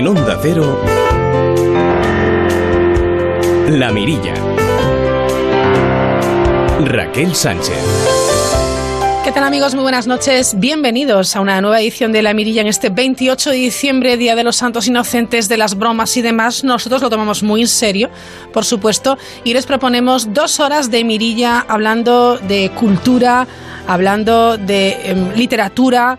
En Onda Cero, La Mirilla. Raquel Sánchez. ¿Qué tal amigos? Muy buenas noches. Bienvenidos a una nueva edición de La Mirilla en este 28 de diciembre, Día de los Santos Inocentes, de las bromas y demás. Nosotros lo tomamos muy en serio, por supuesto, y les proponemos dos horas de Mirilla hablando de cultura, hablando de em, literatura,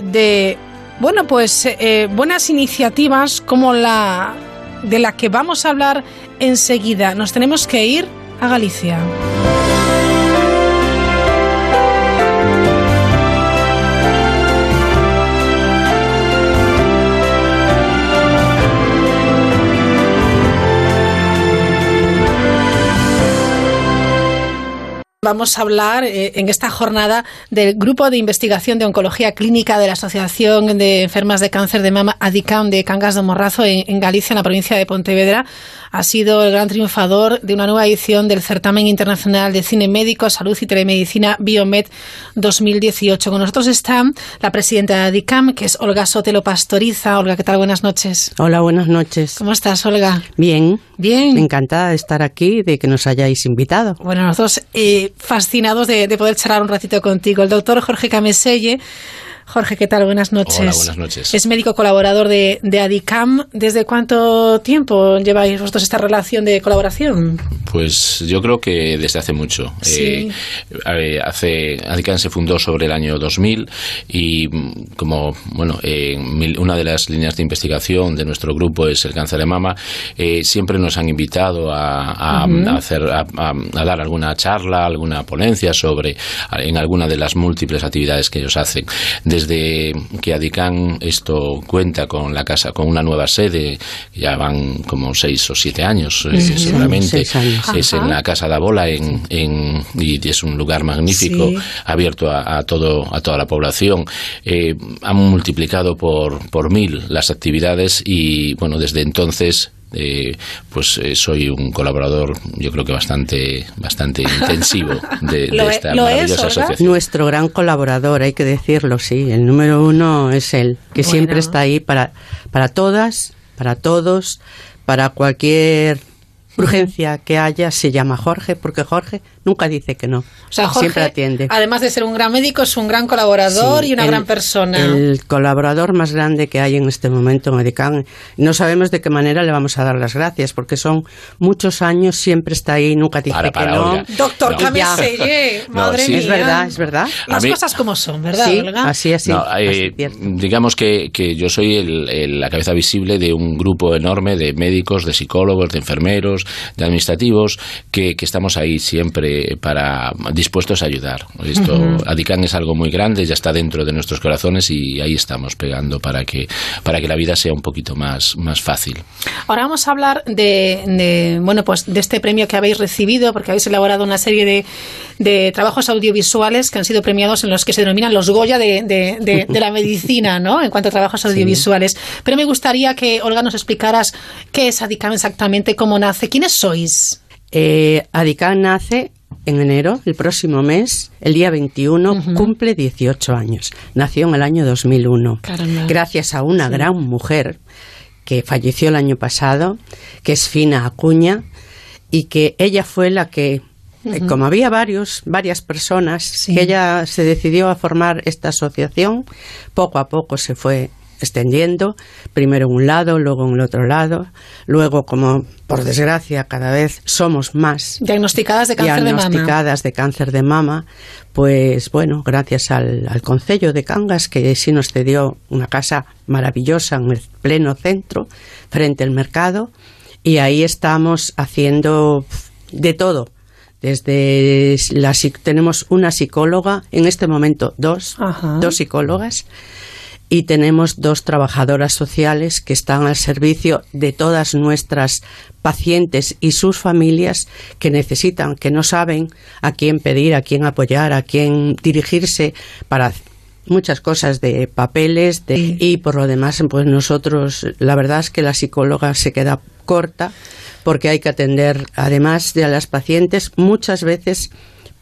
de, bueno, pues eh, buenas iniciativas como la de la que vamos a hablar enseguida. Nos tenemos que ir a Galicia. Vamos a hablar eh, en esta jornada del Grupo de Investigación de Oncología Clínica de la Asociación de Enfermas de Cáncer de Mama ADICAM de Cangas de Morrazo en, Galicia, en la provincia de Pontevedra. Ha sido el gran triunfador de una nueva edición del Certamen Internacional de Cine Médico, Salud y Telemedicina Biomed 2018. Con nosotros está la presidenta de ADICAM, que es Olga Sotelo Pastoriza. Olga, ¿qué tal? Buenas noches. Hola, buenas noches. ¿Cómo estás, Olga? Bien. Bien. Encantada de estar aquí, de que nos hayáis invitado. Bueno, nosotros eh, fascinados de, poder charlar un ratito contigo. El doctor Jorge Cameselle Jorge, ¿qué tal? Buenas noches. Hola, buenas noches. Es médico colaborador de, de, ADICAM. ¿Desde cuánto tiempo lleváis vosotros esta relación de colaboración? Pues yo creo que desde hace mucho. Sí. Eh, hace, ADICAM se fundó sobre el año 2000 y como, bueno, una de las líneas de investigación de nuestro grupo es el cáncer de mama, eh, siempre nos han invitado a, hacer, a, dar alguna charla, alguna ponencia sobre en alguna de las múltiples actividades que ellos hacen desde que Adicán esto cuenta con la casa, con una nueva sede, ya van como seis o siete años, eh, seguramente, es en la Casa de Bola en, en, y es un lugar magnífico, abierto a, todo, a toda la población. Eh, han multiplicado por, por mil las actividades y, bueno, desde entonces eh, pues eh, soy un colaborador, yo creo que bastante, bastante intensivo de, esta maravillosa asociación. Nuestro gran colaborador, hay que decirlo, sí. El número uno es él, que siempre está ahí para, para todas, para todos, para cualquier urgencia que haya, se llama Jorge, porque Jorge nunca dice que no. O sea, Jorge, siempre atiende. Además de ser un gran médico, es un gran colaborador y una gran persona. El colaborador más grande que hay en este momento en Edicán. No sabemos de qué manera le vamos a dar las gracias, porque son muchos años, siempre está ahí, nunca dice que no. Doctor no, madre mía. Es verdad, es verdad. Las cosas como son, ¿verdad, sí, Así, así. Eh, digamos que, que, yo soy la cabeza visible de un grupo enorme de médicos, de psicólogos, de enfermeros, de administrativos, que, que estamos ahí siempre para dispuestos a ayudar. Esto, Adicán es algo muy grande, ya está dentro de nuestros corazones y ahí estamos pegando para que, para que la vida sea un poquito más, más fácil. Ahora vamos a hablar de, bueno, pues de este premio que habéis recibido, porque habéis elaborado una serie de, de trabajos audiovisuales que han sido premiados en los que se denominan los Goya de, de, la medicina, ¿no? En cuanto a trabajos audiovisuales. Pero me gustaría que, Olga, nos explicaras qué es Adicam exactamente, cómo nace, quiénes sois. Eh, nace en enero, el próximo mes, el día 21, cumple 18 años. Nació en el año 2001. Gracias a una gran mujer que falleció el año pasado, que es Fina Acuña, y que ella fue la que, eh, como había varios, varias personas, que ella se decidió a formar esta asociación, poco a poco se fue extendiendo, primero en un lado, luego en el otro lado, luego como por desgracia cada vez somos más diagnosticadas de cáncer de mama. de cáncer de mama, pues bueno, gracias al, al Concello de Cangas que sí nos cedió una casa maravillosa en el pleno centro, frente al mercado, y ahí estamos haciendo de todo. Desde la, tenemos una psicóloga, en este momento dos, dos psicólogas, y tenemos dos trabajadoras sociales que están al servicio de todas nuestras pacientes y sus familias que necesitan, que no saben a quién pedir, a quién apoyar, a quién dirigirse para muchas cosas de papeles y por lo demás pues nosotros la verdad es que la psicóloga se queda corta porque hay que atender además de a las pacientes muchas veces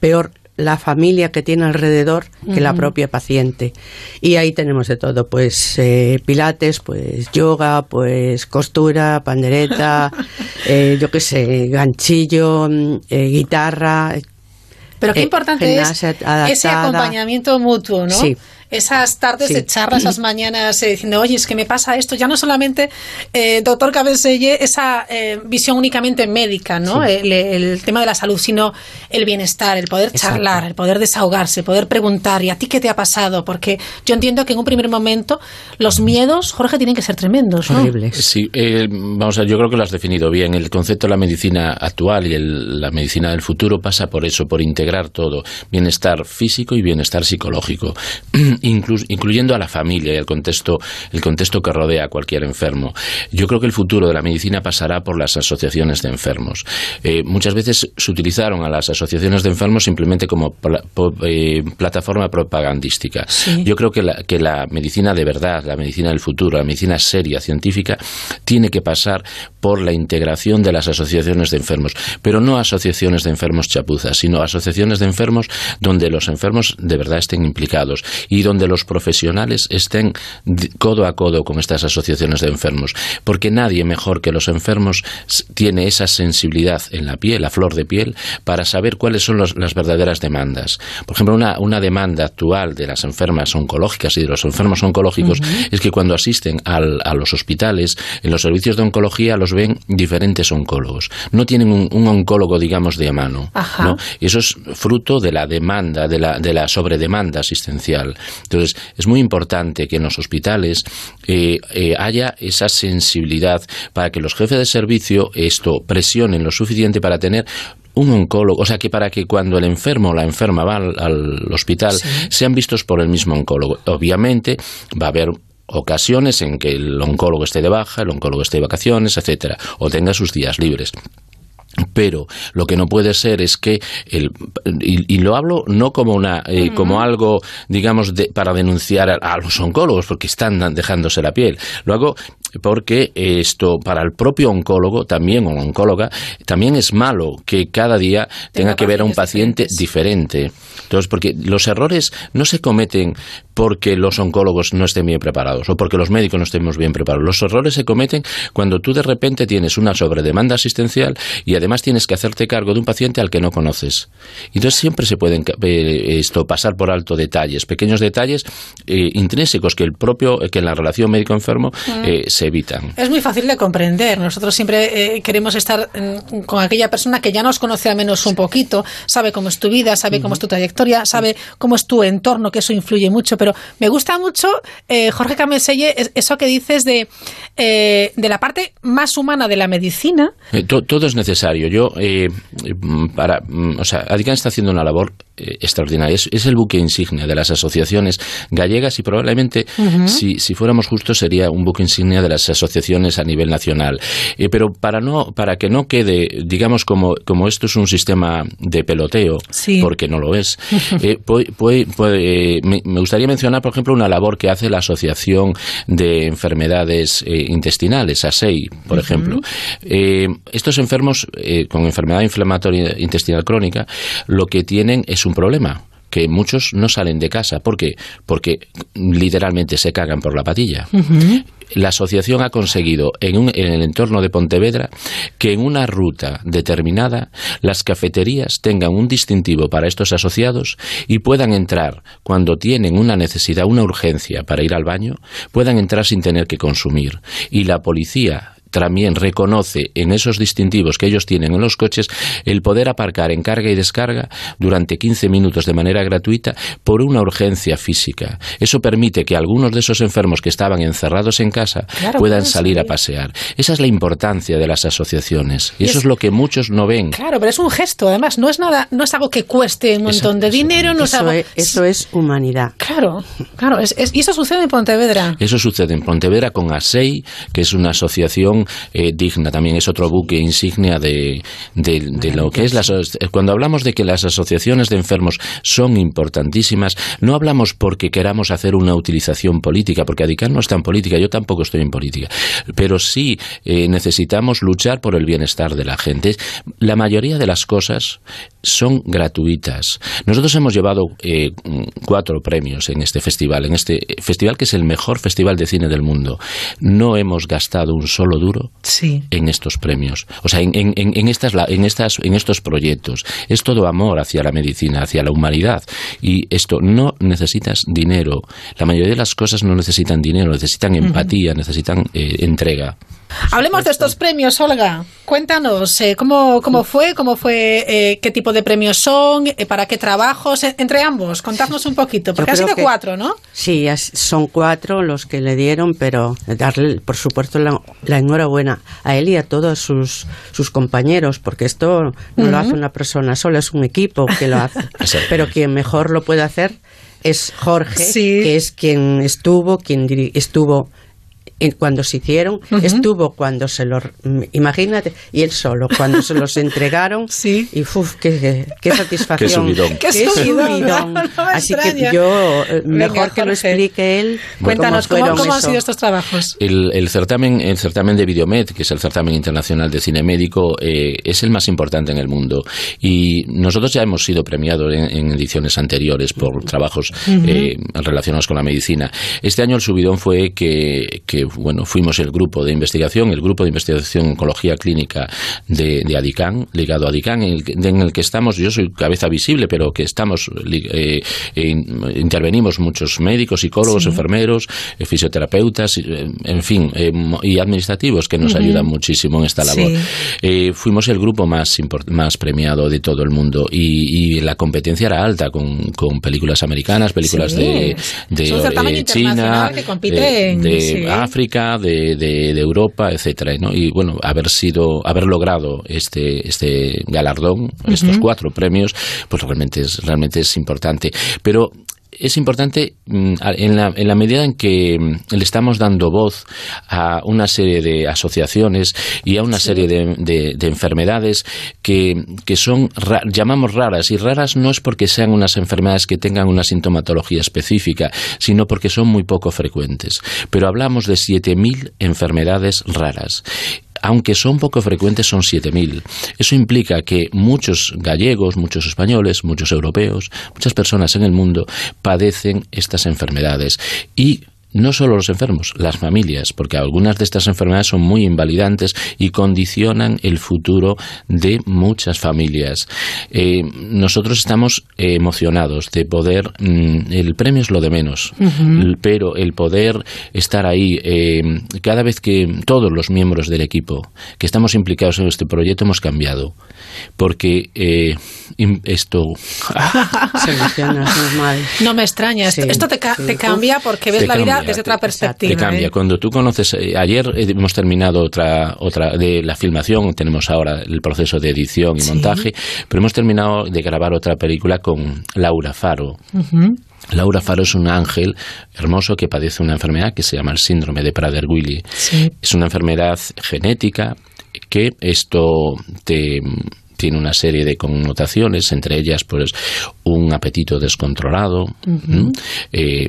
peor la familia que tiene alrededor que la propia paciente. Y ahí tenemos de todo, pues eh, pilates, pues yoga, pues costura, pandereta, eh, yo qué sé, ganchillo, mm, eh, guitarra. Pero qué importante es ese acompañamiento mutuo, ¿no? Sí esas tardes de charla, esas mañanas eh, diciendo, oye, es que me pasa esto, ya no solamente, eh, doctor Cabezelle, esa eh, visión únicamente médica, ¿no? El, tema de la salud, sino el bienestar, el poder charlar, el poder desahogarse, poder preguntar, ¿y a ti qué te ha pasado? Porque yo entiendo que en un primer momento los miedos, Jorge, tienen que ser tremendos, ¿no? Sí, vamos a yo creo que lo has definido bien. El concepto de la medicina actual y la medicina del futuro pasa por eso, por integrar todo, bienestar físico y bienestar psicológico. Incluyendo a la familia y el contexto, el contexto que rodea a cualquier enfermo. Yo creo que el futuro de la medicina pasará por las asociaciones de enfermos. Eh, muchas veces se utilizaron a las asociaciones de enfermos simplemente como eh, plataforma propagandística. Yo creo que la, que la medicina de verdad, la medicina del futuro, la medicina seria, científica, tiene que pasar por la integración de las asociaciones de enfermos, pero no asociaciones de enfermos chapuzas, sino asociaciones de enfermos donde los enfermos de verdad estén implicados y donde los profesionales estén codo a codo con estas asociaciones de enfermos, porque nadie mejor que los enfermos tiene esa sensibilidad en la piel, la flor de piel, para saber cuáles son las verdaderas demandas. Por ejemplo, una, demanda actual de las enfermas oncológicas y de los enfermos oncológicos es que cuando asisten a los hospitales, en los servicios de oncología, los ven diferentes oncólogos. No tienen un, oncólogo, digamos, de mano. Y eso es fruto de la demanda, de la, de la sobredemanda asistencial. Entonces, es muy importante que en los hospitales eh, eh, haya esa sensibilidad para que los jefes de servicio esto presionen lo suficiente para tener un oncólogo, o sea que para que cuando el enfermo o la enferma va al, hospital sean vistos por el mismo oncólogo. Obviamente va a haber ocasiones en que el oncólogo esté de baja, el oncólogo esté de vacaciones, etcétera, o tenga sus días libres. Pero lo que no puede ser es que el, y, lo hablo no como una eh, como algo digamos para denunciar a, los oncólogos porque están dejándose la piel. Lo hago porque esto para el propio oncólogo también o oncóloga también es malo que cada día tenga, que ver a un paciente diferente. Entonces, porque los errores no se cometen porque los oncólogos no estén bien preparados o porque los médicos no estemos bien preparados. Los errores se cometen cuando tú de repente tienes una sobredemanda asistencial y además tienes que hacerte cargo de un paciente al que no conoces. Entonces siempre se pueden eh, esto pasar por alto detalles, pequeños detalles eh, intrínsecos que el propio que en la relación médico enfermo eh, se evitan. Es muy fácil de comprender. Nosotros siempre queremos estar mm, con aquella persona que ya nos conoce al menos un poquito, sabe cómo es tu vida, sabe cómo es tu trayectoria, sabe cómo es tu entorno, que eso influye mucho pero me gusta mucho, eh, Jorge Cameselle, eso que dices de, eh, de la parte más humana de la medicina. Eh, todo es necesario. Yo, para, mm, o sea, Adican está haciendo una labor extraordinaria. Es, el buque insignia de las asociaciones gallegas y probablemente, si, si, fuéramos justos, sería un buque insignia de las asociaciones a nivel nacional. pero para, no, para que no quede, digamos, como, como esto es un sistema de peloteo, porque no lo es, me, me gustaría mencionar, por ejemplo, una labor que hace la Asociación de Enfermedades eh, Intestinales, ASEI, por ejemplo. Eh, estos enfermos eh, con enfermedad inflamatoria intestinal crónica lo que tienen es un problema que muchos no salen de casa. ¿Por qué? Porque literalmente se cagan por la patilla la asociación ha conseguido en, el entorno de Pontevedra que en una ruta determinada las cafeterías tengan un distintivo para estos asociados y puedan entrar cuando tienen una necesidad, una urgencia para ir al baño, puedan entrar sin tener que consumir. Y la policía también reconoce en esos distintivos que ellos tienen en los coches el poder aparcar en carga y descarga durante 15 minutos de manera gratuita por una urgencia física. Eso permite que algunos de esos enfermos que estaban encerrados en casa puedan salir a pasear. Esa es la importancia de las asociaciones y, eso es, lo que muchos no ven. Claro, pero es un gesto, además no es nada, no es algo que cueste un montón de dinero, no eso es, eso es humanidad. Claro, claro, y eso sucede en Pontevedra. Eso sucede en Pontevedra con ASEI, que es una asociación eh, digna. También es otro buque insignia de, de, lo que es la cuando hablamos de que las asociaciones de enfermos son importantísimas no hablamos porque queramos hacer una utilización política porque ADICAN no está en política yo tampoco estoy en política pero sí eh, necesitamos luchar por el bienestar de la gente. La mayoría de las cosas son gratuitas. Nosotros hemos llevado eh, cuatro premios en este festival en este festival que es el mejor festival de cine del mundo. No hemos gastado un solo duro en estos premios. O sea, en, en, en, estas, en, estas, en estos proyectos. Es todo amor hacia la medicina, hacia la humanidad. Y esto no necesitas dinero. La mayoría de las cosas no necesitan dinero, necesitan empatía, necesitan eh, entrega. Hablemos de estos premios, Olga. Cuéntanos eh, ¿cómo, cómo fue, cómo fue, eh, qué tipo de premios son, eh, para qué trabajos, entre ambos. Contadnos un poquito, porque han sido cuatro, ¿no? Sí, son cuatro los que le dieron, pero darle, por supuesto, la, enhorabuena a él y a todos sus, sus compañeros, porque esto no lo hace una persona sola, es un equipo que lo hace. pero quien mejor lo puede hacer es Jorge, que es quien estuvo, quien estuvo cuando se hicieron, estuvo cuando se los, imagínate, y él solo, cuando se los entregaron, sí. y uf, qué, qué satisfacción. Qué subidón. Así que yo, eh, mejor que lo explique él. Cuéntanos, ¿cómo, cómo, han sido estos trabajos? El, certamen, el certamen de Videomed, que es el certamen internacional de cine médico, eh, es el más importante en el mundo. Y nosotros ya hemos sido premiados en, ediciones anteriores por trabajos eh, relacionados con la medicina. Este año el subidón fue que, que bueno, fuimos el grupo de investigación, el grupo de investigación oncología clínica de, de ADICAN, ligado a ADICAN, en el, que estamos, yo soy cabeza visible, pero que estamos, eh, intervenimos muchos médicos, psicólogos, enfermeros, eh, fisioterapeutas, eh, en fin, y administrativos que nos ayudan muchísimo en esta labor. fuimos el grupo más, más premiado de todo el mundo y, la competencia era alta con, con películas americanas, películas de, de, China, de, África, de, de, Europa, etcétera, Y bueno, haber sido, haber logrado este, este galardón, estos cuatro premios, pues realmente es, realmente es importante. Pero es importante mm, en la, en la, medida en que mm, le estamos dando voz a una serie de asociaciones y a una serie de, de, enfermedades que, que son, llamamos raras, y raras no es porque sean unas enfermedades que tengan una sintomatología específica, sino porque son muy poco frecuentes. Pero hablamos de 7.000 enfermedades raras aunque son poco frecuentes, son 7.000. Eso implica que muchos gallegos, muchos españoles, muchos europeos, muchas personas en el mundo padecen estas enfermedades y no solo los enfermos, las familias, porque algunas de estas enfermedades son muy invalidantes y condicionan el futuro de muchas familias. Eh, nosotros estamos emocionados de poder, mm, el premio es lo de menos, pero el poder estar ahí, eh, cada vez que todos los miembros del equipo que estamos implicados en este proyecto hemos cambiado, porque eh, esto... no me extraña, esto, te, cambia porque ves la vida desde otra perspectiva. Te cambia. ¿eh? Cuando tú conoces, eh, ayer hemos terminado otra, otra de la filmación, tenemos ahora el proceso de edición y montaje, pero hemos terminado de grabar otra película con Laura Faro. Laura Faro es un ángel hermoso que padece una enfermedad que se llama el síndrome de Prader-Willi. Es una enfermedad genética que esto te tiene una serie de connotaciones, entre ellas pues un apetito descontrolado, eh,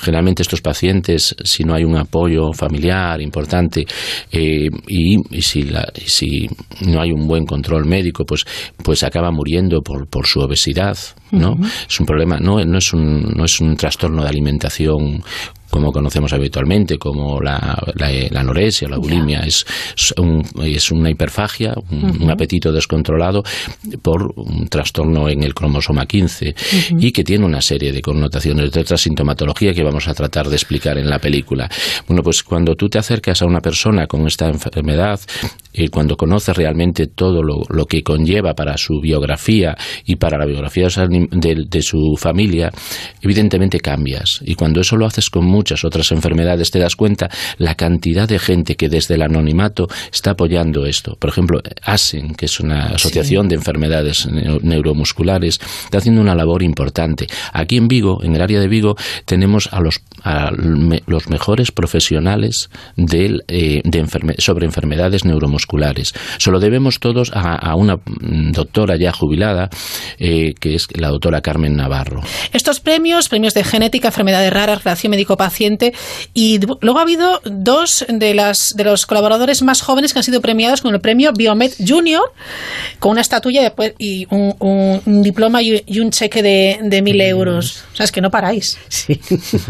generalmente estos pacientes, si no hay un apoyo familiar importante eh, y, si, si no hay un buen control médico, pues, pues acaba muriendo por, por su obesidad, ¿no? Es un problema, no, no, es un, no es un trastorno de alimentación como conocemos habitualmente, como la, la, anorexia, la bulimia, es, es una hiperfagia, un, apetito descontrolado por un trastorno en el cromosoma 15 y que tiene una serie de connotaciones de otra sintomatología que vamos a tratar de explicar en la película. Bueno, pues cuando tú te acercas a una persona con esta enfermedad, y cuando conoces realmente todo lo, que conlleva para su biografía y para la biografía de, de, su familia, evidentemente cambias. Y cuando eso lo haces con muchas otras enfermedades, te das cuenta la cantidad de gente que desde el anonimato está apoyando esto. Por ejemplo, ASEN, que es una asociación de enfermedades neuromusculares, está haciendo una labor importante. Aquí en Vigo, en el área de Vigo, tenemos a los, los mejores profesionales de, eh, sobre enfermedades neuromusculares. Solo debemos todos a, una doctora ya jubilada, eh, que es la doctora Carmen Navarro. Estos premios, premios de genética, enfermedades raras, relación médico-paciente, y luego ha habido dos de, las, de los colaboradores más jóvenes que han sido premiados con el premio Biomed Junior, con una estatuilla y un, diploma y un cheque de, de mil euros. O sea, es que no paráis. Sí.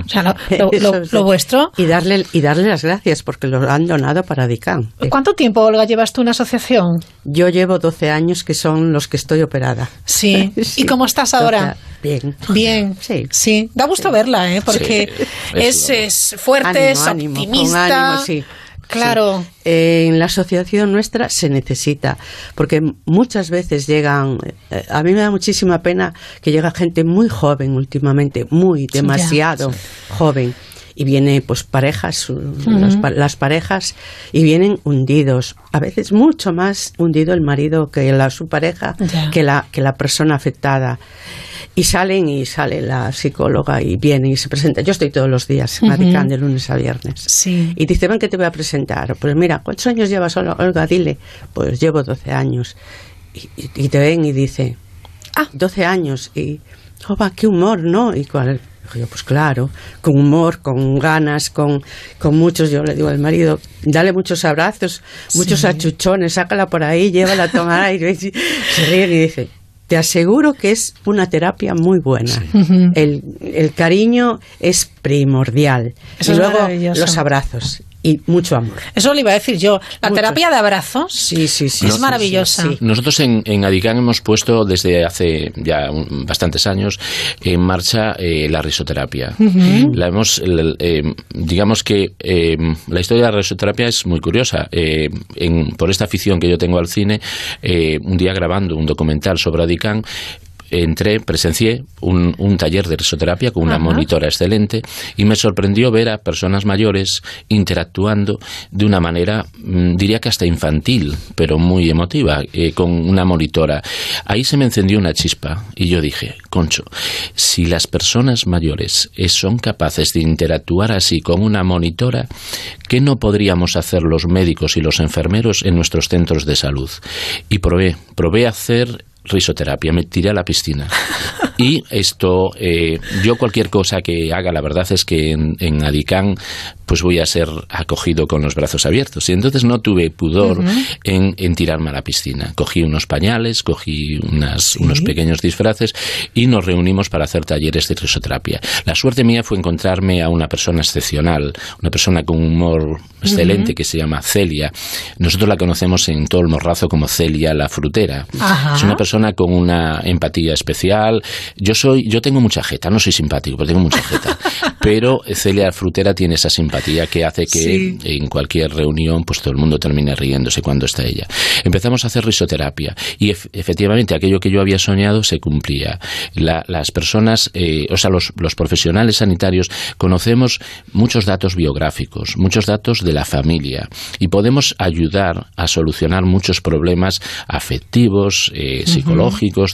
O sea, lo, vuestro. Y darle, y darle las gracias porque lo han donado para DICAM. ¿Cuánto tiempo, Olga, llevas tú una asociación? Yo llevo 12 años que son los que estoy operada. Sí. ¿Y cómo estás ahora? Bien. Bien. Sí. Sí. Da gusto verla, ¿eh? Porque es, es, fuerte, es optimista. sí. Claro. Eh, en la asociación nuestra se necesita, porque muchas veces llegan, eh, a mí me da muchísima pena que llega gente muy joven últimamente, muy demasiado joven y vienen pues parejas, las, parejas, y vienen hundidos. A veces mucho más hundido el marido que la, su pareja, que la, que la persona afectada. Y salen y sale la psicóloga y viene y se presenta. Yo estoy todos los días uh de lunes a viernes. Y dice, ven que te voy a presentar. Pues mira, ¿cuántos años llevas, Olga? Dile. Pues llevo 12 años. Y, te ven y dice, ah, 12 años. Y, oh, qué humor, ¿no? Y cuál yo, pues claro, con humor, con ganas, con, con muchos, yo le digo al marido, dale muchos abrazos, muchos achuchones, sácala por ahí, llévala a tomar aire. Y se ríe y dice, te aseguro que es una terapia muy buena. el, el, cariño es primordial. y luego los abrazos y mucho amor. Eso le iba a decir yo. La terapia de abrazos sí, sí, sí, es maravillosa. Nosotros en, en Adicán hemos puesto desde hace ya bastantes años en marcha eh, la risoterapia. La hemos, eh, digamos que eh, la historia de la risoterapia es muy curiosa. por esta afición que yo tengo al cine, un día grabando un documental sobre Adicán, entré, presencié un, un taller de risoterapia con una monitora excelente y me sorprendió ver a personas mayores interactuando de una manera, mm, diría que hasta infantil, pero muy emotiva, eh, con una monitora. Ahí se me encendió una chispa y yo dije, Concho, si las personas mayores eh, son capaces de interactuar así con una monitora, ¿qué no podríamos hacer los médicos y los enfermeros en nuestros centros de salud? Y probé, probé hacer risoterapia, me tiré a la piscina. Y esto, eh, yo cualquier cosa que haga, la verdad es que en, en Adicán pues voy a ser acogido con los brazos abiertos. Y entonces no tuve pudor en, tirarme a la piscina. Cogí unos pañales, cogí unas, unos pequeños disfraces y nos reunimos para hacer talleres de risoterapia. La suerte mía fue encontrarme a una persona excepcional, una persona con un humor excelente que se llama Celia. Nosotros la conocemos en todo el morrazo como Celia la frutera. Es una persona con una empatía especial. Yo soy, yo tengo mucha jeta, no soy simpático, pero tengo mucha jeta. pero Celia la frutera tiene esa simpatía que hace que en cualquier reunión pues todo el mundo termine riéndose cuando está ella. Empezamos a hacer risoterapia y efectivamente aquello que yo había soñado se cumplía. las personas, eh, o sea, los, los profesionales sanitarios conocemos muchos datos biográficos, muchos datos de la familia y podemos ayudar a solucionar muchos problemas afectivos, eh, psicológicos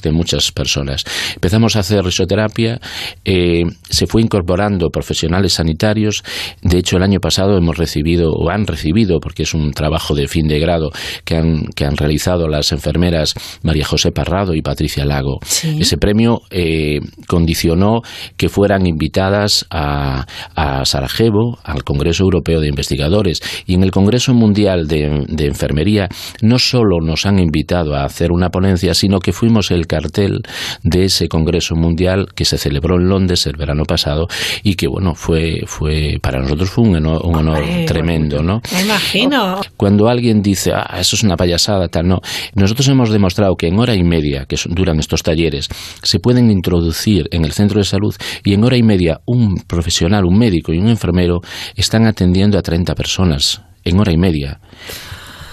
de muchas personas. Empezamos a hacer risoterapia, eh, se fue incorporando profesionales sanitarios, de hecho el año pasado hemos recibido, o han recibido, porque es un trabajo de fin de grado que han, que han realizado las enfermeras María José Parrado y Patricia Lago. Ese premio eh, condicionó que fueran invitadas a, a, Sarajevo, al Congreso Europeo de Investigadores, y en el Congreso Mundial de, de Enfermería no solo nos han invitado a hacer una ponencia, sino que fuimos el cartel de ese Congreso Mundial que se celebró en Londres el verano pasado y que, bueno, fue, fue para nosotros fue un honor, tremendo, ¿no? Me imagino. Cuando alguien dice, ah, eso es una payasada, tal, no. Nosotros hemos demostrado que en hora y media que duran estos talleres se pueden introducir en el centro de salud y en hora y media un profesional, un médico y un enfermero están atendiendo a 30 personas en hora y media.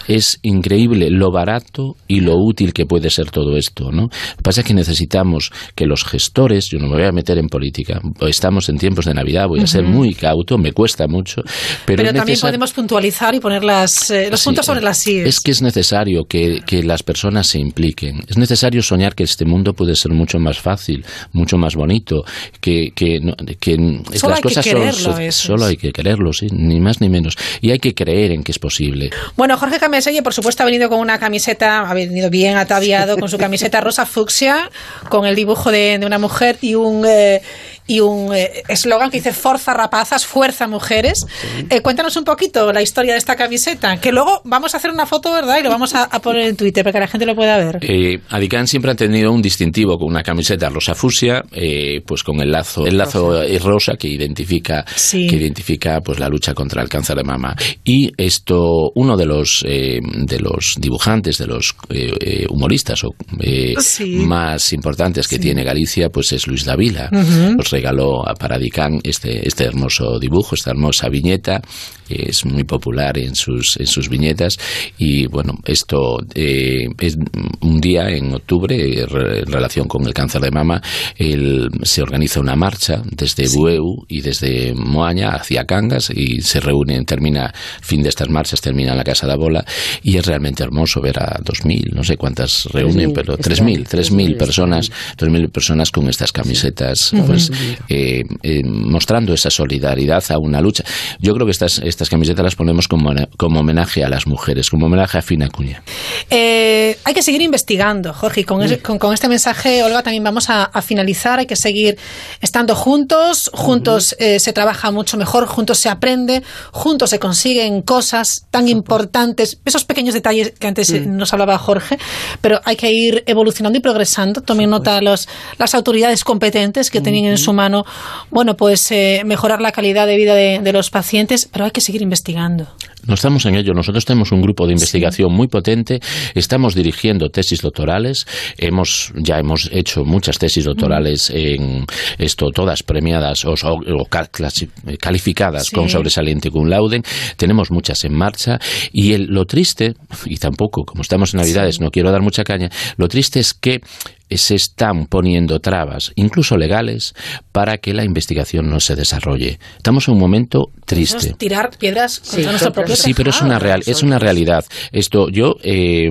Es increíble lo barato y lo útil que puede ser todo esto, ¿no? Lo que pasa es que necesitamos que los gestores, yo no me voy a meter en política, estamos en tiempos de Navidad, voy a ser muy cauto, me cuesta mucho, pero, pero también podemos puntualizar y poner las, eh, los puntos sobre las sillas. Es que es necesario que, que las personas se impliquen, es necesario soñar que este mundo puede ser mucho más fácil, mucho más bonito, que, que, que solo las hay cosas que quererlo, solo, solo hay que quererlo, sí, ni más ni menos. Y hay que creer en que es posible. Bueno, Jorge Cameselle, por supuesto, ha venido con una camiseta, ha venido bien ataviado, con su camiseta rosa fucsia, con el dibujo de, de una mujer y un, eh, y un eh, eslogan que dice Forza Rapazas, Fuerza Mujeres. Eh, cuéntanos un poquito la historia de esta camiseta, que luego vamos a hacer una foto, ¿verdad? Y lo vamos a, a poner en Twitter para que la gente lo pueda ver. Eh, Adicán siempre ha tenido un distintivo con una camiseta rosa fusia, eh, pues con el lazo, el lazo rosa, rosa que identifica, Sí. que identifica pues la lucha contra el cáncer de mama. Y esto, uno de los de los dibujantes, de los humoristas o, eh, Sí. más importantes que tiene Galicia, pues es Luis Davila. Nos regaló a Paradicán este, este hermoso dibujo, esta hermosa viñeta, que es muy popular en sus, en sus viñetas. Y bueno, esto eh, es un día en octubre, eh, en relación con el cáncer de mama, el- se organiza una marcha desde Bueu y desde Moaña hacia Cangas y se reúnen, termina, fin de estas marchas, termina en la Casa de Bola y es realmente hermoso ver a 2.000, no sé cuántas reúnen, 3.000, pero este 3.000, año, 3.000 este personas, 3.000 personas con estas camisetas, pues eh, eh, mostrando esa solidaridad a una lucha. Yo creo que estas, estas camisetas las ponemos como, como homenaje a las mujeres, como homenaje a Fina Cuña. Eh, hay que seguir investigando, Jorge. Y con, ese- con, con este mensaje, Olga, también vamos a, a finalizar. Hay que seguir estando juntos. Juntos eh, se trabaja mucho mejor, juntos se aprende, juntos se consiguen cosas tan importantes. Esos pequeños detalles que antes eh, nos hablaba Jorge, pero hay que ir evolucionando y progresando. Tomen nota los, las autoridades competentes que tenían en su bueno, pues eh, mejorar la calidad de vida de los pacientes, pero hay que seguir investigando. No estamos en ello. Nosotros tenemos un grupo de investigación muy potente. Estamos dirigiendo tesis doctorales. Hemos ya hemos hecho muchas tesis doctorales en esto, todas premiadas o, o calificadas Sí. con sobresaliente cum laude. Tenemos muchas en marcha y el- lo triste y tampoco como estamos en Navidades no quiero dar mucha caña. Lo triste es que se están poniendo trabas, incluso legales, para que la investigación no se desarrolle. Estamos en un momento triste. tirar piedras contra Sí, nuestro contra- Sí, pero es una real, es una realidad. Esto yo eh,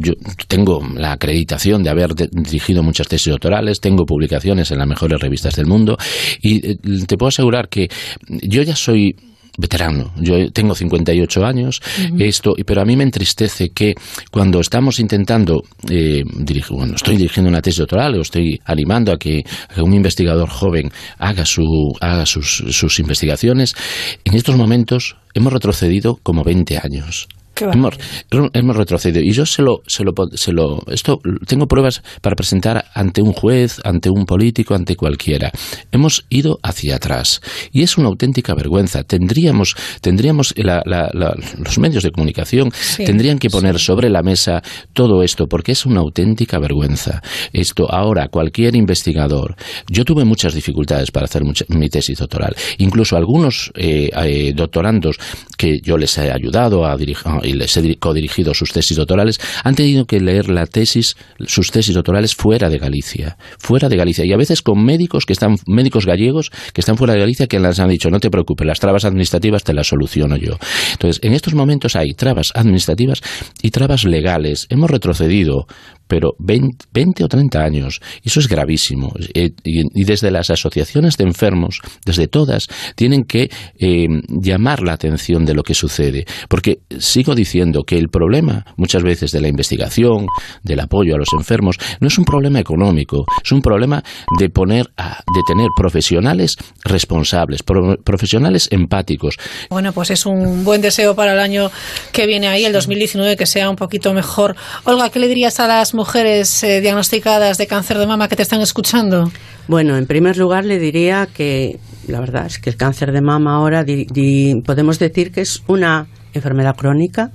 yo tengo la acreditación de haber dirigido muchas tesis doctorales, tengo publicaciones en las mejores revistas del mundo y eh, te puedo asegurar que yo ya soy veterano. Yo tengo 58 años, esto, y- pero a mí me entristece que cuando estamos intentando, eh, dirigir, bueno, estoy dirigiendo una tesis doctoral o estoy animando a que, a que un investigador joven haga, su, haga sus, sus investigaciones, en estos momentos hemos retrocedido como 20 años. Hemos, hemos retrocedido y yo se lo, se lo, se lo, esto tengo pruebas para presentar ante un juez, ante un político, ante cualquiera. Hemos ido hacia atrás y es una auténtica vergüenza. Tendríamos, tendríamos la- la- la- los medios de comunicación Sí, tendrían que poner sobre la mesa todo esto porque es una auténtica vergüenza. Esto ahora cualquier investigador. Yo tuve muchas dificultades para hacer mucha- mi tesis doctoral. Incluso algunos eh, eh, doctorandos que yo les he ayudado a dirigir y les he diri- codirigido sus tesis doctorales han tenido que leer la tesis, sus tesis doctorales fuera de Galicia, fuera de Galicia y a veces con médicos que están médicos gallegos que están fuera de Galicia que les han dicho no te preocupes las trabas administrativas te las soluciono yo. Entonces en estos momentos hay trabas administrativas y trabas legales. Hemos retrocedido pero 20, 20 o 30 años. Eso es gravísimo. Eh, y, y desde las asociaciones de enfermos, desde todas, tienen que eh, llamar la atención de lo que sucede. Porque sigo diciendo que el problema, muchas veces, de la investigación, del apoyo a los enfermos, no es un problema económico, es un problema de poner, a- de tener profesionales responsables, pro- profesionales empáticos, Bueno, pues es un buen deseo para el año que viene ahí, el 2019, que sea un poquito mejor. Olga, ¿qué le dirías a las mujeres eh, diagnosticadas de cáncer de mama que te están escuchando? Bueno, en primer lugar le diría que la verdad es que el cáncer de mama ahora di- di- podemos decir que es una enfermedad crónica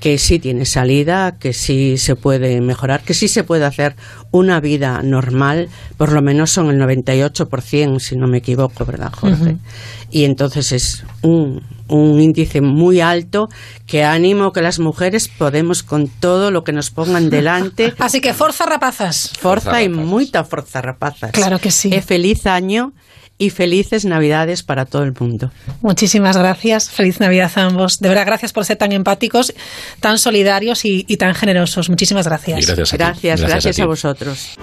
que sí tiene salida, que sí se puede mejorar, que sí se puede hacer una vida normal, por lo menos son el 98%, si no me equivoco, ¿verdad, Jorge? Y entonces es un, un índice muy alto que animo que las mujeres podemos con todo lo que nos pongan delante. Así que forza rapazas. Forza y mucha forza rapazas. Claro que sí. Eh, feliz año y felices Navidades para todo el mundo. Muchísimas gracias. Feliz Navidad a ambos. De verdad, gracias por ser tan empáticos, tan solidarios y, y tan generosos. Muchísimas gracias. Y gracias, a. Gracias, Gracias gracias ti. a vosotros.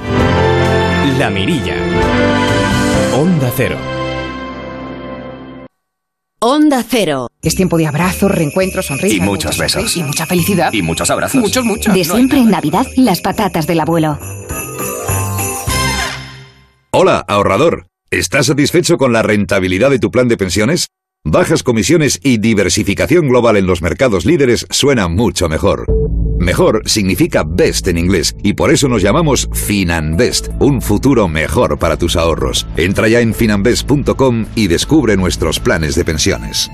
La Mirilla. Onda Cero. Onda Cero. Es tiempo de abrazos, reencuentros, sonrisas. Y muchos besos. Y mucha felicidad. Y muchos abrazos. Muchos, muchos. De siempre en Navidad, las patatas del abuelo. Hola, ahorrador. ¿Estás satisfecho con la rentabilidad de tu plan de pensiones? Bajas comisiones y diversificación global en los mercados líderes suena mucho mejor. Mejor significa best en inglés y por eso nos llamamos Finanbest, un futuro mejor para tus ahorros. Entra ya en finanbest.com y descubre nuestros planes de pensiones.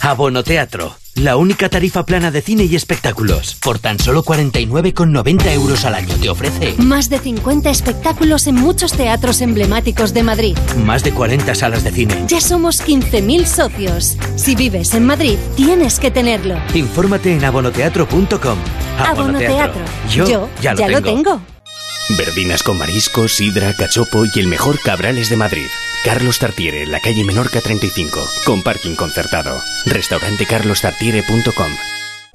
Abono Teatro, la única tarifa plana de cine y espectáculos. Por tan solo 49,90 euros al año te ofrece Más de 50 espectáculos en muchos teatros emblemáticos de Madrid. más de 40 salas de cine. Ya somos 15.000 socios. Si vives en Madrid, tienes que tenerlo. Infórmate en abonoteatro.com. Abono Teatro. Yo, ya, lo, tengo. Verdinas con marisco, sidra, cachopo y el mejor Cabrales de Madrid. Carlos Tartiere, la calle Menorca 35, con parking concertado. Restaurantecarlostartiere.com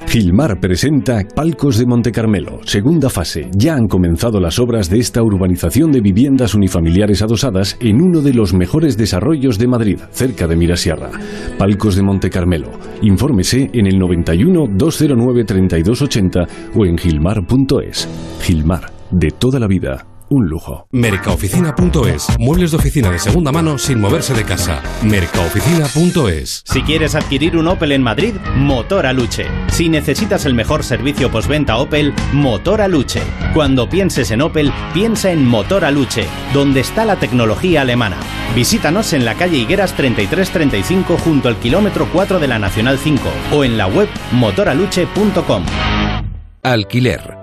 Gilmar presenta Palcos de Monte Carmelo, segunda fase. Ya han comenzado las obras de esta urbanización de viviendas unifamiliares adosadas en uno de los mejores desarrollos de Madrid, cerca de Mirasierra. Palcos de Monte Carmelo. Infórmese en el 91 209 3280 o en gilmar.es. Gilmar, de toda la vida, un lujo. Mercaoficina.es. Muebles de oficina de segunda mano sin moverse de casa. Mercaoficina.es. Si quieres adquirir un Opel en Madrid, Motor Aluche. Si necesitas el mejor servicio postventa Opel, Motor Aluche. Cuando pienses en Opel, piensa en Motor Aluche, donde está la tecnología alemana. Visítanos en la calle Higueras 3335 junto al kilómetro 4 de la Nacional 5 o en la web motoraluche.com. Alquiler.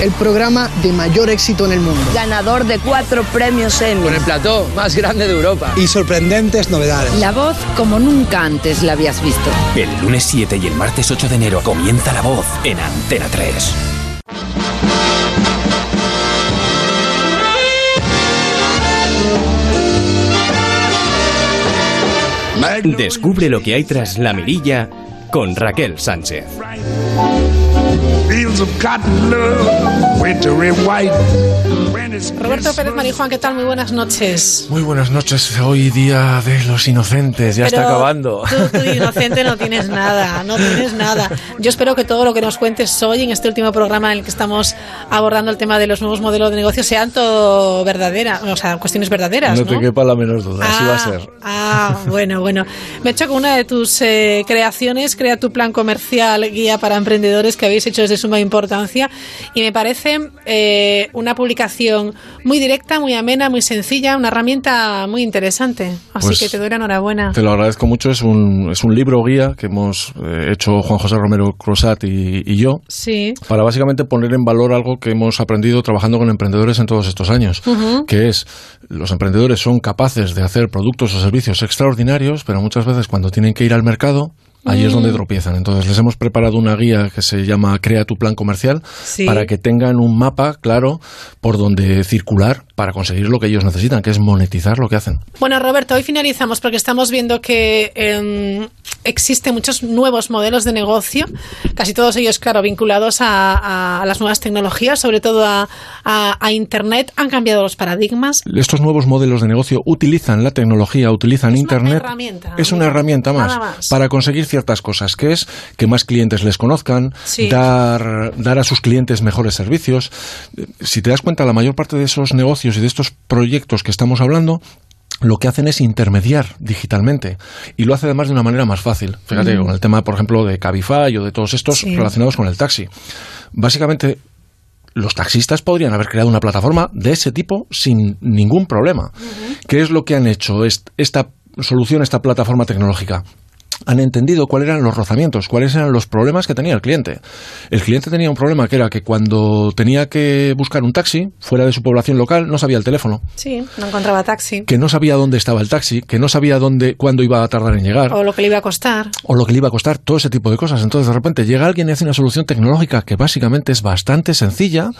el programa de mayor éxito en el mundo. Ganador de cuatro premios Emmy. Con el plató más grande de Europa. Y sorprendentes novedades. La voz como nunca antes la habías visto. El lunes 7 y el martes 8 de enero comienza La Voz en Antena 3. Descubre lo que hay tras la mirilla con Raquel Sánchez. fields of cotton love, wintry white. Roberto Pérez Marijuán, ¿qué tal? Muy buenas noches. Muy buenas noches. Hoy día de los inocentes, ya Pero está acabando. Tú, tú inocente no tienes nada, no tienes nada. Yo espero que todo lo que nos cuentes hoy en este último programa en el que estamos abordando el tema de los nuevos modelos de negocio sean todo verdadera, o sea, cuestiones verdaderas. No No, te quepa la menor duda, así va a ser. Ah, bueno, bueno. Me he hecho con una de tus eh, creaciones, crea tu plan comercial, guía para emprendedores que habéis hecho desde suma importancia y me parece eh, una publicación muy directa, muy amena, muy sencilla, una herramienta muy interesante. Así Pues que te doy la enhorabuena. Te lo agradezco mucho. Es un, es un libro guía que hemos eh, hecho Juan José Romero Cruzat y, y yo Sí. para básicamente poner en valor algo que hemos aprendido trabajando con emprendedores en todos estos años, que es los emprendedores son capaces de hacer productos o servicios extraordinarios, pero muchas veces cuando tienen que ir al mercado Ahí es donde Mm. tropiezan. Entonces les hemos preparado una guía que se llama Crea tu plan comercial Sí. para que tengan un mapa claro por donde circular para conseguir lo que ellos necesitan, que es monetizar lo que hacen. Bueno, Roberto, hoy finalizamos porque estamos viendo que em, existen muchos nuevos modelos de negocio, casi todos ellos, claro, vinculados a, a las nuevas tecnologías, sobre todo a, Internet. Han cambiado los paradigmas. Estos nuevos modelos de negocio utilizan la tecnología, utilizan Internet. herramienta, es una herramienta más, más. para conseguir ciertas cosas, que es que más clientes les conozcan, Sí. dar, dar a sus clientes mejores servicios. Si te das cuenta, la mayor parte de esos negocios y de estos proyectos que estamos hablando lo que hacen es intermediar digitalmente y lo hace además de una manera más fácil. Fíjate, Mm. con el tema, por ejemplo, de Cabify o de todos estos Sí. relacionados con el taxi. Básicamente, los taxistas podrían haber creado una plataforma de ese tipo sin ningún problema. ¿Qué es lo que han hecho est- esta solución, esta plataforma tecnológica? Han entendido cuáles eran los rozamientos, cuáles eran los problemas que tenía el cliente. El cliente tenía un problema que era que cuando tenía que buscar un taxi fuera de su población local no sabía el teléfono, Sí, no encontraba taxi. que no sabía dónde estaba el taxi, que no sabía dónde, cuándo iba a tardar en llegar O lo que le iba a costar. o lo que le iba a costar, todo ese tipo de cosas. Entonces, de repente llega alguien y hace una solución tecnológica que básicamente es bastante sencilla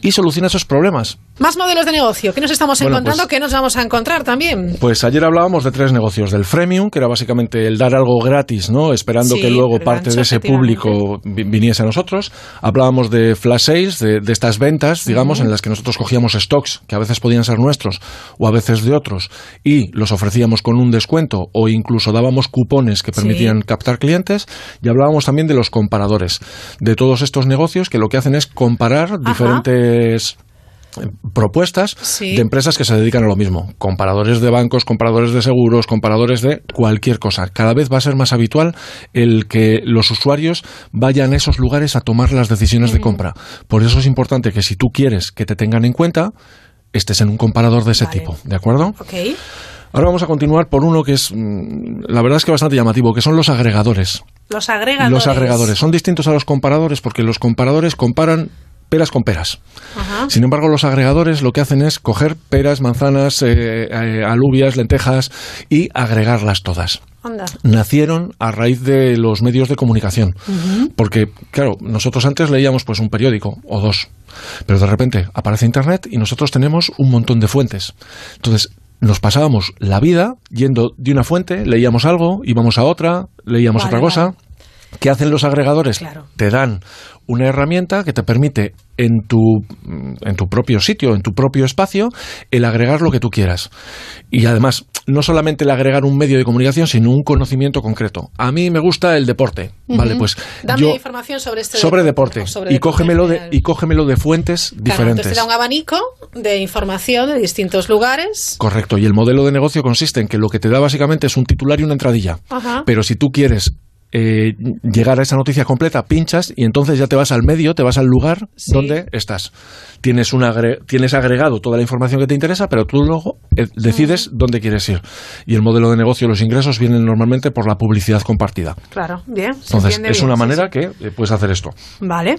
y soluciona esos problemas. Más modelos de negocio. ¿Qué nos estamos Bueno, encontrando? pues- ¿Qué nos vamos a encontrar también? Pues ayer hablábamos de tres negocios. Del freemium, que era básicamente el dar algo gratis, ¿no? Esperando Sí, que luego parte de ese público vi- viniese a nosotros. Hablábamos de flash sales, de, de estas ventas, digamos, en las que nosotros cogíamos stocks, que a veces podían ser nuestros o a veces de otros, y los ofrecíamos con un descuento o incluso dábamos cupones que Sí. permitían captar clientes. Y hablábamos también de los comparadores, de todos estos negocios que lo que hacen es comparar diferentes propuestas Sí. de empresas que se dedican a lo mismo. Comparadores de bancos, comparadores de seguros, comparadores de cualquier cosa. Cada vez va a ser más habitual el que los usuarios vayan a esos lugares a tomar las decisiones de compra. Por eso es importante que si tú quieres que te tengan en cuenta, estés en un comparador de ese tipo. ¿De acuerdo? Ok. Ahora vamos a continuar por uno que es, mm, la verdad es que bastante llamativo, que son los agregadores. Los agregadores. Los agregadores son distintos a los comparadores porque los comparadores comparan peras con peras. Ajá. Sin embargo, los agregadores lo que hacen es coger peras, manzanas, eh, eh, alubias, lentejas y agregarlas todas. Anda. Nacieron a raíz de los medios de comunicación. Porque, claro, nosotros antes leíamos pues un periódico o dos, pero de repente aparece Internet y nosotros tenemos un montón de fuentes. Entonces, nos pasábamos la vida yendo de una fuente, leíamos algo, íbamos a otra, leíamos Vale, otra cosa. ¿Qué hacen los agregadores? Claro. Te dan una herramienta que te permite en tu, en tu propio sitio, en tu propio espacio, el agregar lo que tú quieras. Y además, no solamente el agregar un medio de comunicación, sino un conocimiento concreto. A mí me gusta el deporte. Vale, pues Dame yo información sobre este sobre deporte, sobre y deporte de y cógemelo de fuentes Claro, diferentes. entonces te da un abanico de información de distintos lugares. Correcto, y el modelo de negocio consiste en que lo que te da básicamente es un titular y una entradilla. Ajá. Pero si tú quieres eh, llegar a esa noticia completa, pinchas y entonces ya te vas al medio, te vas al lugar donde estás. Tienes, un agre- tienes agregado toda la información que te interesa, pero tú luego eh, decides dónde quieres ir. Y el modelo de negocio, los ingresos vienen normalmente por la publicidad compartida. Claro, bien. Entonces, es bien, una sí, manera sí. que eh, puedes hacer esto. Vale.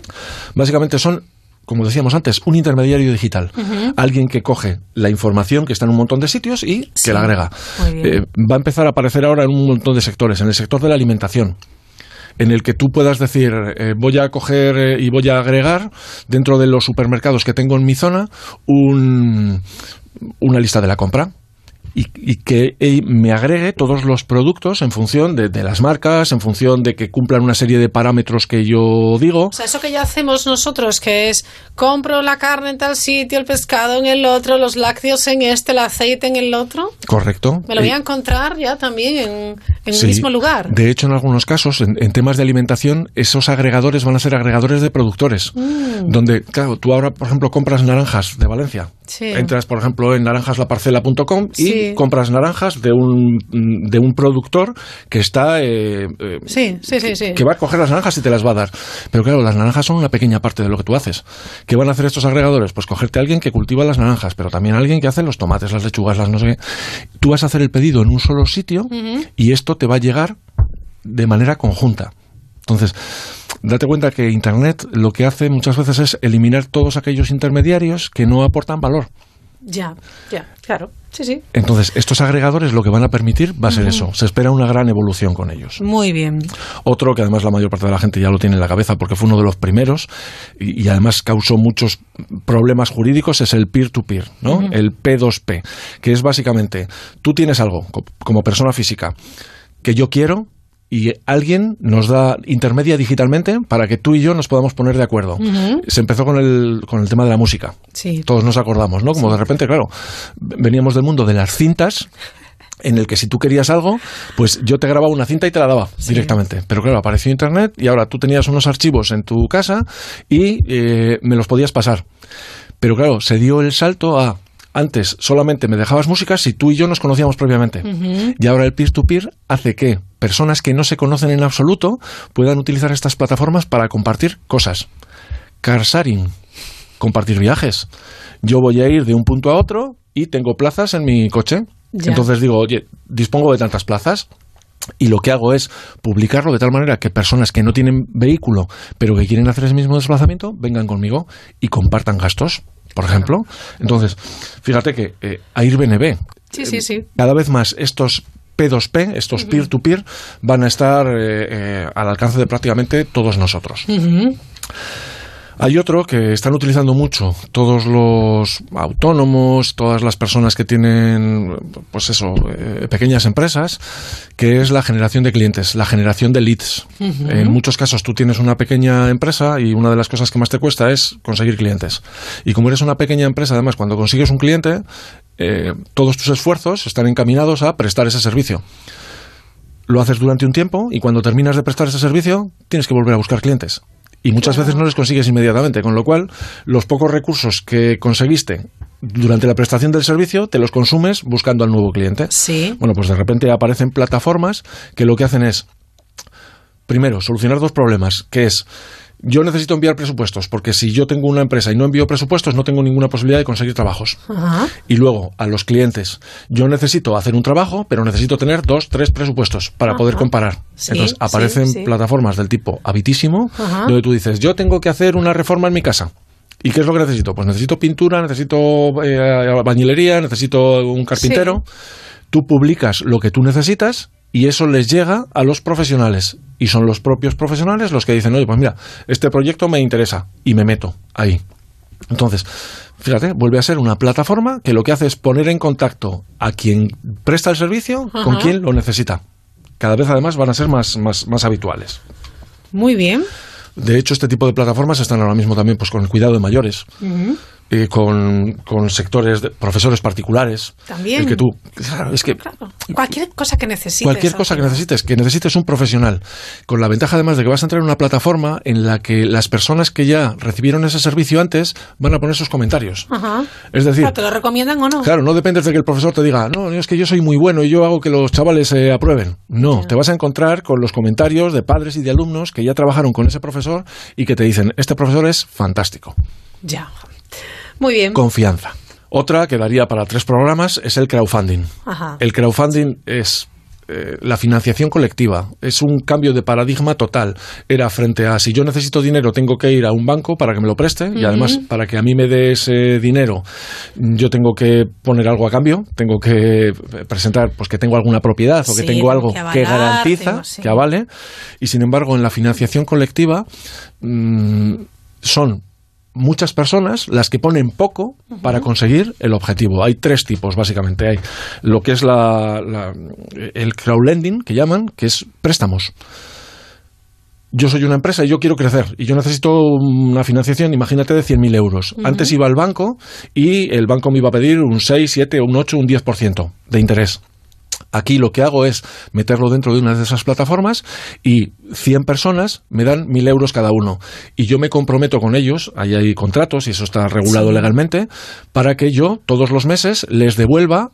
Básicamente son, como decíamos antes, un intermediario digital. Alguien que coge la información que está en un montón de sitios y Sí. que la agrega. Eh, va a empezar a aparecer ahora en un montón de sectores. En el sector de la alimentación en el que tú puedas decir, eh, voy a coger eh, y voy a agregar dentro de los supermercados que tengo en mi zona un, una lista de la compra. Y, y que eh, me agregue todos los productos en función de, de las marcas, en función de que cumplan una serie de parámetros que yo digo. O sea, eso que ya hacemos nosotros, que es compro la carne en tal sitio, el pescado en el otro, los lácteos en este, el aceite en el otro, Correcto. me lo voy Eh, a encontrar ya también en, en Sí. el mismo lugar. De hecho, en algunos casos, en, en temas de alimentación, esos agregadores van a ser agregadores de productores. Mm. Donde, claro, tú ahora, por ejemplo, compras naranjas de Valencia. Entras, por ejemplo, en naranjaslaparcela.com y Sí. compras naranjas de un, de un productor que está... eh, eh, Sí, sí, sí, sí. que va a coger las naranjas y te las va a dar. Pero claro, las naranjas son una pequeña parte de lo que tú haces. ¿Qué van a hacer estos agregadores? Pues cogerte a alguien que cultiva las naranjas, pero también a alguien que hace los tomates, las lechugas, las no sé qué. Tú vas a hacer el pedido en un solo sitio y esto te va a llegar de manera conjunta. Entonces, date cuenta que Internet lo que hace muchas veces es eliminar todos aquellos intermediarios que no aportan valor. Ya, ya, claro. Sí, sí. Entonces, estos agregadores lo que van a permitir va a ser eso. Se espera una gran evolución con ellos. Muy bien. Otro que además la mayor parte de la gente ya lo tiene en la cabeza porque fue uno de los primeros y, y además causó muchos problemas jurídicos es el peer-to-peer, ¿no? El P2P, que es básicamente tú tienes algo co- como persona física que yo quiero y alguien nos da intermedia digitalmente para que tú y yo nos podamos poner de acuerdo. Se empezó con el, con el tema de la música. Sí. Todos nos acordamos, ¿no? Como de repente, claro, veníamos del mundo de las cintas en el que si tú querías algo, pues yo te grababa una cinta y te la daba directamente. Pero claro, apareció Internet y ahora tú tenías unos archivos en tu casa y eh, me los podías pasar. Pero claro, se dio el salto a antes solamente me dejabas música si tú y yo nos conocíamos previamente. Y ahora el peer-to-peer hace que personas que no se conocen en absoluto puedan utilizar estas plataformas para compartir cosas. Car sharing, compartir viajes. Yo voy a ir de un punto a otro y tengo plazas en mi coche. Ya. Entonces digo, oye, dispongo de tantas plazas. Y lo que hago es publicarlo de tal manera que personas que no tienen vehículo, pero que quieren hacer ese mismo desplazamiento, vengan conmigo y compartan gastos, por ejemplo. Entonces, fíjate que eh, Airbnb, Sí, sí, sí. cada vez más estos P2P, estos peer-to-peer, van a estar eh, eh, al alcance de prácticamente todos nosotros. Hay otro que están utilizando mucho todos los autónomos, todas las personas que tienen, pues eso, eh, pequeñas empresas, que es la generación de clientes, la generación de leads. En muchos casos tú tienes una pequeña empresa y una de las cosas que más te cuesta es conseguir clientes. Y como eres una pequeña empresa, además, cuando consigues un cliente, eh, todos tus esfuerzos están encaminados a prestar ese servicio. Lo haces durante un tiempo y cuando terminas de prestar ese servicio, tienes que volver a buscar clientes. Y muchas veces no les consigues inmediatamente, con lo cual los pocos recursos que conseguiste durante la prestación del servicio te los consumes buscando al nuevo cliente. Sí. Bueno, pues de repente aparecen plataformas que lo que hacen es, primero, solucionar dos problemas, que es, yo necesito enviar presupuestos, porque si yo tengo una empresa y no envío presupuestos, no tengo ninguna posibilidad de conseguir trabajos. Ajá. Y luego, a los clientes, yo necesito hacer un trabajo, pero necesito tener dos, tres presupuestos para poder comparar. Sí, Entonces, sí, aparecen sí. plataformas del tipo Habitísimo, Ajá. donde tú dices, yo tengo que hacer una reforma en mi casa. ¿Y qué es lo que necesito? Pues necesito pintura, necesito eh, bañilería, necesito un carpintero. Tú publicas lo que tú necesitas y eso les llega a los profesionales. Y son los propios profesionales los que dicen, oye, pues mira, este proyecto me interesa y me meto ahí. Entonces, fíjate, vuelve a ser una plataforma que lo que hace es poner en contacto a quien presta el servicio con quien lo necesita. Cada vez además van a ser más, más, más habituales. Muy bien. De hecho, este tipo de plataformas están ahora mismo también pues, con el cuidado de mayores. Eh, con, con sectores de profesores particulares. También. El que tú, claro, es que Cualquier cosa que necesites. cualquier cosa que necesites, que necesites un profesional, con la ventaja además de que vas a entrar en una plataforma en la que las personas que ya recibieron ese servicio antes van a poner sus comentarios. Ajá. Es decir, Claro, ¿Te lo recomiendan o no? Claro, no dependes de que el profesor te diga, no, es que yo soy muy bueno y yo hago que los chavales eh, aprueben. No, te vas a encontrar con los comentarios de padres y de alumnos que ya trabajaron con ese profesor y que te dicen, este profesor es fantástico. Ya. Muy bien. Confianza. Otra que daría para tres programas es el crowdfunding. Ajá. El crowdfunding es eh, la financiación colectiva. Es un cambio de paradigma total. Era frente a si yo necesito dinero tengo que ir a un banco para que me lo preste y además para que a mí me dé ese dinero yo tengo que poner algo a cambio, tengo que presentar pues que tengo alguna propiedad o que tengo algo que garantiza, tengo- sí. que avale y sin embargo en la financiación colectiva mm, son muchas personas las que ponen poco para conseguir el objetivo. Hay tres tipos, básicamente. Hay lo que es la, la- el crowdlending, que llaman, que es préstamos. Yo soy una empresa y yo quiero crecer y yo necesito una financiación, imagínate, de 100.000 euros. Antes iba al banco y el banco me iba a pedir un 6, 7, un 8, un 10% de interés. Aquí lo que hago es meterlo dentro de una de esas plataformas y 100 personas me dan 1.000 euros cada uno. Y yo me comprometo con ellos, ahí hay contratos y eso está regulado legalmente, para que yo todos los meses les devuelva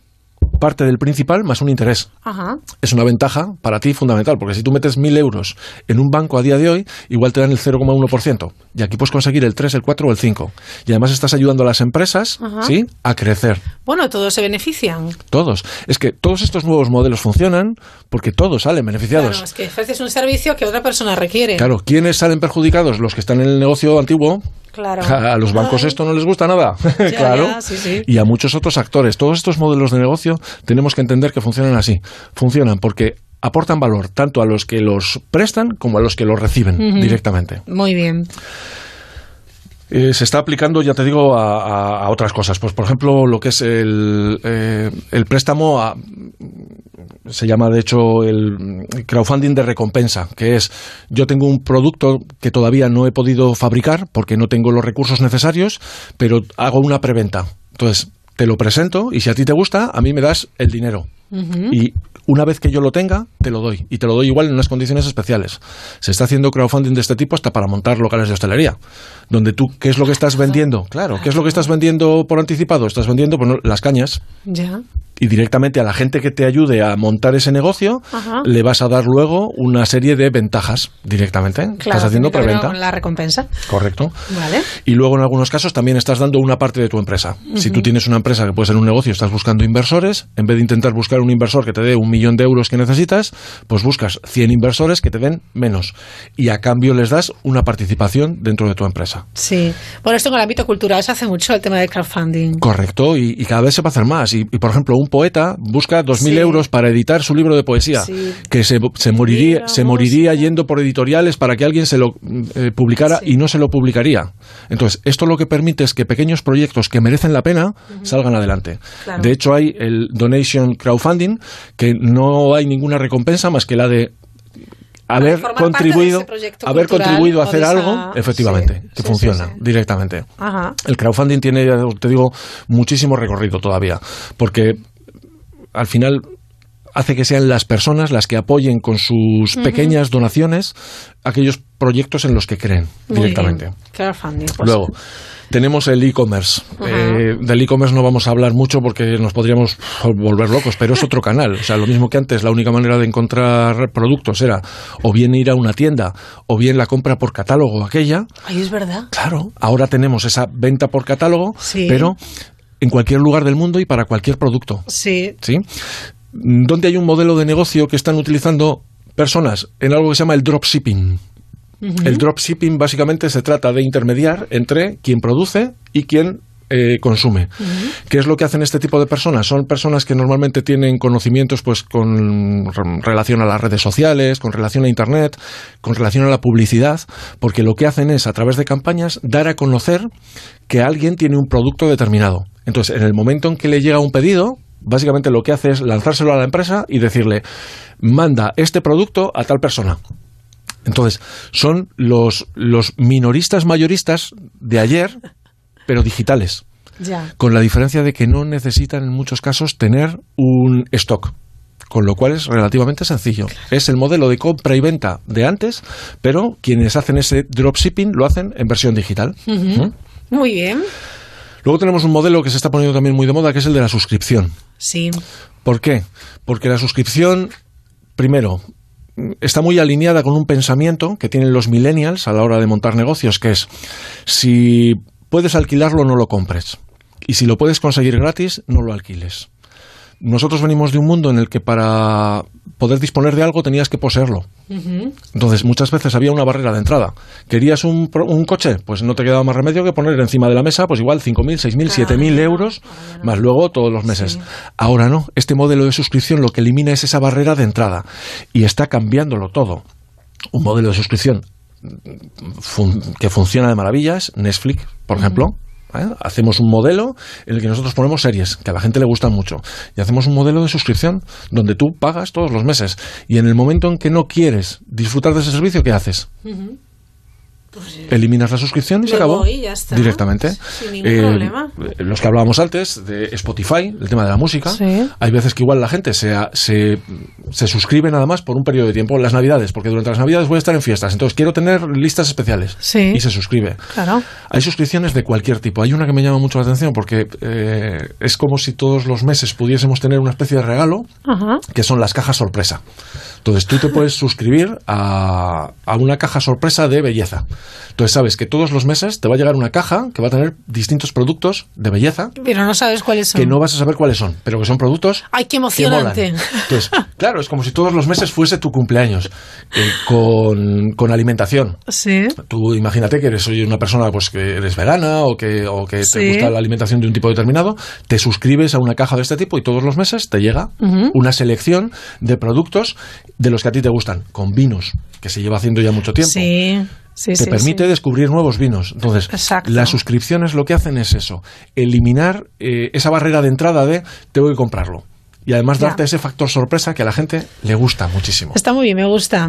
parte del principal más un interés. Ajá. Es una ventaja para ti fundamental, porque si tú metes 1.000 euros en un banco a día de hoy, igual te dan el 0,1%. Y aquí puedes conseguir el 3, el 4 o el 5. Y además estás ayudando a las empresas Ajá. ¿sí? a crecer. Bueno, todos se benefician. Todos. Es que todos estos nuevos modelos funcionan porque todos salen beneficiados. Claro, es que ofreces un servicio que otra persona requiere. Claro, ¿quiénes salen perjudicados? Los que están en el negocio antiguo. Claro. A los bancos Ay. esto no les gusta nada. Ya, claro. ya, sí, sí. Y a muchos otros actores. Todos estos modelos de negocio tenemos que entender que funcionan así. Funcionan porque aportan valor tanto a los que los prestan como a los que los reciben directamente. Muy bien. Eh, se está aplicando, ya te digo, a, otras cosas. Pues, por ejemplo, lo que es el, eh, el préstamo, a- se llama de hecho el crowdfunding de recompensa, que es yo tengo un producto que todavía no he podido fabricar porque no tengo los recursos necesarios, pero hago una preventa. Entonces, te lo presento y si a ti te gusta, a mí me das el dinero. Y una vez que yo lo tenga, te lo doy. Y te lo doy igual en unas condiciones especiales. Se está haciendo crowdfunding de este tipo hasta para montar locales de hostelería. Donde tú, ¿qué es lo que estás vendiendo? Claro, ¿qué es lo que estás vendiendo por anticipado? Estás vendiendo pues, no, las cañas. Ya. Y directamente a la gente que te ayude a montar ese negocio, Ajá. le vas a dar luego una serie de ventajas directamente. Claro, estás haciendo preventa. la recompensa. Correcto. Vale. Y luego en algunos casos también estás dando una parte de tu empresa. Si tú tienes una empresa que puede ser un negocio, estás buscando inversores, en vez de intentar buscar un inversor que te dé un millón de euros que necesitas, pues buscas 100 inversores que te den menos. Y a cambio les das una participación dentro de tu empresa. Sí. Bueno, esto en el ámbito cultural se hace mucho el tema del crowdfunding. Correcto, y, y cada vez se va a hacer más. Y, y, por ejemplo, un poeta busca 2.000 Sí. euros para editar su libro de poesía, Sí. que se, se moriría, se moriría yendo por editoriales para que alguien se lo eh, publicara y no se lo publicaría. Entonces, esto lo que permite es que pequeños proyectos que merecen la pena salgan adelante. Claro. De hecho, hay el donation crowdfunding, que no hay ninguna recompensa más que la de haber contribuido, haber contribuido a hacer esa- algo, efectivamente, sí, que sí, funciona sí, directamente. Ajá. El crowdfunding tiene, te digo, muchísimo recorrido todavía, porque al final hace que sean las personas las que apoyen con sus pequeñas donaciones aquellos proyectos en los que creen Muy directamente. Crowdfunding. pues. Luego, tenemos el e-commerce. Eh, del e-commerce no vamos a hablar mucho porque nos podríamos volver locos, pero es otro canal. O sea, lo mismo que antes, la única manera de encontrar productos era o bien ir a una tienda o bien la compra por catálogo aquella. Ay, es verdad. Claro, ahora tenemos esa venta por catálogo, Sí. pero en cualquier lugar del mundo y para cualquier producto. Sí. ¿Sí? ¿Dónde hay un modelo de negocio que están utilizando personas? En algo que se llama el dropshipping. Ujú. El dropshipping básicamente se trata de intermediar entre quien produce y quien eh, consume. ¿Qué es lo que hacen este tipo de personas? Son personas que normalmente tienen conocimientos pues con re- relación a las redes sociales, con relación a internet, con relación a la publicidad, porque lo que hacen es a través de campañas dar a conocer que alguien tiene un producto determinado. Entonces, en el momento en que le llega un pedido, básicamente lo que hace es lanzárselo a la empresa y decirle, manda este producto a tal persona. Entonces, son los, los minoristas mayoristas de ayer, pero digitales. Ya. Con la diferencia de que no necesitan en muchos casos tener un stock. Con lo cual es relativamente sencillo. Es el modelo de compra y venta de antes, pero quienes hacen ese dropshipping lo hacen en versión digital. ¿Mm? Muy bien. Luego tenemos un modelo que se está poniendo también muy de moda, que es el de la suscripción. Sí. ¿Por qué? Porque la suscripción, primero, está muy alineada con un pensamiento que tienen los millennials a la hora de montar negocios, que es, si puedes alquilarlo, no lo compres. Y si lo puedes conseguir gratis, no lo alquiles. Nosotros venimos de un mundo en el que para poder disponer de algo tenías que poseerlo. Entonces, muchas veces había una barrera de entrada. ¿Querías un, un coche? Pues no te quedaba más remedio que poner encima de la mesa, pues igual 5.000, 6.000, 7.000 euros, más luego todos los meses. Ahora no. Este modelo de suscripción lo que elimina es esa barrera de entrada. Y está cambiándolo todo. Un modelo de suscripción fun- que funciona de maravillas, Netflix, por ejemplo. ¿Eh? Hacemos un modelo en el que nosotros ponemos series que a la gente le gustan mucho y hacemos un modelo de suscripción donde tú pagas todos los meses y en el momento en que no quieres disfrutar de ese servicio, ¿qué haces? Ujú. eliminas la suscripción y se acabó y ya está. directamente. Sin ningún problema. Los que hablábamos antes de Spotify, el tema de la música, Sí. hay veces que igual la gente se, se, se suscribe nada más por un periodo de tiempo, las navidades, porque durante las navidades voy a estar en fiestas, entonces quiero tener listas especiales Sí. y se suscribe. Claro. Hay suscripciones de cualquier tipo. Hay una que me llama mucho la atención porque eh, es como si todos los meses pudiésemos tener una especie de regalo Ajá. que son las cajas sorpresa. Entonces tú te puedes suscribir a, a una caja sorpresa de belleza. Entonces sabes que todos los meses te va a llegar una caja que va a tener distintos productos de belleza Pero no sabes cuáles son. que no vas a saber cuáles son, pero que son productos Ay, qué emocionante. Entonces, claro, es como si todos los meses fuese tu cumpleaños eh, con, con alimentación. Sí. Tú imagínate que eres una persona pues que eres vegana o que, o que Sí. te gusta la alimentación de un tipo determinado, te suscribes a una caja de este tipo y todos los meses te llega una selección de productos de los que a ti te gustan, con vinos, que se lleva haciendo ya mucho tiempo. Sí. Sí, te sí, permite sí. descubrir nuevos vinos. Entonces, Exacto. las suscripciones lo que hacen es eso, eliminar eh, esa barrera de entrada de tengo que comprarlo. Y además Ya. darte ese factor sorpresa que a la gente le gusta muchísimo. Está muy bien, me gusta.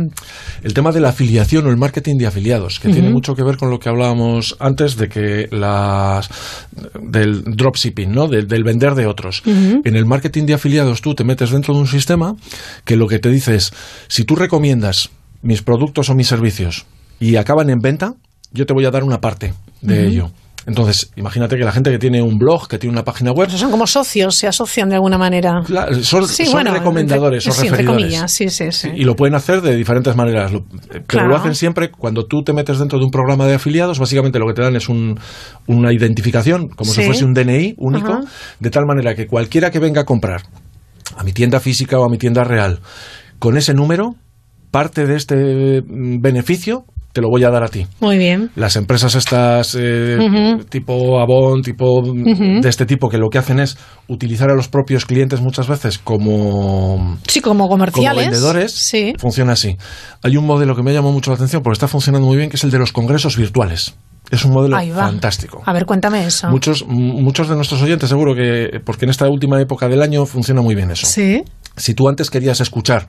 El tema de la afiliación o el marketing de afiliados, que tiene mucho que ver con lo que hablábamos antes de que las del dropshipping, ¿no? Del, del vender de otros. En el marketing de afiliados tú te metes dentro de un sistema que lo que te dice es, si tú recomiendas mis productos o mis servicios y acaban en venta, yo te voy a dar una parte de ello. Entonces, imagínate que la gente que tiene un blog, que tiene una página web, Son como socios, se asocian de alguna manera. Claro, son, Sí, son bueno, recomendadores entre- o sí, entre referidores. comillas, sí, sí, sí. Y lo pueden hacer de diferentes maneras. Lo- Pero Claro. lo hacen siempre cuando tú te metes dentro de un programa de afiliados. Básicamente lo que te dan es un- una identificación, como Sí. si fuese un DNI único, Ajá. de tal manera que cualquiera que venga a comprar a mi tienda física o a mi tienda real con ese número, parte de este mm, beneficio te lo voy a dar a ti. Muy bien. Las empresas estas eh, tipo Avon, tipo de este tipo, que lo que hacen es utilizar a los propios clientes muchas veces como, Sí, como comerciales. como vendedores, Sí. funciona así. Hay un modelo que me llamó mucho la atención porque está funcionando muy bien, que es el de los congresos virtuales. Es un modelo fantástico. A ver, cuéntame eso. Muchos, muchos de nuestros oyentes seguro que, porque en esta última época del año funciona muy bien eso. Sí. Si tú antes querías escuchar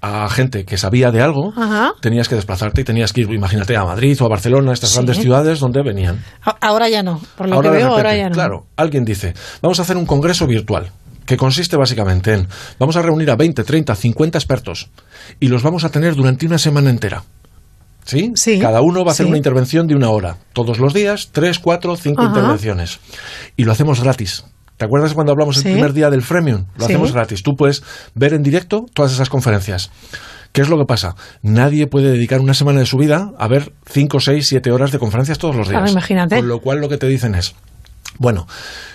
a gente que sabía de algo, Ajá. tenías que desplazarte y tenías que ir, imagínate, a Madrid o a Barcelona, estas Sí. grandes ciudades donde venían. Ahora ya no. Por lo Ahora que veo, repente, ahora ya no. Claro, alguien dice, vamos a hacer un congreso virtual que consiste básicamente en, vamos a reunir a 20, 30, 50 expertos y los vamos a tener durante una semana entera. ¿Sí? Cada uno va a hacer sí. una intervención de una hora. Todos los días, tres, cuatro, cinco Ajá. intervenciones. Y lo hacemos gratis. ¿Te acuerdas cuando hablamos Sí. el primer día del Freemium? Lo Sí. hacemos gratis. Tú puedes ver en directo todas esas conferencias. ¿Qué es lo que pasa? Nadie puede dedicar una semana de su vida a ver 5, 6, 7 horas de conferencias todos los días. Claro, imagínate. Con lo cual lo que te dicen es, bueno,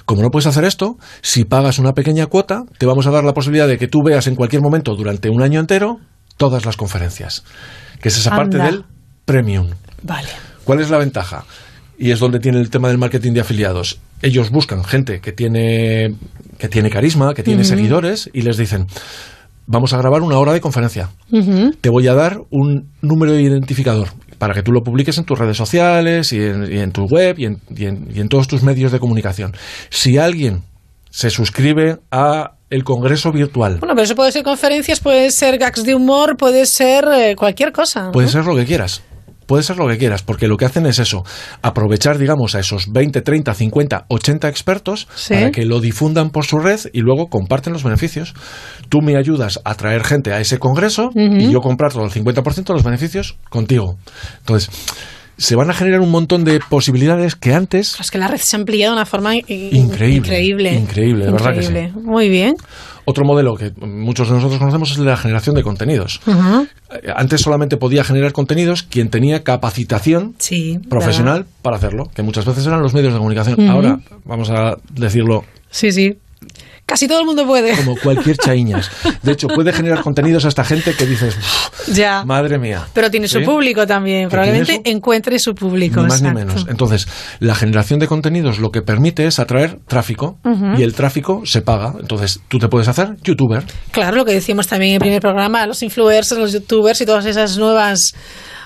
como no puedes hacer esto, si pagas una pequeña cuota, te vamos a dar la posibilidad de que tú veas en cualquier momento durante un año entero todas las conferencias. Que es esa parte del premium. Vale. ¿Cuál es la ventaja? Y es donde tiene el tema del marketing de afiliados. Ellos buscan gente que tiene, que tiene carisma, que tiene seguidores, y les dicen, vamos a grabar una hora de conferencia. Te voy a dar un número de identificador para que tú lo publiques en tus redes sociales y en, y en tu web y en, y en- y en todos tus medios de comunicación. Si alguien se suscribe a el congreso virtual, Bueno, pero eso puede ser conferencias, puede ser gags de humor, puede ser eh, cualquier cosa. Puede ¿no? ser lo que quieras. Puede ser lo que quieras, porque lo que hacen es eso, aprovechar, digamos, a esos 20, 30, 50, 80 expertos Sí. para que lo difundan por su red y luego comparten los beneficios. Tú me ayudas a traer gente a ese congreso y yo comprar todo el 50% de los beneficios contigo. Entonces, se van a generar un montón de posibilidades que antes... Es que la red se ha ampliado de una forma Increíble, increíble. increíble, de verdad que sí. Increíble. Muy bien. Otro modelo que muchos de nosotros conocemos es el de la generación de contenidos. Antes solamente podía generar contenidos quien tenía capacitación Sí. profesional para hacerlo, que muchas veces eran los medios de comunicación. Ahora, vamos a decirlo Sí, sí. Casi todo el mundo puede. como cualquier chaiñas. De hecho, puede generar contenidos a esta gente que dices, "Uf, Ya. madre mía. Pero tiene su público también. Probablemente tiene encuentre su público. Ni más ni menos. Entonces, la generación de contenidos lo que permite es atraer tráfico y el tráfico se paga. Entonces, tú te puedes hacer youtuber. Claro, lo que decíamos también en el primer programa, los influencers, los youtubers y todas esas nuevas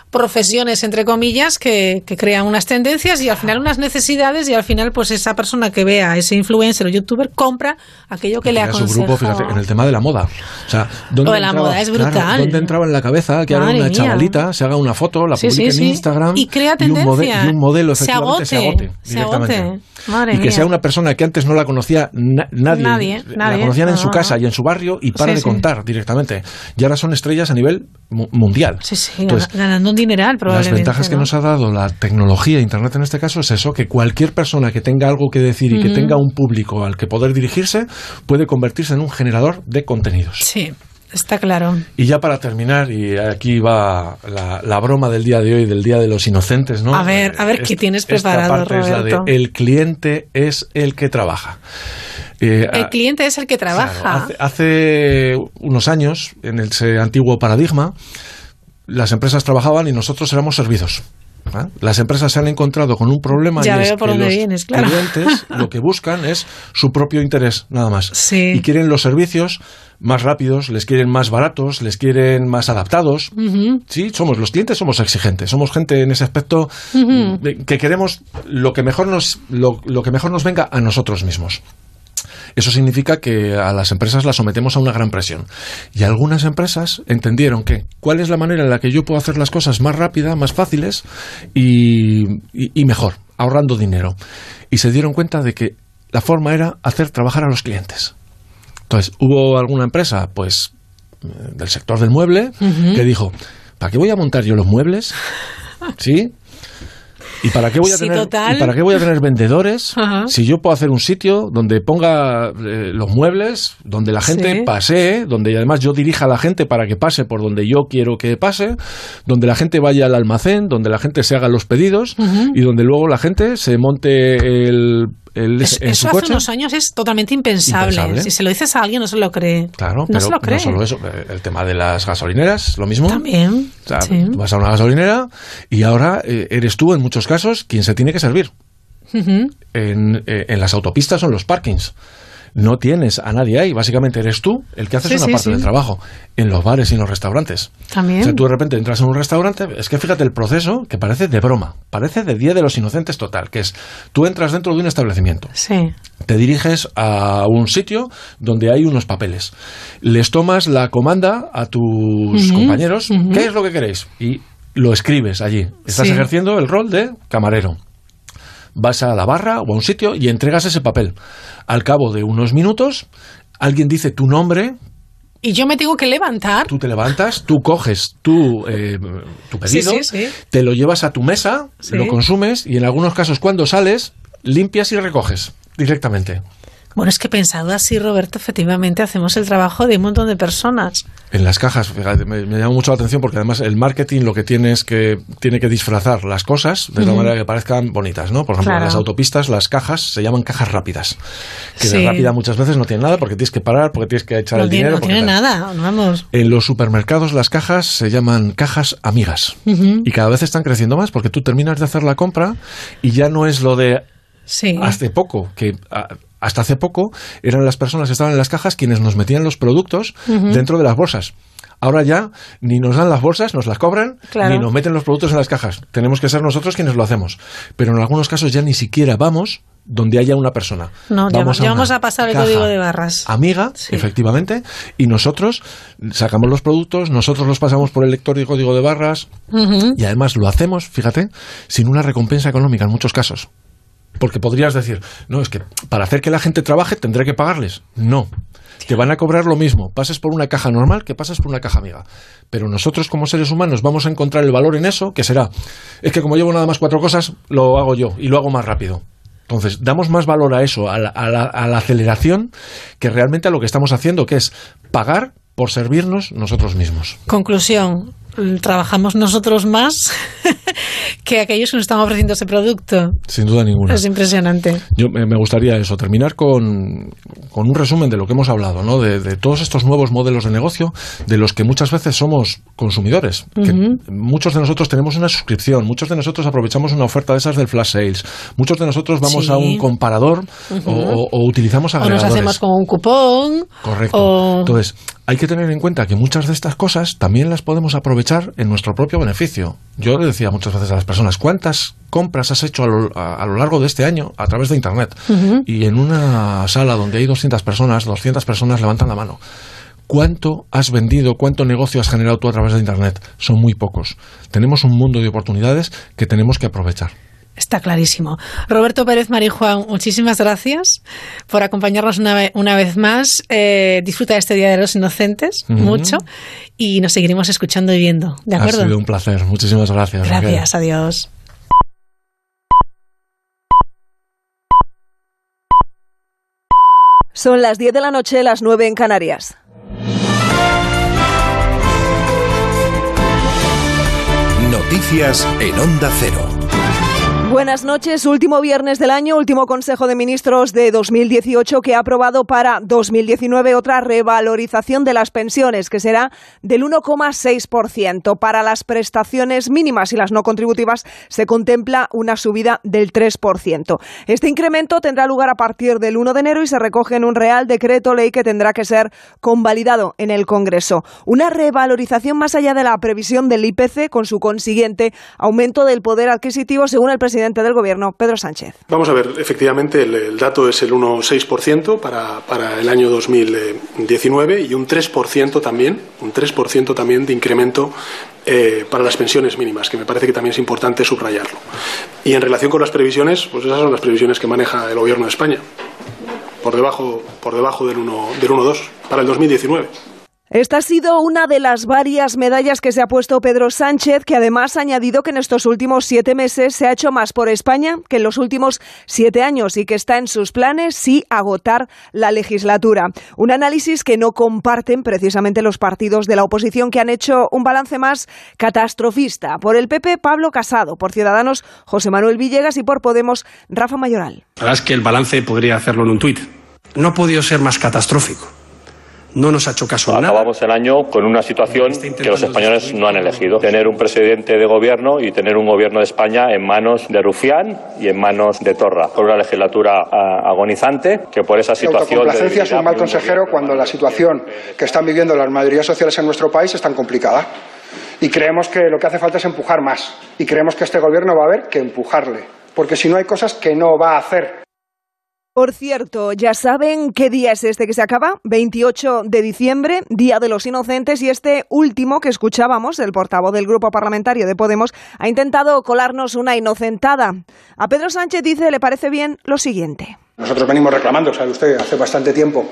profesiones, entre comillas, que, que, crean unas tendencias y al final unas necesidades y al final pues esa persona que vea ese influencer o youtuber compra aquello que le aconseja. su grupo, fíjate, en el tema de la moda. O sea, ¿dónde Lo de la entraba, moda es brutal. Claro, ¿Dónde entraba en la cabeza que haga una mía. chavalita, se haga una foto, la Sí, publique sí, en sí. Instagram Y crea un, tendencia. y un modelo Se efectivamente se agote, se directamente. agote. Madre y que mía. sea una persona que antes no la conocía na- nadie, Nadie, la conocían en su casa no. y en su barrio y para de contar directamente. Y ahora son estrellas a nivel mu- mundial. Sí, sí, Entonces, ganando las ventajas que ¿no? nos ha dado la tecnología, Internet en este caso, es eso, que cualquier persona que tenga algo que decir y que tenga un público al que poder dirigirse, puede convertirse en un generador de contenidos. Sí, está claro. Y ya para terminar, y aquí va la, la broma del día de hoy, del Día de los Inocentes, ¿no? A ver, a ver, Esta- ¿qué tienes esta preparado, parte es la de Roberto? el cliente es el que trabaja. Eh, El a- cliente es el que trabaja. Hace, hace unos años, en ese antiguo paradigma, las empresas trabajaban y nosotros éramos servidos. ¿ah? Las empresas se han encontrado con un problema Ya y es por que los vienes, claro. clientes lo que buscan es su propio interés, nada más. Sí. Y quieren los servicios más rápidos, les quieren más baratos, les quieren más adaptados. Sí, somos los clientes, somos exigentes, somos gente en ese aspecto que queremos lo que mejor nos lo, lo que mejor nos venga a nosotros mismos. Eso significa que a las empresas las sometemos a una gran presión. Y algunas empresas entendieron que cuál es la manera en la que yo puedo hacer las cosas más rápida, más fáciles y, y- y mejor, ahorrando dinero. Y se dieron cuenta de que la forma era hacer trabajar a los clientes. Entonces, hubo alguna empresa, pues, eh, del sector del mueble, que dijo, ¿para qué voy a montar yo los muebles? ¿Sí? ¿Y para qué voy a Sí, tener, total. ¿y para qué voy a tener vendedores Ajá. si yo puedo hacer un sitio donde ponga eh, los muebles, donde la gente Sí. pasee, donde además yo dirija a la gente para que pase por donde yo quiero que pase, donde la gente vaya al almacén, donde la gente se haga los pedidos y donde luego la gente se monte el, Eso, en eso su hace coche? unos años es totalmente impensable. Impensable. Si se lo dices a alguien, no se lo cree. Claro, no pero se lo cree. no solo eso, eh, el tema de las gasolineras, lo mismo. También. O sea, sí. vas a una gasolinera y ahora eh, eres tú, en muchos casos, quien se tiene que servir. En, eh, en las autopistas o en los parkings. No tienes a nadie ahí, básicamente eres tú el que haces Sí, una sí, parte sí. del trabajo. En los bares y en los restaurantes. También. O sea, tú de repente entras en un restaurante, es que fíjate el proceso que parece de broma, parece de Día de los Inocentes total, que es tú entras dentro de un establecimiento, Sí. te diriges a un sitio donde hay unos papeles, les tomas la comanda a tus compañeros. ¿qué es lo que queréis? Y lo escribes allí. Estás ejerciendo el rol de camarero. Vas a la barra o a un sitio y entregas ese papel. Al cabo de unos minutos, alguien dice tu nombre, Y yo me tengo que levantar. tú te levantas, tú coges tu, eh, tu pedido, Sí, sí, sí. te lo llevas a tu mesa, lo consumes y en algunos casos cuando sales, limpias y recoges directamente. Bueno, es que pensado así, Roberto, efectivamente hacemos el trabajo de un montón de personas. En las cajas, fíjate, me, me llama mucho la atención porque además el marketing lo que tiene es que tiene que disfrazar las cosas de la Ujú. manera que parezcan bonitas, ¿no? Por ejemplo, Claro. en las autopistas las cajas se llaman cajas rápidas, que Sí. de rápida muchas veces no tienen nada porque tienes que parar, porque tienes que echar No el tiene, dinero. no tiene nada, vamos. En los supermercados las cajas se llaman cajas amigas. Y cada vez están creciendo más porque tú terminas de hacer la compra y ya no es lo de Sí. hace poco, que a- hasta hace poco eran las personas que estaban en las cajas quienes nos metían los productos dentro de las bolsas. Ahora ya ni nos dan las bolsas, nos las cobran, Claro. ni nos meten los productos en las cajas. Tenemos que ser nosotros quienes lo hacemos. Pero en algunos casos ya ni siquiera vamos donde haya una persona. No, ya, vamos ya a vamos a pasar el código de barras. amiga, efectivamente, y nosotros sacamos los productos, nosotros los pasamos por el lector y código de barras, y además lo hacemos, fíjate, sin una recompensa económica en muchos casos. Porque podrías decir, no, es que para hacer que la gente trabaje tendré que pagarles. No. Te van a cobrar lo mismo, pases por una caja normal que pases por una caja amiga. Pero nosotros como seres humanos vamos a encontrar el valor en eso, que será, es que como llevo nada más cuatro cosas, lo hago yo y lo hago más rápido. Entonces, damos más valor a eso, a la, a la- a la aceleración, que realmente a lo que estamos haciendo, que es pagar por servirnos nosotros mismos. Conclusión, trabajamos nosotros más que aquellos que nos están ofreciendo ese producto. Sin duda ninguna. Es impresionante. Yo me gustaría eso, terminar con, con un resumen de lo que hemos hablado, ¿no? De, de todos estos nuevos modelos de negocio, de los que muchas veces somos consumidores. Que muchos de nosotros tenemos una suscripción, muchos de nosotros aprovechamos una oferta de esas del flash sales, muchos de nosotros vamos Sí. a un comparador o, o- o utilizamos O nos agregadores. hacemos con un cupón. Correcto. O... Entonces, hay que tener en cuenta que muchas de estas cosas también las podemos aprovechar en nuestro propio beneficio. Yo le decía muchas veces a las personas, ¿cuántas compras has hecho a lo, largo de este año a través de Internet? Y en una sala donde hay 200 personas, 200 personas levantan la mano. ¿Cuánto has vendido, cuánto negocio has generado tú a través de Internet? Son muy pocos. Tenemos un mundo de oportunidades que tenemos que aprovechar. Está clarísimo. Roberto Pérez Marijuán, muchísimas gracias por acompañarnos una, una vez más. Eh, disfruta de este Día de los Inocentes mucho y nos seguiremos escuchando y viendo. ¿De acuerdo? Ha sido un placer. Muchísimas gracias. Gracias, adiós. Son las 10 de la noche, las 9 en Canarias. Noticias en Onda Cero. Buenas noches. Último viernes del año, último Consejo de Ministros de 2018 que ha aprobado para 2019 otra revalorización de las pensiones que será del 1,6%. Para las prestaciones mínimas y las no contributivas se contempla una subida del 3%. Este incremento tendrá lugar a partir del 1 de enero y se recoge en un Real Decreto Ley que tendrá que ser convalidado en el Congreso. Una revalorización más allá de la previsión del IPC con su consiguiente aumento del poder adquisitivo según el presidente presidente del Gobierno, Pedro Sánchez. Vamos a ver, efectivamente el, dato es el 1,6% para, para el año 2019 y un 3% también, un 3% también de incremento eh, para las pensiones mínimas, que me parece que también es importante subrayarlo. Y en relación con las previsiones, pues esas son las previsiones que maneja el Gobierno de España, por debajo, por debajo del 1,2 del para el 2019. Esta ha sido una de las varias medallas que se ha puesto Pedro Sánchez, que además ha añadido que en estos últimos siete meses se ha hecho más por España que en los últimos siete años y que está en sus planes sí agotar la legislatura. Un análisis que no comparten precisamente los partidos de la oposición que han hecho un balance más catastrofista. Por el PP, Pablo Casado, por Ciudadanos, José Manuel Villegas y por Podemos, Rafa Mayoral. La verdad es que el balance podría hacerlo en un tuit. No ha podido ser más catastrófico no nos ha hecho caso a nada. Acabamos el año con una situación que los españoles no han elegido. Tener un presidente de gobierno y tener un gobierno de España en manos de Rufián y en manos de Torra. Por una legislatura ah, agonizante que por esa situación... La es un mal consejero cuando la situación que están viviendo las mayorías sociales en nuestro país es tan complicada. Y creemos que lo que hace falta es empujar más. Y creemos que este gobierno va a haber que empujarle. Porque si no hay cosas que no va a hacer. Por cierto, ya saben qué día es este que se acaba, 28 de diciembre, Día de los Inocentes, y este último que escuchábamos, el portavoz del grupo parlamentario de Podemos, ha intentado colarnos una inocentada. A Pedro Sánchez dice, le parece bien lo siguiente. Nosotros venimos reclamando, sabe usted, hace bastante tiempo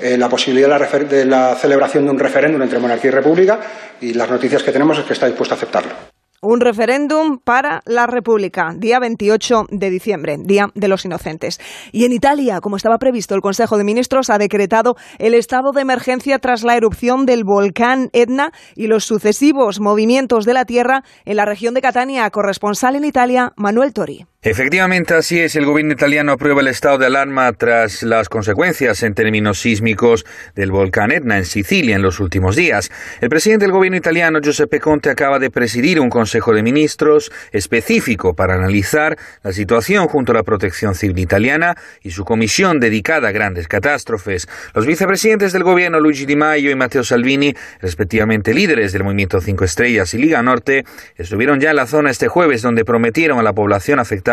eh, la posibilidad de la celebración de un referéndum entre monarquía y república, y las noticias que tenemos es que está dispuesto a aceptarlo un referéndum para la República, día 28 de diciembre, Día de los Inocentes. Y en Italia, como estaba previsto, el Consejo de Ministros ha decretado el estado de emergencia tras la erupción del volcán Etna y los sucesivos movimientos de la Tierra en la región de Catania. Corresponsal en Italia, Manuel Tori. Efectivamente, así es. El gobierno italiano aprueba el estado de alarma tras las consecuencias en términos sísmicos del volcán Etna en Sicilia en los últimos días. El presidente del gobierno italiano, Giuseppe Conte, acaba de presidir un Consejo de Ministros específico para analizar la situación junto a la Protección Civil italiana y su comisión dedicada a grandes catástrofes. Los vicepresidentes del gobierno, Luigi Di Maio y Matteo Salvini, respectivamente líderes del Movimiento Cinco Estrellas y Liga Norte, estuvieron ya en la zona este jueves donde prometieron a la población afectada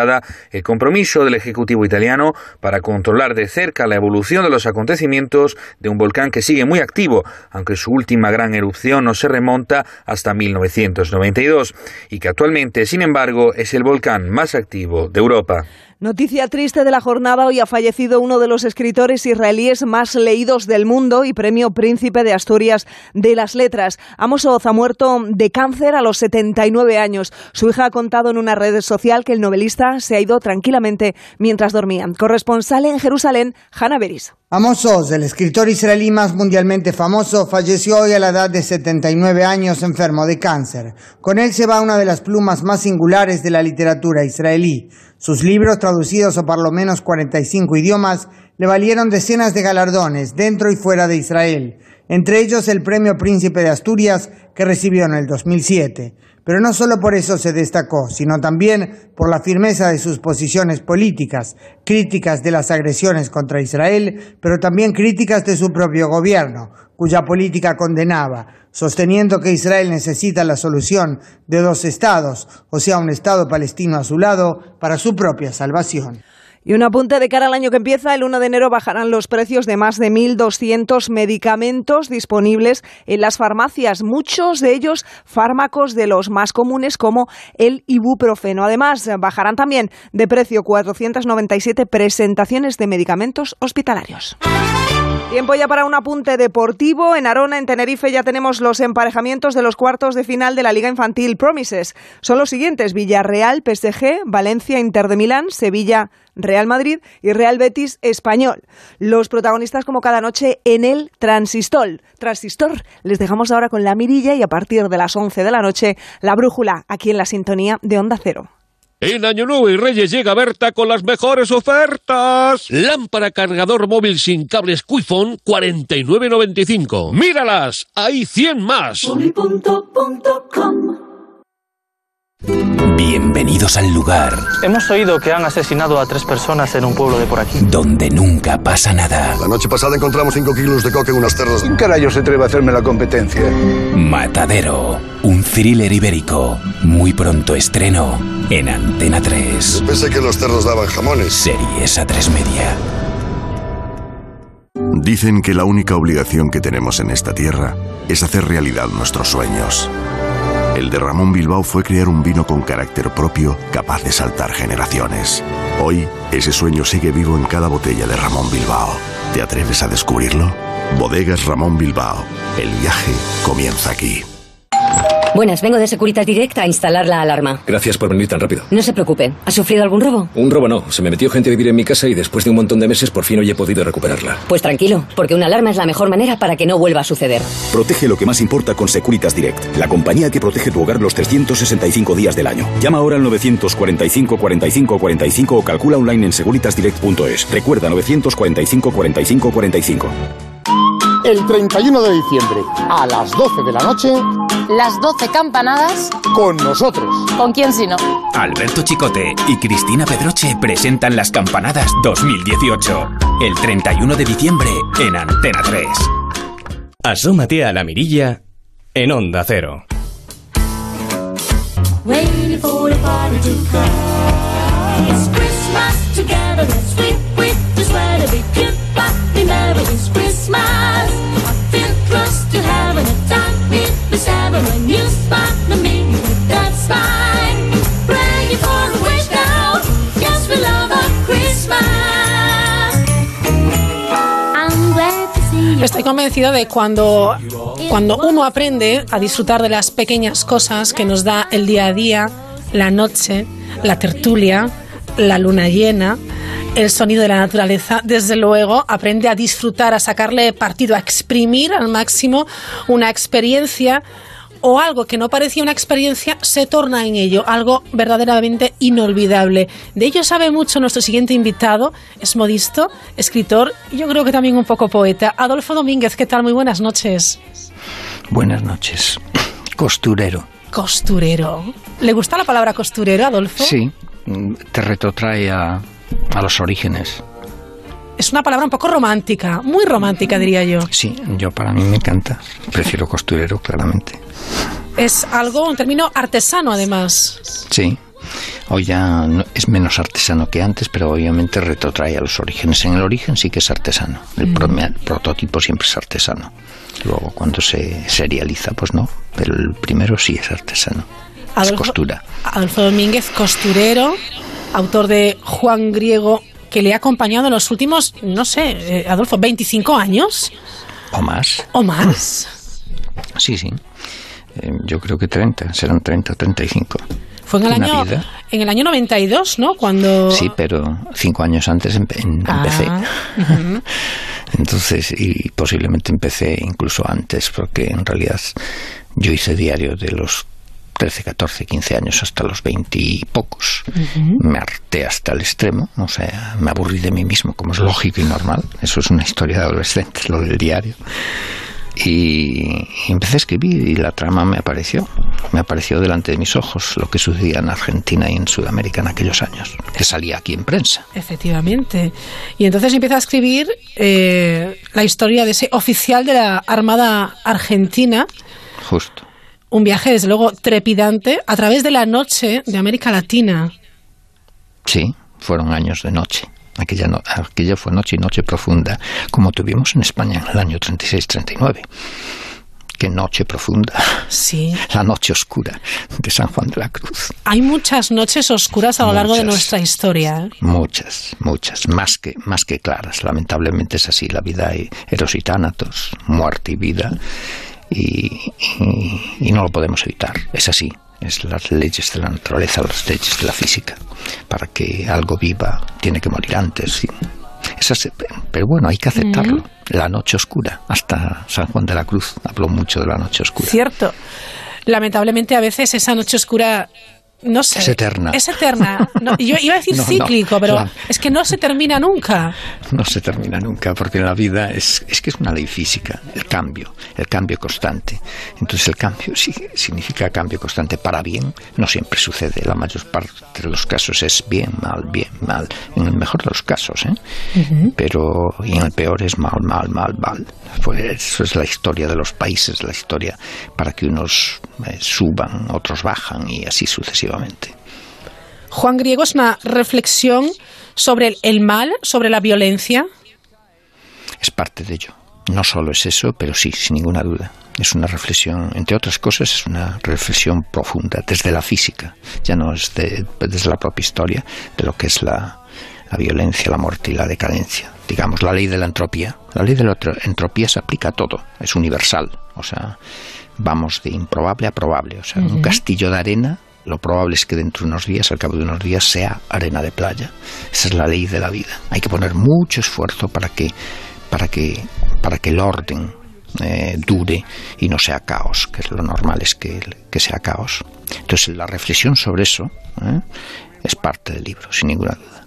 el compromiso del Ejecutivo italiano para controlar de cerca la evolución de los acontecimientos de un volcán que sigue muy activo, aunque su última gran erupción no se remonta hasta 1992 y que actualmente, sin embargo, es el volcán más activo de Europa. Noticia triste de la jornada, hoy ha fallecido uno de los escritores israelíes más leídos del mundo y premio Príncipe de Asturias de las Letras. Amos Oz ha muerto de cáncer a los 79 años. Su hija ha contado en una red social que el novelista se ha ido tranquilamente mientras dormía. Corresponsal en Jerusalén, Hannah Beris. Amos Oz, el escritor israelí más mundialmente famoso, falleció hoy a la edad de 79 años enfermo de cáncer. Con él se va una de las plumas más singulares de la literatura israelí. Sus libros, traducidos a por lo menos 45 idiomas, le valieron decenas de galardones dentro y fuera de Israel. entre ellos el Premio Príncipe de Asturias que recibió en el 2007. Pero no solo por eso se destacó, sino también por la firmeza de sus posiciones políticas, críticas de las agresiones contra Israel, pero también críticas de su propio gobierno, cuya política condenaba, sosteniendo que Israel necesita la solución de dos estados, o sea, un Estado palestino a su lado, para su propia salvación. Y un apunte de cara al año que empieza, el 1 de enero bajarán los precios de más de 1.200 medicamentos disponibles en las farmacias, muchos de ellos fármacos de los más comunes como el ibuprofeno. Además, bajarán también de precio 497 presentaciones de medicamentos hospitalarios. Tiempo ya para un apunte deportivo. En Arona, en Tenerife, ya tenemos los emparejamientos de los cuartos de final de la Liga Infantil Promises. Son los siguientes: Villarreal, PSG, Valencia, Inter de Milán, Sevilla, Real Madrid y Real Betis Español. Los protagonistas como cada noche en el Transistor. Transistor. Les dejamos ahora con la mirilla y a partir de las 11 de la noche la brújula aquí en la sintonía de Onda Cero. En Año Nuevo y Reyes llega Berta con las mejores ofertas. Lámpara cargador móvil sin cables Quiphone 49.95. Míralas, hay 100 más. Bienvenidos al lugar Hemos oído que han asesinado a tres personas en un pueblo de por aquí. donde nunca pasa nada. La noche pasada encontramos 5 kilos de coca en unas terras. ¿Quién carajo se atreve a hacerme la competencia? Matadero, un thriller ibérico. Muy pronto estreno en Antena 3. Pensé que los cerros daban jamones. Series a tres media. Dicen que la única obligación que tenemos en esta tierra es hacer realidad nuestros sueños. El de Ramón Bilbao fue crear un vino con carácter propio capaz de saltar generaciones. Hoy, ese sueño sigue vivo en cada botella de Ramón Bilbao. ¿Te atreves a descubrirlo? Bodegas Ramón Bilbao. El viaje comienza aquí. Buenas, vengo de Securitas Direct a instalar la alarma. Gracias por venir tan rápido. No se preocupe. ¿Ha sufrido algún robo? Un robo no. Se me metió gente a vivir en mi casa y después de un montón de meses por fin hoy he podido recuperarla. Pues tranquilo, porque una alarma es la mejor manera para que no vuelva a suceder. Protege lo que más importa con Securitas Direct, la compañía que protege tu hogar los 365 días del año. Llama ahora al 945 45 45 o calcula online en securitasdirect.es. Recuerda 945 45 45. El 31 de diciembre, a las 12 de la noche, Las 12 campanadas. con nosotros. ¿Con quién si no? Alberto Chicote y Cristina Pedroche presentan las campanadas 2018. El 31 de diciembre en Antena 3. Asómate a la mirilla en Onda Cero. Waiting for the party to come. It's Christmas together. Let's sweet with the sweater. Be cute, but be merry. It's Christmas. Estoy convencido de cuando, cuando uno aprende a disfrutar de las pequeñas cosas que nos da el día a día, la noche, la tertulia, la luna llena, el sonido de la naturaleza, desde luego aprende a disfrutar, a sacarle partido, a exprimir al máximo una experiencia o algo que no parecía una experiencia se torna en ello, algo verdaderamente inolvidable. De ello sabe mucho nuestro siguiente invitado, es modisto, escritor y yo creo que también un poco poeta. Adolfo Domínguez, ¿qué tal? Muy buenas noches. Buenas noches. Costurero. Costurero. ¿Le gusta la palabra costurero, Adolfo? Sí, te retrotrae a, a los orígenes. Es una palabra un poco romántica, muy romántica diría yo. Sí, yo para mí me encanta. Prefiero costurero, claramente. Es algo, un término artesano además. Sí. Hoy ya no- es menos artesano que antes, pero obviamente retrotrae a los orígenes. En el origen sí que es artesano. El Mm. pro- prototipo siempre es artesano. Luego cuando se serializa, pues no. Pero el primero sí es artesano. Es Adolfo- costura. Adolfo Domínguez, costurero, autor de Juan Griego, que le ha acompañado en los últimos, no sé, eh, Adolfo, 25 años O más. o más. Sí, sí. Eh, yo creo que 30, serán 30 o 35. Fue en el Una año vida. en el año 92, ¿no? Cuando Sí, pero cinco años antes empe- Ah, empecé. ujú. Entonces, y posiblemente empecé incluso antes, porque en realidad yo hice diario de los 13, 14, 15 años hasta los 20 y pocos. Me harté hasta el extremo, o sea, me aburrí de mí mismo, como es lógico y normal. Eso es una historia de adolescentes, lo del diario. Y, y empecé a escribir y la trama me apareció. Me apareció delante de mis ojos lo que sucedía en Argentina y en Sudamérica en aquellos años. Que salía aquí en prensa. Efectivamente. Y entonces empieza a escribir eh, la historia de ese oficial de la Armada Argentina. Justo. Un viaje, desde luego, trepidante a través de la noche de América Latina. Sí, fueron años de noche. Aquella, no- aquella fue noche y noche profunda, como tuvimos en España en el año 36-39. Qué noche profunda. Sí. La noche oscura de San Juan de la Cruz. Hay muchas noches oscuras a lo largo de nuestra historia. ¿eh? Muchas, muchas, más que, más que claras. Lamentablemente es así. La vida hay eros y tánatos, muerte y vida, y, y- y no lo podemos evitar. Es así. Es las leyes de la naturaleza, las leyes de la física. Para que algo viva, tiene que morir antes. y- es así. Pero bueno, hay que aceptarlo. La noche oscura. Hasta San Juan de la Cruz habló mucho de la noche oscura. Cierto. Lamentablemente a veces esa noche oscura, no sé. Es eterna. Es eterna. No, yo iba a decir No, no, cíclico, pero la- es que no se termina nunca. no se termina nunca, porque la vida es, es que es una ley física, el cambio, el cambio constante. Entonces el cambio sí, significa cambio constante para bien, no siempre sucede, la mayor parte de los casos es bien, mal, bien, mal, en el mejor de los casos, ¿eh? pero y en el peor es mal, mal, mal, mal. Pues eso es la historia de los países, la historia para que unos eh, suban, otros bajan y así sucesivamente. Juan Griego es una reflexión sobre el, mal, sobre la violencia. es parte de ello. No solo es eso, pero sí, sin ninguna duda. Es una reflexión, entre otras cosas, es una reflexión profunda desde la física, ya no es de- desde la propia historia, de lo que es la, la violencia, la muerte y la decadencia. Digamos, la ley de la entropía. La ley de la entro- entropía se aplica a todo, es universal. O sea, vamos de improbable a probable. O sea, un castillo de arena, lo probable es que dentro de unos días, al cabo de unos días, sea arena de playa. Esa es la ley de la vida. Hay que poner mucho esfuerzo para que, para que, para que el orden eh, dure y no sea caos, que es lo normal es que, que sea caos. Entonces la reflexión sobre eso ¿eh? es parte del libro, sin ninguna duda.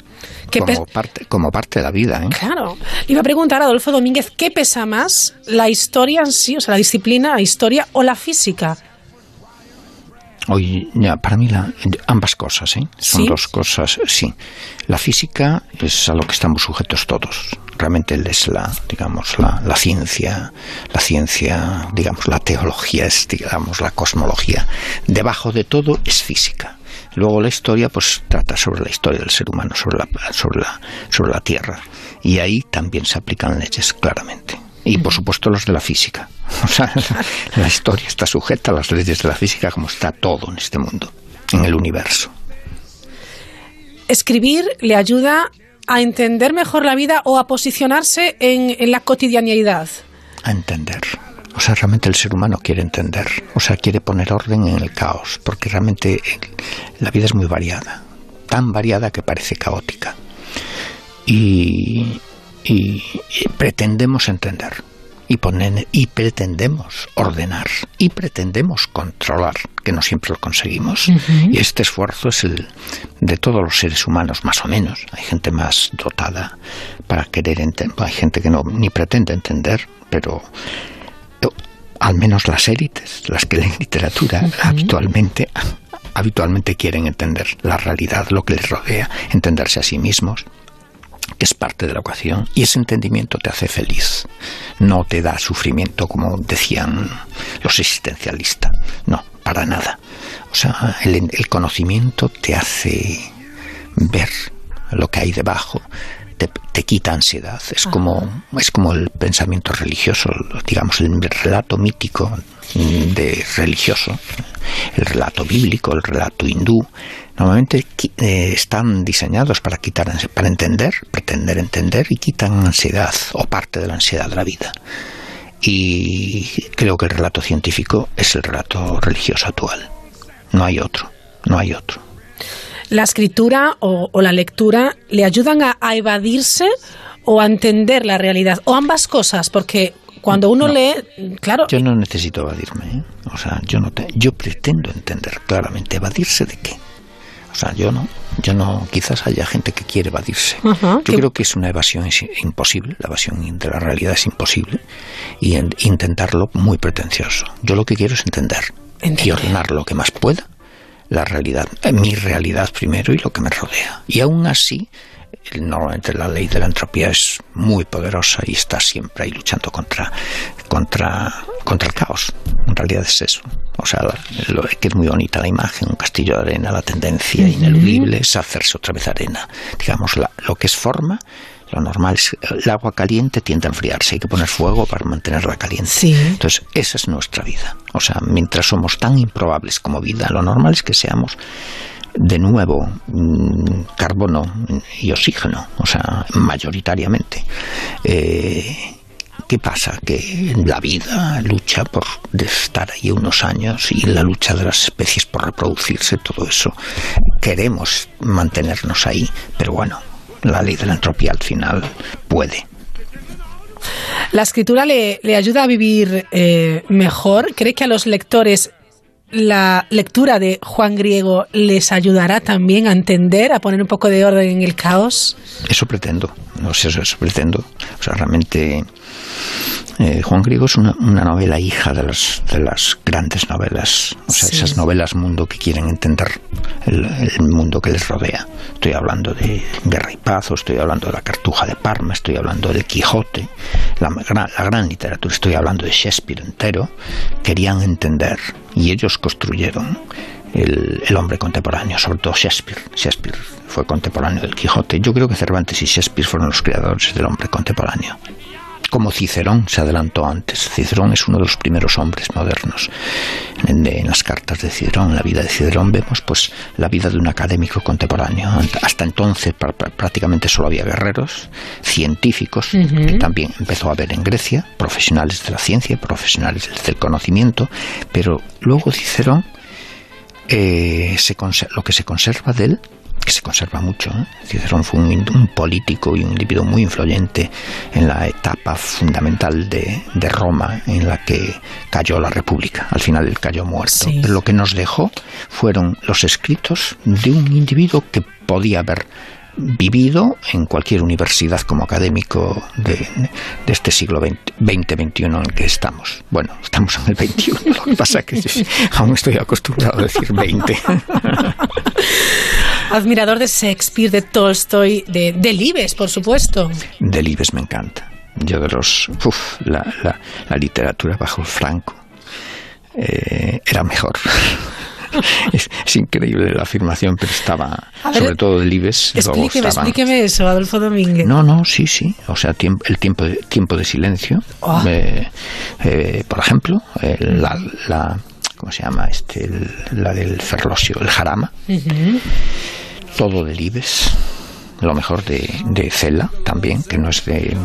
¿Qué Como parte, como parte de la vida. ¿eh? Claro. Le iba a preguntar a Adolfo Domínguez, ¿qué pesa más? ¿La historia en sí, o sea, la disciplina, la historia o la física? Hoy, ya, para mí la- ambas cosas, ¿eh? Son ¿Sí? dos cosas, sí. La física es a lo que estamos sujetos todos. Realmente es la, digamos, la, la ciencia, la ciencia, digamos, la teología es, digamos, la cosmología. Debajo de todo es física. Luego la historia, pues, trata sobre la historia del ser humano, sobre la, sobre la, sobre la Tierra. Y ahí también se aplican leyes, claramente. Y por supuesto los de la física. O sea, la historia está sujeta a las leyes de la física como está todo en este mundo, en el universo. Escribir le ayuda a entender mejor la vida o a posicionarse en, en la cotidianidad. A entender. O sea, realmente el ser humano quiere entender. O sea, quiere poner orden en el caos. Porque realmente la vida es muy variada. Tan variada que parece caótica. Y, y- y pretendemos entender. Y, poner, y pretendemos ordenar. Y pretendemos controlar. Que no siempre lo conseguimos. Y este esfuerzo es el de todos los seres humanos, más o menos. Hay gente más dotada para querer entender. Hay gente que no ni pretende entender, pero eh, al menos las élites, las que leen literatura, habitualmente habitualmente quieren entender la realidad, lo que les rodea, entenderse a sí mismos, es parte de la ecuación, y ese entendimiento te hace feliz, no te da sufrimiento como decían los existencialistas, no, para nada. O sea, el, el conocimiento te hace ver lo que hay debajo, te, te quita ansiedad. Es como, es como el pensamiento religioso, digamos, el relato mítico de religioso, el relato bíblico, el relato hindú. Normalmente eh, están diseñados para quitar, para entender, pretender entender y quitan ansiedad o parte de la ansiedad de la vida. Y creo que el relato científico es el relato religioso actual. No hay otro, no hay otro. ¿La escritura o, o la lectura le ayudan a, a evadirse o a entender la realidad? O ambas cosas, porque cuando uno lee, claro, Yo no necesito evadirme, ¿eh? o sea, yo no te- yo pretendo entender claramente evadirse de qué. O sea, yo no. Yo no. Quizás haya gente que quiere evadirse. Ajá, yo que- creo que es una evasión is- imposible. La evasión de la realidad es imposible. Y en- intentarlo muy pretencioso. Yo lo que quiero es entender. Y ordenar lo que más pueda la realidad, mi realidad primero y lo que me rodea. Y aún así, normalmente la ley de la entropía es muy poderosa y está siempre ahí luchando contra, contra, contra el caos. En realidad es eso. O sea, lo, que es muy bonita la imagen, un castillo de arena, la tendencia ineludible es hacerse otra vez arena. Digamos, la- lo que es forma, lo normal es el agua caliente tiende a enfriarse, hay que poner fuego para mantenerla caliente. Entonces, esa es nuestra vida. O sea, mientras somos tan improbables como vida, lo normal es que seamos de nuevo mm, carbono y oxígeno, o sea, mayoritariamente. Eh, ¿Qué pasa? Que la vida lucha por estar ahí unos años y la lucha de las especies por reproducirse, todo eso. Queremos mantenernos ahí, pero bueno, la ley de la entropía al final puede. La escritura le, le ayuda a vivir eh, mejor. ¿Cree que a los lectores la lectura de Juan Griego les ayudará también a entender, a poner un poco de orden en el caos? Eso pretendo, no sé, eso, eso pretendo. O sea, realmente eh, Juan Griego es una, una novela hija de las, de las grandes novelas, o sea, Sí. esas novelas mundo que quieren entender el, el mundo que les rodea. Estoy hablando de Guerra y Paz, o estoy hablando de la Cartuja de Parma, estoy hablando del Quijote, la, gran- la gran literatura, estoy hablando de Shakespeare entero. Querían entender y ellos construyeron el, el hombre contemporáneo, sobre todo Shakespeare. Shakespeare fue contemporáneo del Quijote. Yo creo que Cervantes y Shakespeare fueron los creadores del hombre contemporáneo. Como Cicerón se adelantó antes. Cicerón es uno de los primeros hombres modernos. En, en las cartas de Cicerón, en la vida de Cicerón, vemos pues la vida de un académico contemporáneo. Hasta entonces prácticamente solo había guerreros, científicos, que también empezó a haber en Grecia, profesionales de la ciencia, profesionales del conocimiento, pero luego Cicerón eh, se lo que se conserva de él, que se conserva mucho, ¿eh? Cicerón fue un, político y un individuo muy influyente en la etapa fundamental de, de Roma en la que cayó la República. Al final él cayó muerto. Sí. Pero lo que nos dejó fueron los escritos de un individuo que podía haber vivido en cualquier universidad como académico de, de este siglo XX-XXI en el que estamos. Bueno, estamos en el XXI, lo que pasa es que yo aún estoy acostumbrado a decir 20. Admirador de Shakespeare, de Tolstoy, de Delibes, por supuesto. Delibes me encanta. Yo de los... Uf, la, la, la literatura bajo Franco eh, era mejor. es, es increíble la afirmación, pero estaba, ver, sobre todo Delibes, luego Explíqueme, estaba... explíqueme eso, Adolfo Domínguez. No, no, sí, sí. O sea, tiemp- el tiempo de, tiempo de silencio. Ah. Eh, eh, por ejemplo, eh, la, la- ¿cómo se llama? Este, el- la del Ferlosio, el Jarama. Todo de Libes. Lo mejor de, de Cela también, que no es de,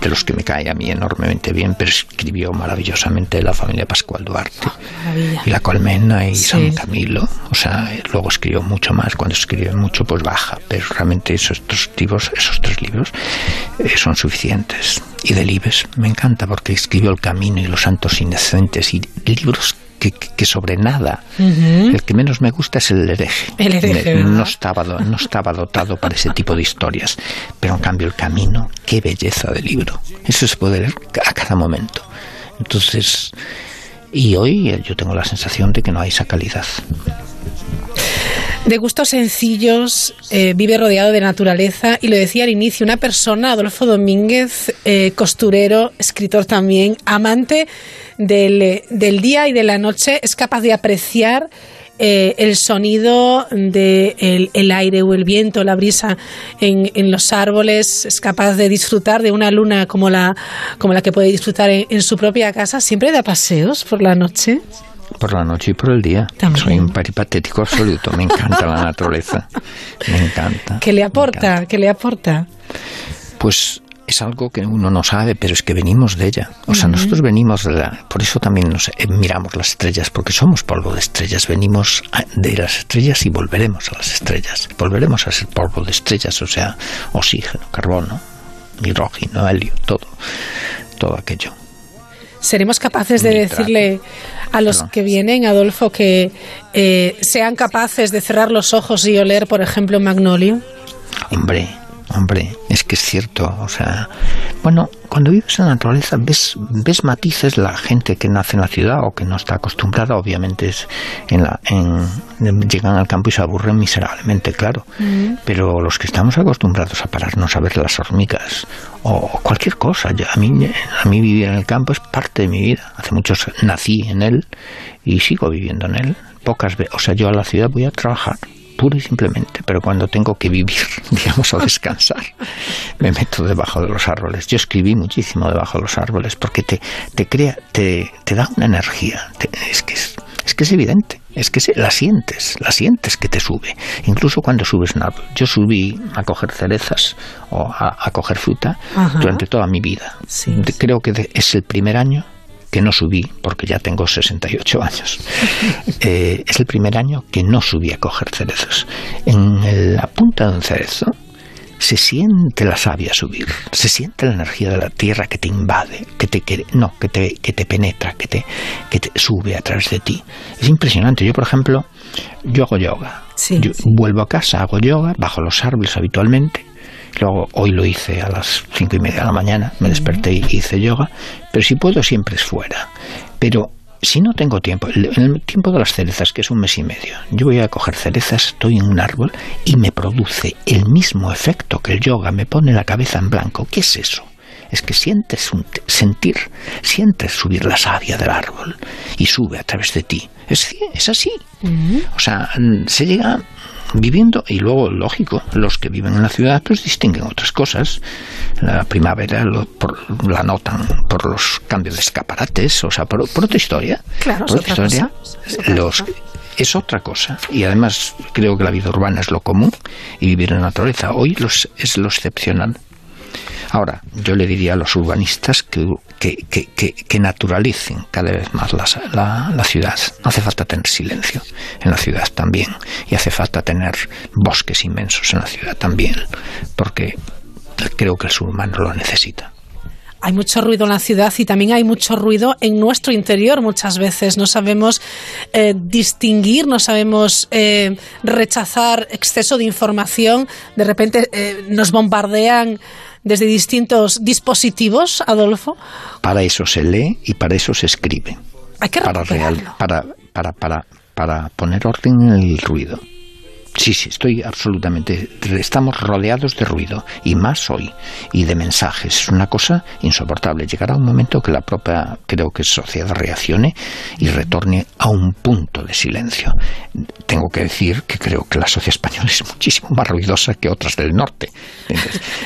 de los que me cae a mí enormemente bien, pero escribió maravillosamente la familia Pascual Duarte Maravilla. y La Colmena y Sí. San Camilo. O sea, eh, luego escribió mucho más. Cuando escribe mucho, pues baja. Pero realmente esos tres libros, esos tres libros eh, son suficientes. Y Delibes me encanta porque escribió El Camino y Los Santos Inocentes y libros que, sobre nada. El que menos me gusta es el hereje. El hereje, no estaba, no estaba dotado para ese tipo de historias. Pero en cambio el camino, qué belleza de libro. Eso se puede leer a cada momento. Entonces, y hoy eh, yo tengo la sensación de que no hay esa calidad. De gustos sencillos, eh, vive rodeado de naturaleza y lo decía al inicio, una persona, Adolfo Domínguez, eh, costurero, escritor también, amante del, eh, del día y de la noche, es capaz de apreciar eh, el sonido del el, el aire o el viento, la brisa en, en los árboles, es capaz de disfrutar de una luna como la, como la que puede disfrutar en, en su propia casa, siempre da paseos por la noche. Por la noche y por el día. Soy un peripatético absoluto. Me encanta la naturaleza. Me encanta. ¿Qué le aporta? ¿Qué le aporta? Pues es algo que uno no sabe, pero es que venimos de ella. O sea, nosotros venimos de la... Por eso también nos eh, miramos las estrellas, porque somos polvo de estrellas. Venimos de las estrellas y volveremos a las estrellas. Volveremos a ser polvo de estrellas, o sea, oxígeno, carbono, hidrógeno, helio, todo. Todo aquello. ¿Seremos capaces de Nitrato. decirle a los Perdón. que vienen, Adolfo, que eh, sean capaces de cerrar los ojos y oler, por ejemplo, Magnolio? Hombre, hombre, es que es cierto. O sea, bueno, cuando vives en la naturaleza ves, ves matices. La gente que nace en la ciudad o que no está acostumbrada, obviamente, es en la, en, llegan al campo y se aburren miserablemente, claro. Pero los que estamos acostumbrados a pararnos a ver las hormigas o cualquier cosa, yo- a mí, a mí vivir en el campo es parte de mi vida. Hace muchos nací en él y sigo viviendo en él. Pocas veces, o sea, yo a la ciudad voy a trabajar pura y simplemente, pero cuando tengo que vivir, digamos, o descansar, me meto debajo de los árboles. Yo escribí muchísimo debajo de los árboles porque te, te crea, te, te da una energía. Te- es que es, es que es evidente, es que se, la sientes, la sientes que te sube. Incluso cuando subes un árbol. Yo subí a coger cerezas o a, a coger fruta Ajá. durante toda mi vida. Creo que es el primer año que no subí, porque ya tengo 68 años. Eh, es el primer año que no subí a coger cerezos. En la punta de un cerezo se siente la savia subir, se siente la energía de la tierra que te invade, que te que- no, que te, que te penetra, que te, que te sube a través de ti. Es impresionante. Yo, por ejemplo, yo hago yoga. Yo vuelvo a casa, hago yoga, bajo los árboles habitualmente. Luego, hoy lo hice a las cinco y media de la mañana, me desperté y hice yoga, pero si puedo siempre es fuera. Pero si no tengo tiempo, el- en el tiempo de las cerezas, que es un mes y medio, yo voy a coger cerezas, estoy en un árbol y me produce el mismo efecto que el yoga, me pone la cabeza en blanco. ¿Qué es eso? Es que sientes un, sentir, sientes subir la savia del árbol y sube a través de ti. Es, es así. O sea, se llega viviendo y luego, lógico, los que viven en la ciudad pues distinguen otras cosas. La primavera lo- por- la notan por los cambios de escaparates, o sea, por, por otra historia. Claro, por es otra historia. cosa, los, es otra cosa. Y además creo que la vida urbana es lo común y vivir en la naturaleza hoy los, es lo excepcional. Ahora, yo le diría a los urbanistas que, que, que, naturalicen cada vez más la, la- ciudad. No hace falta tener silencio en la ciudad también. Y hace falta tener bosques inmensos en la ciudad también. Porque creo que el ser humano lo necesita. Hay mucho ruido en la ciudad y también hay mucho ruido en nuestro interior muchas veces. No sabemos eh, distinguir, no sabemos eh, rechazar exceso de información. De repente eh, nos bombardean desde distintos dispositivos, Adolfo. Para eso se lee y para eso se escribe. Hay que para, real- para, para, para, para poner orden en el ruido. Sí, sí, estoy absolutamente. Estamos rodeados de ruido, y más hoy, y de mensajes. Es una cosa insoportable. Llegará un momento que la propia, creo que sociedad reaccione y retorne a un punto de silencio. Tengo que decir que creo que la sociedad española es muchísimo más ruidosa que otras del norte.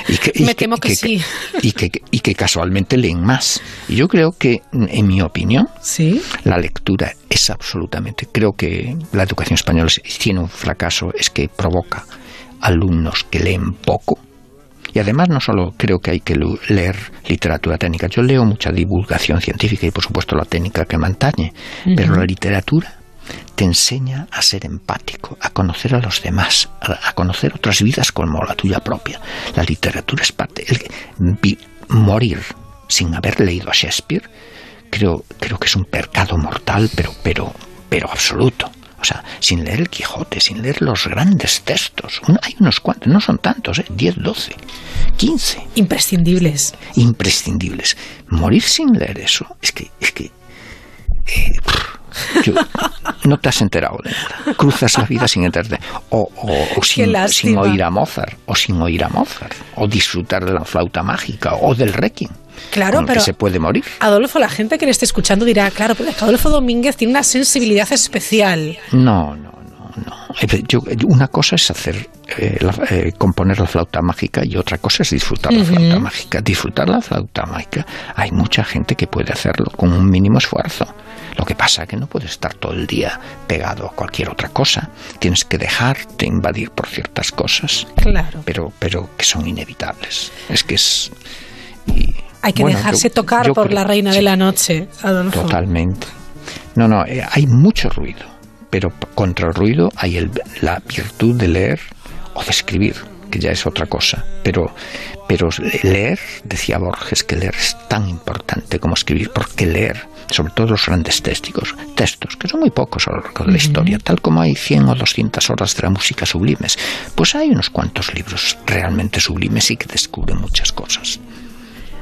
Y que, y Me temo que sí. y que, y que casualmente leen más. Y yo creo que, en mi opinión, la lectura es absolutamente. Creo que la educación española tiene un fracaso, es que provoca alumnos que leen poco. Y además no solo creo que hay que leer literatura técnica, yo leo mucha divulgación científica y por supuesto la técnica que me antañe, pero la literatura te enseña a ser empático, a conocer a los demás, a, a conocer otras vidas como la tuya propia. La literatura es parte. el- vi- morir sin haber leído a Shakespeare, creo, creo que es un pecado mortal, pero, pero, pero absoluto. O sea, sin leer el Quijote, sin leer los grandes textos. Hay unos cuantos, no son tantos, ¿eh? 10, 12, 15. Imprescindibles. Imprescindibles. Morir sin leer eso, es que, es que eh, yo- no te has enterado de nada. Cruzas la vida sin enterarte. O, o- o sin, oír a Mozart. O sin oír a Mozart. O disfrutar de la flauta mágica. O del Requiem. Claro, con el pero que se puede morir. Adolfo, la gente que le esté escuchando dirá, claro, pero Adolfo Domínguez tiene una sensibilidad especial. No, no, no, yo- una cosa es hacer eh, la- eh, componer la flauta mágica y otra cosa es disfrutar la flauta mágica. Disfrutar la flauta mágica, hay mucha gente que puede hacerlo con un mínimo esfuerzo. Lo que pasa es que no puedes estar todo el día pegado a cualquier otra cosa. Tienes que dejarte invadir por ciertas cosas, Claro. pero, pero que son inevitables. Es que es Hay que Bueno, dejarse yo- tocar yo por creo- la reina de la noche, Adolfo. Totalmente. No, no, eh, hay mucho ruido, pero contra el ruido hay el- la virtud de leer o de escribir. que ya es otra cosa. Pero, pero leer, decía Borges, que leer es tan importante como escribir, porque leer, sobre todo los grandes textos, textos que son muy pocos a lo largo de la historia, tal como hay 100 o 200 horas de la música sublimes, pues hay unos cuantos libros realmente sublimes y que descubren muchas cosas.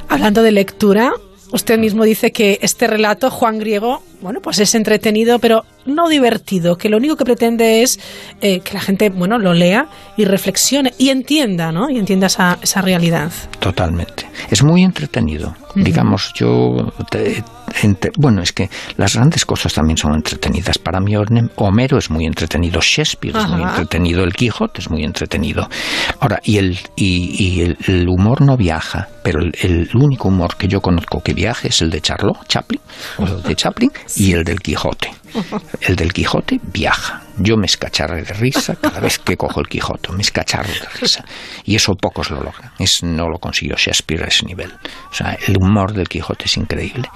Hablando de lectura, usted mismo dice que este relato, Juan Griego, bueno, pues es entretenido, pero no divertido, que lo único que pretende es eh, que la gente, bueno, lo lea y reflexione y entienda, ¿no? Y entienda esa, esa realidad. Totalmente. Es muy entretenido. Digamos, yo... te- ente- bueno, es que las grandes cosas también son entretenidas. Para mí Homero es muy entretenido, Shakespeare es muy entretenido, el Quijote es muy entretenido. Ahora, y el, y, y el, el humor no viaja, pero el, el único humor que yo conozco que viaje es el de Charlot Chaplin, o el de Chaplin, y el del Quijote. El del Quijote viaja. Yo me escacharré de risa cada vez que cojo el Quijote, me escacharro de risa. Y eso pocos lo logran. Es, no lo consiguió Shakespeare a ese nivel. O sea, el humor del Quijote es increíble.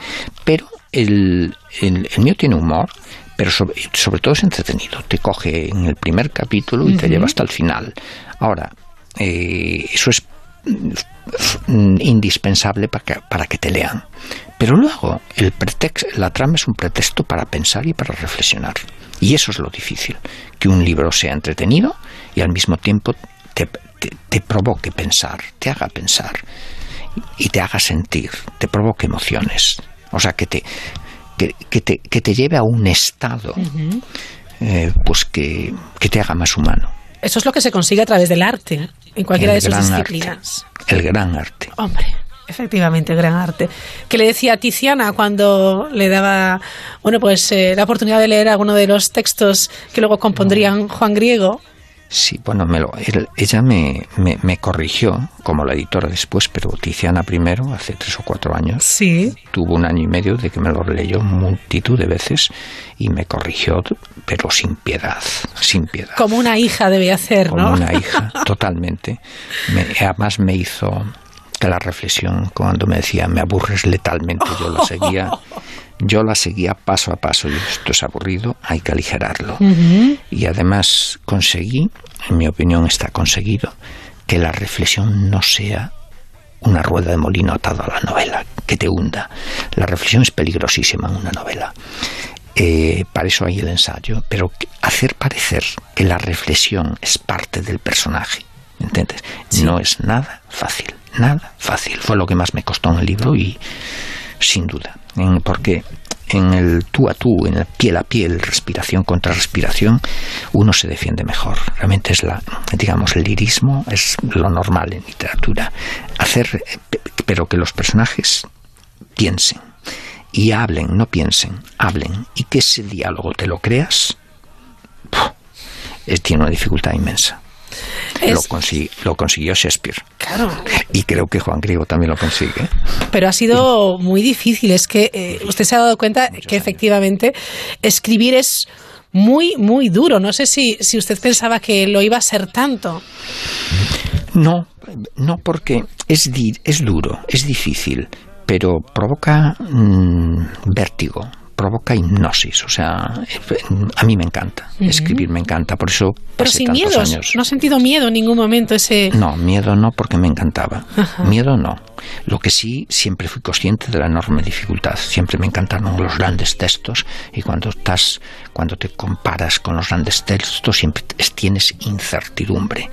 Pero el, el, el mío tiene humor, pero sobre, sobre todo es entretenido. Te coge en el primer capítulo y te lleva hasta el final. Ahora, eh, eso es mm, indispensable para que, para que te lean. Pero luego el pretext, la trama es un pretexto para pensar y para reflexionar. Y eso es lo difícil, que un libro sea entretenido y al mismo tiempo te, te- te provoque pensar, te haga pensar y te haga sentir, te provoque emociones. O sea, que te, que, que te, que te lleve a un estado eh, pues que, que te haga más humano. Eso es lo que se consigue a través del arte, en cualquiera El de sus gran arte. disciplinas. El gran arte. Hombre, efectivamente, gran arte. Que le decía a Tiziana cuando le daba, bueno, pues eh, la oportunidad de leer alguno de los textos que luego compondrían Juan Griego. Sí, bueno, me lo, él- ella me, me, me corrigió, como la editora después, pero Tiziana primero, hace tres o cuatro años. Sí. Tuvo un año y medio de que me lo leyó multitud de veces y me corrigió, pero sin piedad, sin piedad. Como una hija debe hacer, Como ¿no? una hija, totalmente. Me- además me hizo la reflexión cuando me decía me aburres letalmente, yo la seguía, yo la seguía paso a paso y esto es aburrido, hay que aligerarlo. Y además conseguí, en mi opinión está conseguido, que la reflexión no sea una rueda de molino atada a la novela, que te hunda. La reflexión es peligrosísima en una novela. Eh, para eso hay el ensayo, pero hacer parecer que la reflexión es parte del personaje, ¿entiendes? No es nada fácil, nada fácil. Fue lo que más me costó en el libro y sin duda, en- porque en el tú a tú, en el piel a piel, respiración contra respiración, uno se defiende mejor. Realmente es la, digamos, el lirismo es lo normal en literatura. Hacer, eh, pe- pero que los personajes piensen y hablen, no piensen, hablen y que ese diálogo te lo creas, es, tiene una dificultad inmensa. Lo, Es- consi- lo consiguió Shakespeare. Claro. Y creo que Juan Griego también lo consigue. Pero ha sido muy difícil. Es que eh, usted se ha dado cuenta que efectivamente escribir es muy, muy duro. No sé si, si usted pensaba que lo iba a ser tanto. No, no porque es, di- es duro, es difícil, pero provoca mm, vértigo, provoca hipnosis. O sea, a mí me encanta, escribir me encanta, por eso Pero pasé sin miedos. años. No ha sentido miedo en ningún momento ese... No, miedo no, porque me encantaba. Ajá. Miedo no. Lo que sí, siempre fui consciente de la enorme dificultad. Siempre me encantaron los grandes textos y cuando estás, cuando te comparas con los grandes textos, siempre es- tienes incertidumbre.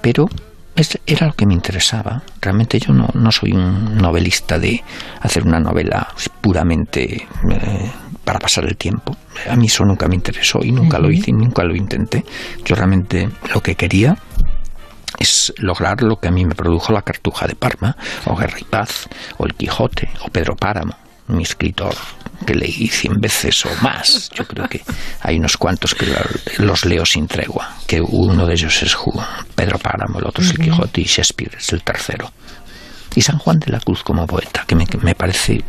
Pero es- era lo que me interesaba. Realmente yo no, no soy un novelista de hacer una novela puramente eh, para pasar el tiempo. A mí eso nunca me interesó y nunca lo hice y nunca lo intenté. Yo realmente lo que quería es lograr lo que a mí me produjo la Cartuja de Parma, o Guerra y Paz, o El Quijote, o Pedro Páramo, mi escritor que leí cien veces o más. Yo creo que hay unos cuantos que los leo sin tregua, que uno de ellos es Pedro Páramo, el otro es El. Quijote y Shakespeare es el tercero. Y San Juan de la Cruz como poeta, que me, que me parece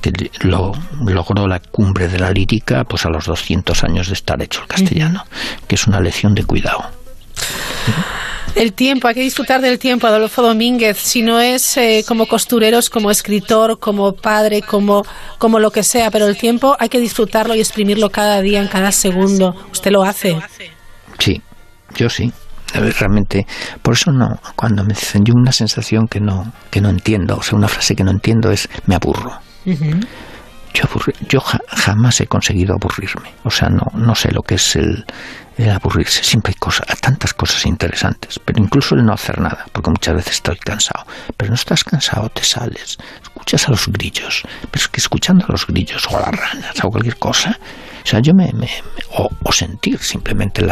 que lo, logró la cumbre de la lírica pues a los 200 años de estar hecho el castellano, que es una lección de cuidado. El tiempo, hay que disfrutar del tiempo, Adolfo Domínguez. Si no es eh, como costureros, como escritor, como padre, como, como lo que sea, pero el tiempo hay que disfrutarlo y exprimirlo cada día, en cada segundo. Usted lo hace. Sí, yo sí. realmente, por eso no, cuando me dicen yo una sensación que no, que no entiendo, o sea, una frase que no entiendo es me aburro. Yo, ja- jamás he conseguido aburrirme. O sea, no, no sé lo que es el, aburrirse. Siempre hay cosas, tantas cosas interesantes. Pero incluso el no hacer nada, porque muchas veces estoy cansado. Pero no estás cansado, te sales, escuchas a los grillos. Pero es que escuchando a los grillos o a las ranas o cualquier cosa, o sentir simplemente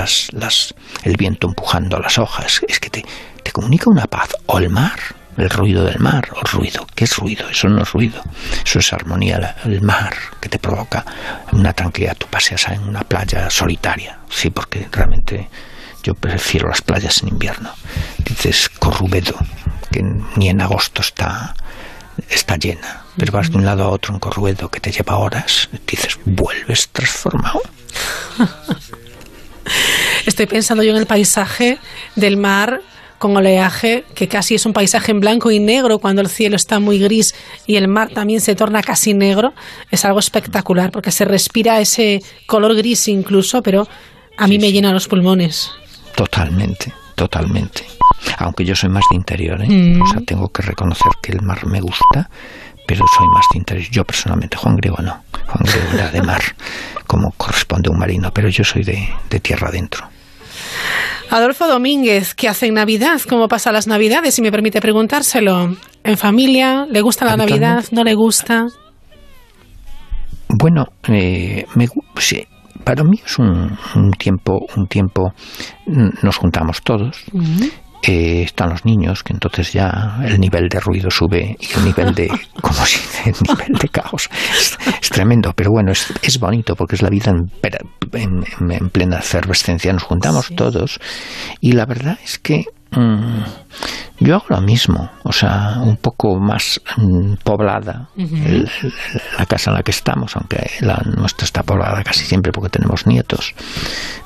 el viento empujando las hojas, es que te, te comunica una paz. O el mar, el ruido del mar, o ruido. ¿Qué es ruido? Eso no es ruido. Eso es armonía, el mar que te provoca una tranquilidad. Tú paseas en una playa solitaria, sí, porque realmente yo prefiero las playas en invierno. Dices Corrubedo, que ni en agosto está está llena, pero vas de un lado a otro en Corruedo que te lleva horas, dices, vuelves transformado. Estoy pensando yo en el paisaje del mar con oleaje, que casi es un paisaje en blanco y negro cuando el cielo está muy gris y el mar también se torna casi negro. Es algo espectacular porque se respira ese color gris incluso, pero a mí me llena los pulmones. Totalmente, totalmente. Aunque yo soy más de interior, ¿eh? Mm. o sea, tengo que reconocer que el mar me gusta, pero soy más de interior. Yo personalmente, Juan Griego no. Juan Griego era de mar, como corresponde a un marino, pero yo soy de, de tierra adentro. Adolfo Domínguez, ¿qué hace en Navidad? ¿Cómo pasa las Navidades? Si me permite preguntárselo. ¿En familia? ¿Le gusta la Navidad? ¿No le gusta? Bueno, eh, me sí, para mí es un, un tiempo, un tiempo, nos juntamos todos, eh, están los niños, que entonces ya el nivel de ruido sube y el nivel de, como si el nivel de caos es, es tremendo, pero bueno, es, es bonito porque es la vida en- en- en plena efervescencia, nos juntamos todos y la verdad es que mm, yo hago lo mismo, o sea, un poco más mm, poblada Ujú. el- el- la casa en la que estamos, aunque la nuestra está poblada casi siempre porque tenemos nietos,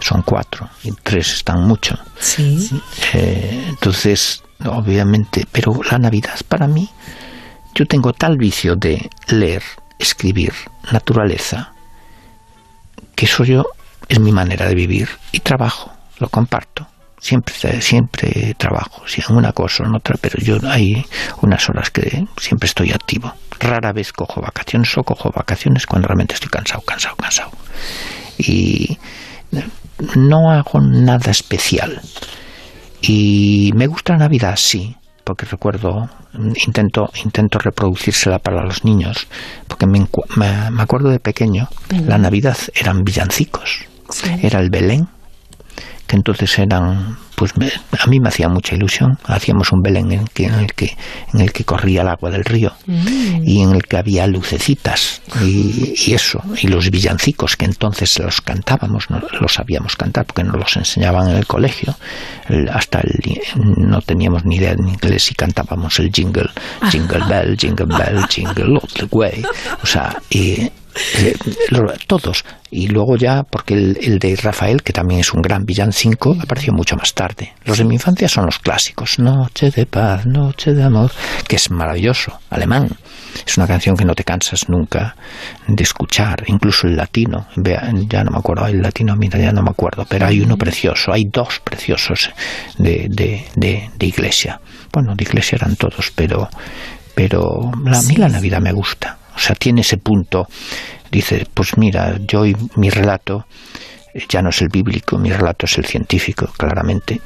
son cuatro y tres están mucho. Sí. Eh, entonces, obviamente, pero la Navidad para mí, yo tengo tal vicio de leer, escribir, naturaleza, que eso yo es mi manera de vivir y trabajo, lo comparto. Siempre, siempre trabajo, si en una cosa o en otra, pero yo hay unas horas que siempre estoy activo. Rara vez cojo vacaciones o cojo vacaciones cuando realmente estoy cansado, cansado, cansado. Y no hago nada especial. Y me gusta la Navidad, sí, porque recuerdo, intento, intento reproducírsela para los niños, porque me, me acuerdo de pequeño, la Navidad eran villancicos, era el Belén, que entonces eran, pues me- a mí me hacía mucha ilusión, hacíamos un Belén en el que, en el que, en el que corría el agua del río y en el que había lucecitas y, y eso, y los villancicos que entonces los cantábamos, no los sabíamos cantar porque nos los enseñaban en el colegio, el- hasta el, no teníamos ni idea en inglés y cantábamos el jingle, jingle bell, jingle bell, jingle all the way, o sea, y eh, todos, y luego ya, porque el, el de Rafael, que también es un gran villancico, apareció mucho más tarde. Los de mi infancia son los clásicos, Noche de paz, Noche de amor, que es maravilloso, alemán. Es una canción que no te cansas nunca de escuchar, incluso el latino. Ya no me acuerdo, el latino, mira, ya no me acuerdo, pero hay uno precioso, hay dos preciosos de, de, de, de iglesia. Bueno, de iglesia eran todos, pero, pero la, a mí la Navidad me gusta. O sea, tiene ese punto. Dice, pues mira, yo hoy mi relato eh, ya no es el bíblico, mi relato es el científico, claramente.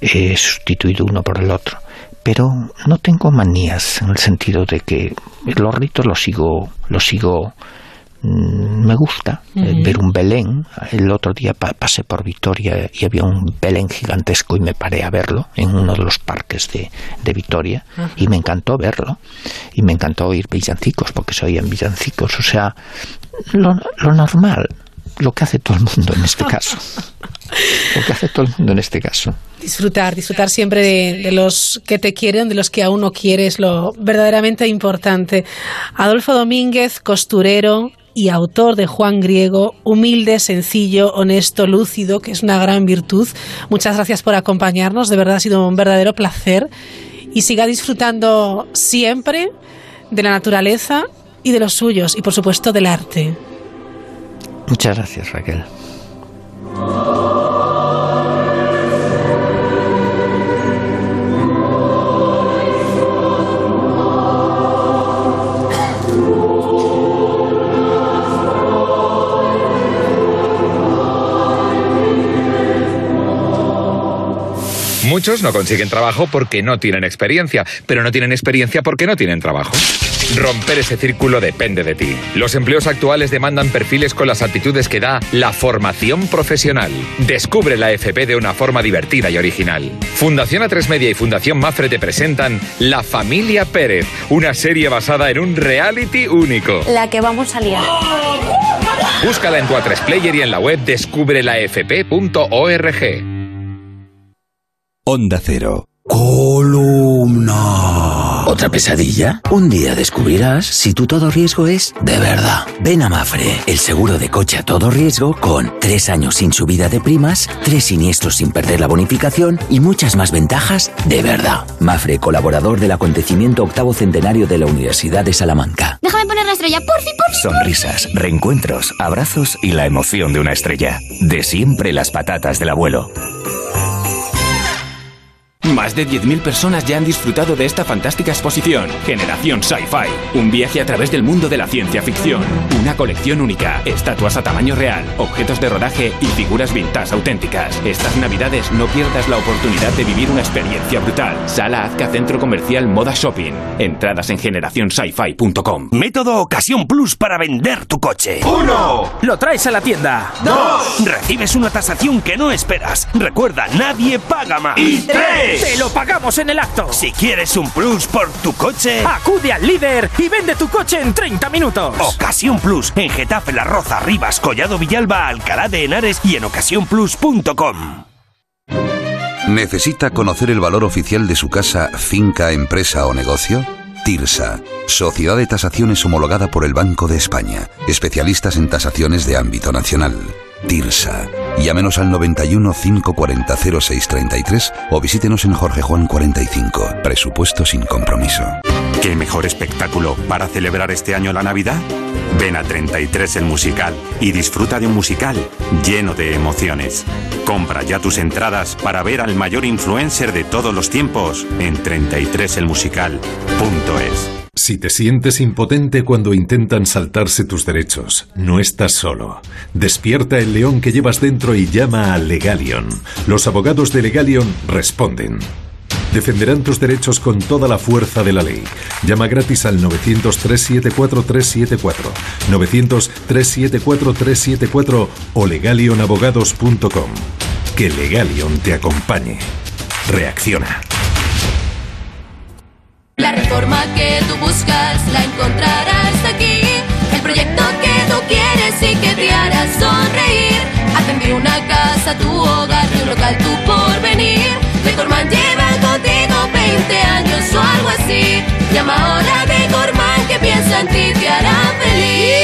He sustituido uno por el otro. Pero no tengo manías en el sentido de que los ritos los sigo, los sigo me gusta eh, ver un Belén. El otro día pa- pasé por Vitoria y había un Belén gigantesco y me paré a verlo en uno de los parques de, de Vitoria y me encantó verlo y me encantó oír villancicos porque se oían villancicos. O sea, lo, lo normal, lo que hace todo el mundo en este caso. Lo que hace todo el mundo en este caso. Disfrutar, disfrutar siempre de, de los que te quieren, de los que aún no quieres, lo verdaderamente importante. Adolfo Domínguez, costurero y autor de Juan Griego, humilde, sencillo, honesto, lúcido, que es una gran virtud. Muchas gracias por acompañarnos, de verdad ha sido un verdadero placer. Y siga disfrutando siempre de la naturaleza y de los suyos, y por supuesto del arte. Muchas gracias, Raquel. Muchos no consiguen trabajo porque no tienen experiencia, pero no tienen experiencia porque no tienen trabajo. Romper ese círculo depende de ti. Los empleos actuales demandan perfiles con las aptitudes que da la formación profesional. Descubre la FP de una forma divertida y original. Fundación A3 Media y Fundación Mafre te presentan La Familia Pérez, una serie basada en un reality único. La que vamos a liar. Búscala en tu A3 Player y en la web descubrelafp.org. Onda Cero. Columna. ¿Otra pesadilla? Un día descubrirás si tu todo riesgo es de verdad. Ven a Mafre, el seguro de coche a todo riesgo con tres años sin subida de primas, tres siniestros sin perder la bonificación y muchas más ventajas de verdad. Mafre, colaborador del acontecimiento octavo centenario de la Universidad de Salamanca. Déjame poner la estrella, porfi, porfi. Sonrisas, reencuentros, abrazos y la emoción de una estrella. De siempre las patatas del abuelo. Más de 10.000 personas ya han disfrutado de esta fantástica exposición, Generación Sci-Fi. Un viaje a través del mundo de la ciencia ficción. Una colección única, estatuas a tamaño real, objetos de rodaje y figuras vintage auténticas. Estas navidades no pierdas la oportunidad de vivir una experiencia brutal. Sala Azca Centro Comercial Moda Shopping. Entradas en generacionsci-fi.com. Método Ocasión Plus para vender tu coche. ¡Uno! Lo traes a la tienda. ¡Dos! Recibes una tasación que no esperas. Recuerda, nadie paga más. ¡Y tres! ¡Te lo pagamos en el acto! Si quieres un plus por tu coche, acude al líder y vende tu coche en 30 minutos. Ocasión Plus en Getafe, La Roza, Rivas, Collado Villalba, Alcalá de Henares y en ocasiónplus.com. ¿Necesita conocer el valor oficial de su casa, finca, empresa o negocio? TIRSA, Sociedad de Tasaciones homologada por el Banco de España, especialistas en tasaciones de ámbito nacional. TIRSA. Llámenos al 91 540 0633 o visítenos en Jorge Juan 45. Presupuesto sin compromiso. ¿Qué mejor espectáculo para celebrar este año la Navidad? Ven a 33 el musical y disfruta de un musical lleno de emociones. Compra ya tus entradas para ver al mayor influencer de todos los tiempos en 33elmusical.es. Si te sientes impotente cuando intentan saltarse tus derechos, no estás solo. Despierta el león que llevas dentro y llama a Legalion. Los abogados de Legalion responden. Defenderán tus derechos con toda la fuerza de la ley. Llama gratis al 900-374-374, 900-374-374 o legalionabogados.com. Que Legalion te acompañe. Reacciona. La reforma que tú buscas la encontrarás aquí. El proyecto que tú quieres y que te hará sonreír. Hacen de una casa tu hogar y un local tu porvenir. Decorman lleva contigo 20 años o algo así. Llama ahora a Decorman que piensa en ti te hará feliz.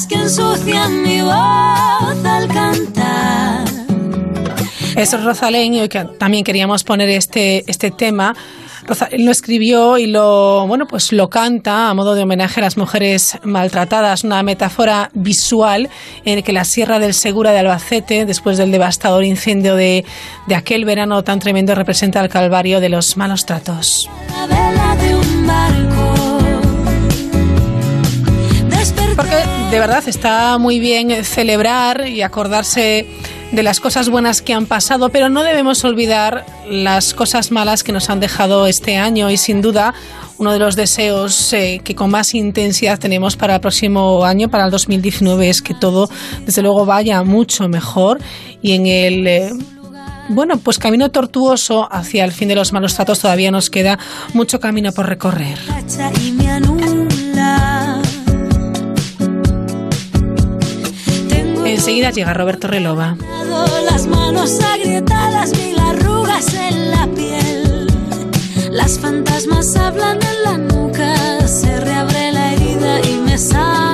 Cuerdas que ensucian mi voz al cantar. Es Rosalén y hoy que también queríamos poner este, este tema. Rosalén lo escribió y lo, bueno, pues lo canta a modo de homenaje a las mujeres maltratadas, una metáfora visual en que la Sierra del Segura de Albacete, después del devastador incendio de, de aquel verano tan tremendo, representa el calvario de los malos tratos. Porque de verdad está muy bien celebrar y acordarse de las cosas buenas que han pasado, pero no debemos olvidar las cosas malas que nos han dejado este año y sin duda uno de los deseos eh, que con más intensidad tenemos para el próximo año, para el 2019, es que todo, desde luego, vaya mucho mejor y en el... eh, bueno, pues camino tortuoso hacia el fin de los malos tratos todavía nos queda mucho camino por recorrer. Enseguida llega Roberto Relova. Las manos agrietadas, mil arrugas en la piel. Las fantasmas hablan en la nuca, se reabre la herida y me sangra.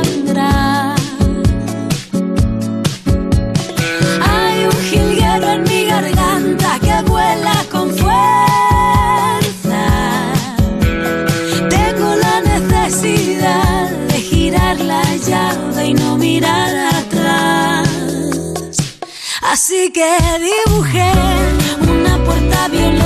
Así que dibujé una puerta violeta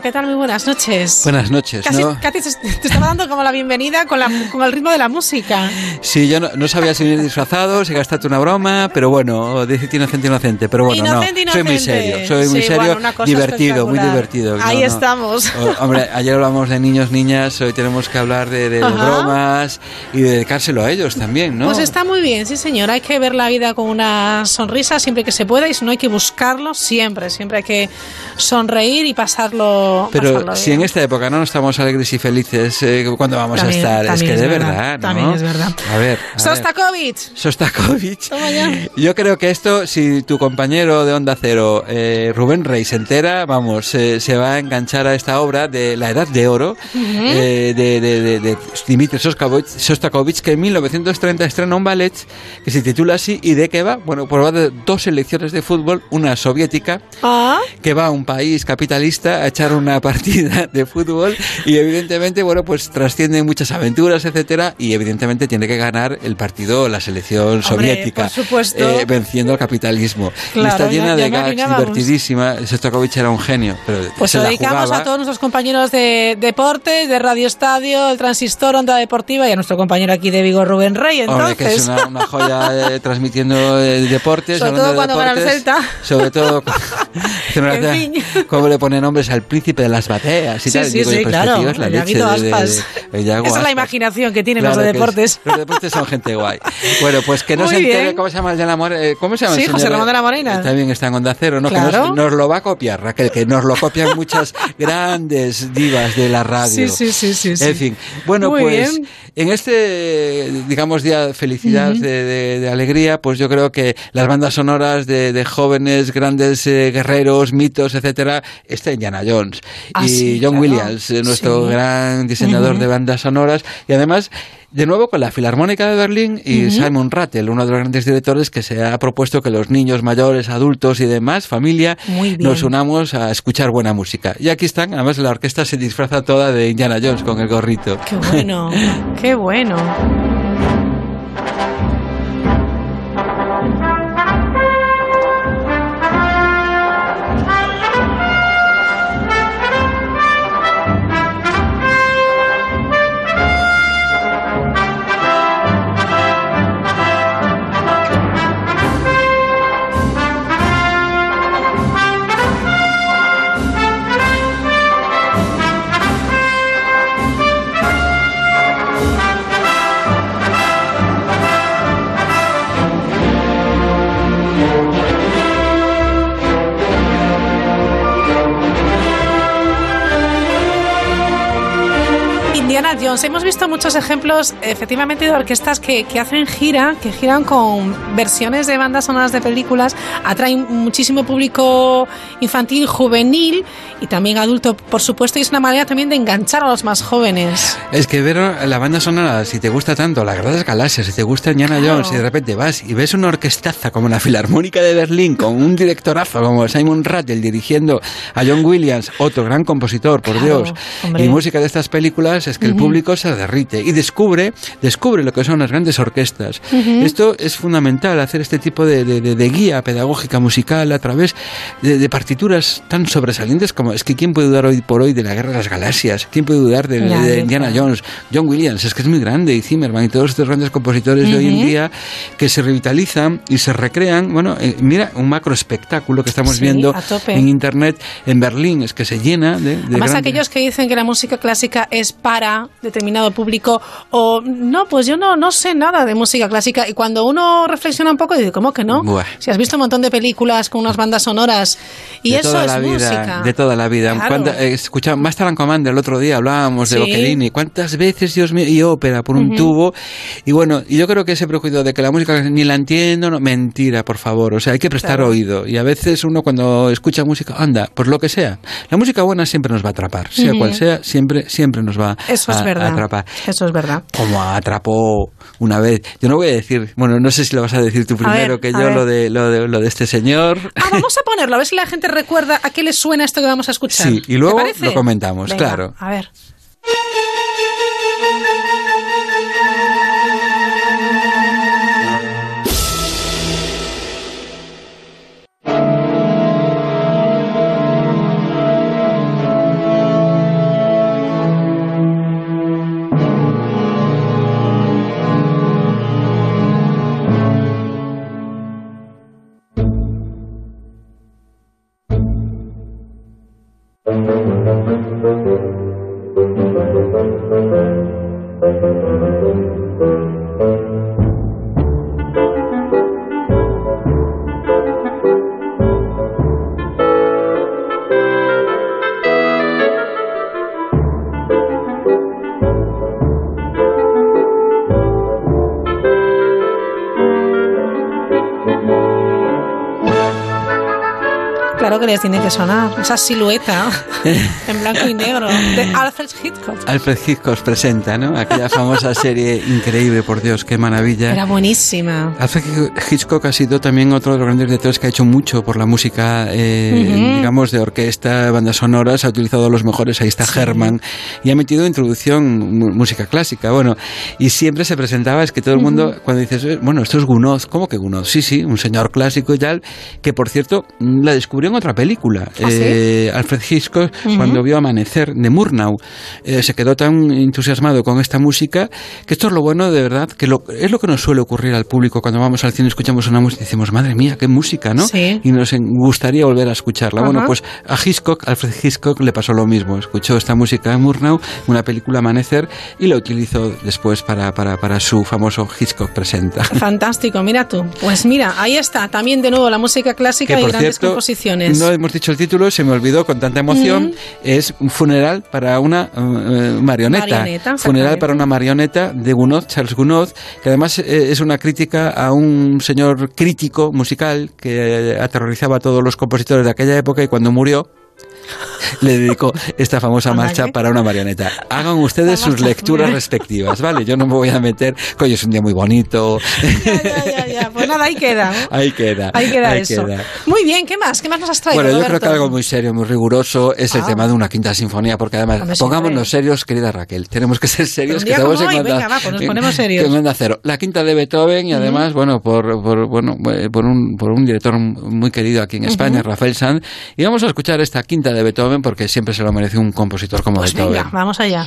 ¿Qué tal? Muy buenas noches. Buenas noches. Casi, ¿no? casi te, estaba dando como la bienvenida con, la, con el ritmo de la música. Sí, yo no, no sabía si venir disfrazado, si gastaste una broma, pero bueno, decirte inocente, inocente. Pero bueno, Inocente, no, soy muy serio, soy muy Sí, serio, bueno, divertido, muy divertido. Ahí no. estamos. O- hombre, ayer hablamos de niños, niñas, hoy tenemos que hablar de, bromas y de dedicárselo a ellos también, ¿no? Pues está muy bien, sí señor. Hay que ver la vida con una sonrisa siempre que se pueda y si no hay que buscarlo siempre. Siempre hay que sonreír y pasarlo, Pero pasarlo si en esta época no estamos alegres y felices, eh, ¿cuándo vamos También- a estar? Es que es de verdad, verdad, ¿no? también es verdad. A ver, a ver. Sostakovich. Sostakovich. Toma ya. Yo creo que esto, si tu compañero de Onda Cero, eh, Rubén Rey, se entera, vamos, se- se va a enganchar a esta obra de La Edad de Oro eh, de, de, de, de Dmitri Sostakovich, Sostakovich, que en 1930 estrena un ballet que se titula así y de qué va. Bueno, pues va de dos selecciones de fútbol, una soviética Ah, que va a un país capitalista a echar una partida de fútbol y evidentemente, bueno, pues trasciende muchas aventuras, etcétera, y evidentemente tiene que ganar el partido la selección soviética, por supuesto. eh, venciendo al capitalismo. y está llena de gags, divertidísima. Sostakovich era un genio, pero pues se lo la dedicamos jugaba. a todos nuestros compañeros de deportes, de Radio Estadio, el Transistor, Onda Deportiva y a nuestro compañero aquí de Vigo, Rubén Rey. Hombre, que es Entonces, una, una joya eh, transmitiendo eh, deportes. Sobre todo de cuando gana el deportes, Celta. Sobre todo, En fin. cómo le pone nombres al príncipe de las bateas y Sí, tal. sí, Digo, sí, yo, pero claro, es la leche de- Aspas. de- esa es la imaginación que tienen Claro los de que es. deportes. Los deportes son gente guay. Bueno, pues que no Muy se entere bien. cómo se llama el de la More- eh, ¿Cómo se llama el Sí, señor? José Ramón de la Morena. Bien, está en Onda Cero, ¿no? Que nos, nos lo va a copiar, Raquel, que nos lo copian muchas grandes divas de la radio. Sí, sí, sí, sí, sí. En fin, bueno, Muy pues bien. en este, digamos, día de felicidad, Ujú. de, alegría, pues yo creo que las bandas sonoras de, jóvenes, grandes eh, guerreros, mitos, etcétera, está Indiana Jones. Ah, y sí, John claro. Williams, eh, nuestro Sí. gran diseñador de bandas sonoras, y además de nuevo con la Filarmónica de Berlín y. Simon Rattle, uno de los grandes directores que se ha propuesto que los niños mayores, adultos y demás, familia, nos unamos a escuchar buena música. Y aquí están, además la orquesta se disfraza toda de Indiana Jones con el gorrito. Qué bueno, qué bueno. Hemos visto muchos ejemplos, efectivamente, de orquestas que, que hacen gira, que giran con versiones de bandas sonoras de películas, atraen muchísimo público infantil, juvenil y también adulto, por supuesto, y es una manera también de enganchar a los más jóvenes. Es que ver la banda sonora, si te gusta tanto, las grandes galaxias, si te gusta Indiana Claro. Jones, y de repente vas y ves una orquestaza como la Filarmónica de Berlín, con un directorazo como Simon Rattle dirigiendo a John Williams, otro gran compositor, por Claro, Dios, hombre. y música de estas películas, es que el Ujú. Público se derrite y descubre, descubre lo que son las grandes orquestas. Ujú. Esto es fundamental, hacer este tipo de, de- de- de guía pedagógica musical a través de, partituras tan sobresalientes como es que quién puede dudar hoy por hoy de la Guerra de las Galaxias, quién puede dudar de. Indiana Jones, John Williams, es que es muy grande, y Zimmerman y todos estos grandes compositores de hoy en día que se revitalizan y se recrean. Bueno, eh, mira un macro espectáculo que estamos Sí, viendo en internet en Berlín, es que se llena de, de Además, grandes- aquellos que dicen que la música clásica es para determinado público o no, pues yo no, no sé nada de música clásica y cuando uno reflexiona un poco dice, ¿cómo que no? Buah. Si has visto un montón de películas con unas bandas sonoras y de eso toda es la vida, música. de toda la vida. Claro. ¿Cuánta- eh, escucha, Master and Commander el otro día hablábamos de Sí. Boccherini, cuántas veces Dios mío y ópera por un tubo y bueno, y yo creo que ese prejuicio de que la música ni la entiendo, no, mentira, por favor, o sea, hay que prestar Claro. oído y a veces uno cuando escucha música, anda, pues lo que sea. La música buena siempre nos va a atrapar, sea cual sea, siempre siempre nos va Eso a, es verdad. Eso es verdad. Como atrapó una vez. Yo no voy a decir, bueno, no sé si lo vas a decir tú primero ver, que yo lo de, lo de lo de este señor. Ah, vamos a ponerlo, a ver si la gente recuerda a qué le suena esto que vamos a escuchar. Sí, y ¿Te luego lo comentamos, Venga, claro. A ver. Claro que les tiene que sonar. Esa silueta en blanco y negro de Alfred Hitchcock. Alfred Hitchcock presenta, ¿no? Aquella famosa serie increíble, por Dios, qué maravilla. Era buenísima. Alfred Hitchcock ha sido también otro de los grandes directores que ha hecho mucho por la música, eh, Ujú. digamos, de orquesta, bandas sonoras, ha utilizado los mejores, ahí está Herman, y ha metido introducción, música clásica, bueno, y siempre se presentaba, es que todo el mundo, cuando dices, eh, bueno, esto es Gounod, ¿cómo que Gounod? Sí, sí, un señor clásico y tal, que por cierto, la descubrió en otra película. ¿Ah, sí? Eh, Alfred Hitchcock, Ujú. cuando vio Amanecer de Murnau, eh, se quedó tan entusiasmado con esta música que esto es lo bueno de verdad, que lo- es lo que nos suele ocurrir al público cuando vamos al cine escuchamos una música y decimos, madre mía, qué música, ¿no? Sí. Y nos gustaría volver a escucharla. Bueno, Ajá. pues a Hitchcock, Alfred Hitchcock, le pasó lo mismo. Escuchó esta música de Murnau, una película Amanecer, y la utilizó después para, para, para su famoso Hitchcock Presenta. Fantástico, mira tú. Pues mira, ahí está, también de nuevo la música clásica Que y grandes cierto, composiciones. no hemos dicho el título, se me olvidó con tanta emoción. Es un funeral para una eh, marioneta. Marioneta, funeral para una marioneta de Gounod, Charles Gounod, que además eh, es una crítica a un señor crítico musical que eh, aterrorizaba a todos los compositores de aquella época y cuando murió le dedicó esta famosa marcha para una marioneta. Hagan ustedes sus lecturas respectivas, ¿vale? Yo no me voy a meter, coño, es un día muy bonito. Ya, ya, ya. Pues nada, ahí queda. ¿no? Ahí queda. Ahí queda ahí eso. queda. Muy bien, ¿qué más? ¿Qué más nos has traído? Bueno, yo creo Roberto? que algo muy serio, muy riguroso es el Ah. tema de una quinta sinfonía, porque además, Hombre, pongámonos serios, querida Raquel, tenemos que ser serios. que estamos en hoy, Onda- venga, va, pues nos ponemos serios. en Onda Cero. La quinta de Beethoven y además, bueno, por, por, bueno, eh, por, un, por un director muy querido aquí en España, Ujú. Rafael Sanz, y vamos a escuchar esta quinta de Beethoven porque siempre se lo merece un compositor como Pues Beethoven. venga, vamos allá.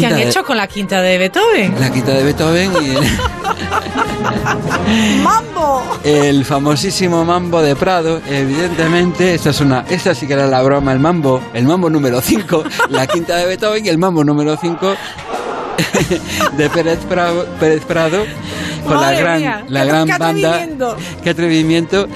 Qué han de- hecho con la quinta de Beethoven? la quinta de Beethoven y ¡Mambo! el famosísimo mambo de Prado, evidentemente, esta es una, esta sí que era la broma, el mambo, el mambo número 5, la quinta de Beethoven y el mambo número 5 de Pérez Prado, Pérez Prado con la gran, mía, la gran qué banda. atrevimiento. Qué atrevimiento.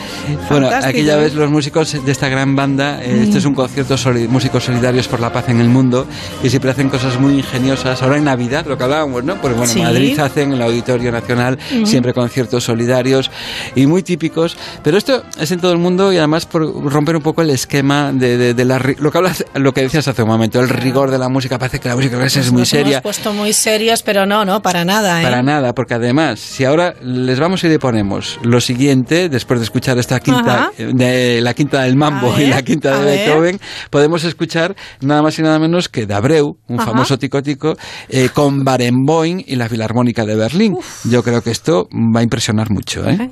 Bueno, Fantástico, aquella ¿eh? vez los músicos de esta gran banda, eh, Mm. este es un concierto soli- músicos solidarios por la paz en el mundo y siempre hacen cosas muy ingeniosas. Ahora en Navidad, lo que hablábamos, ¿no? Pues bueno, Sí. en Madrid hacen en el Auditorio Nacional Ujú. siempre conciertos solidarios y muy típicos. Pero esto es en todo el mundo y además por romper un poco el esquema de, de- de la, lo que hablas, lo que decías hace un momento, el rigor de la música. Parece que la música clásica es muy Nos seria. hemos puesto muy serios, pero no, no, para nada. ¿eh? Para nada, porque además, si ahora les vamos y le ponemos lo siguiente, después de escuchar esta quinta, Ajá. eh, de la quinta del mambo y la quinta de. Beethoven, podemos escuchar nada más y nada menos que de Abreu, un Ajá. famoso tico-tico, eh, con Barenboim y la Filarmónica de Berlín. Yo creo que esto va a impresionar mucho. ¿eh?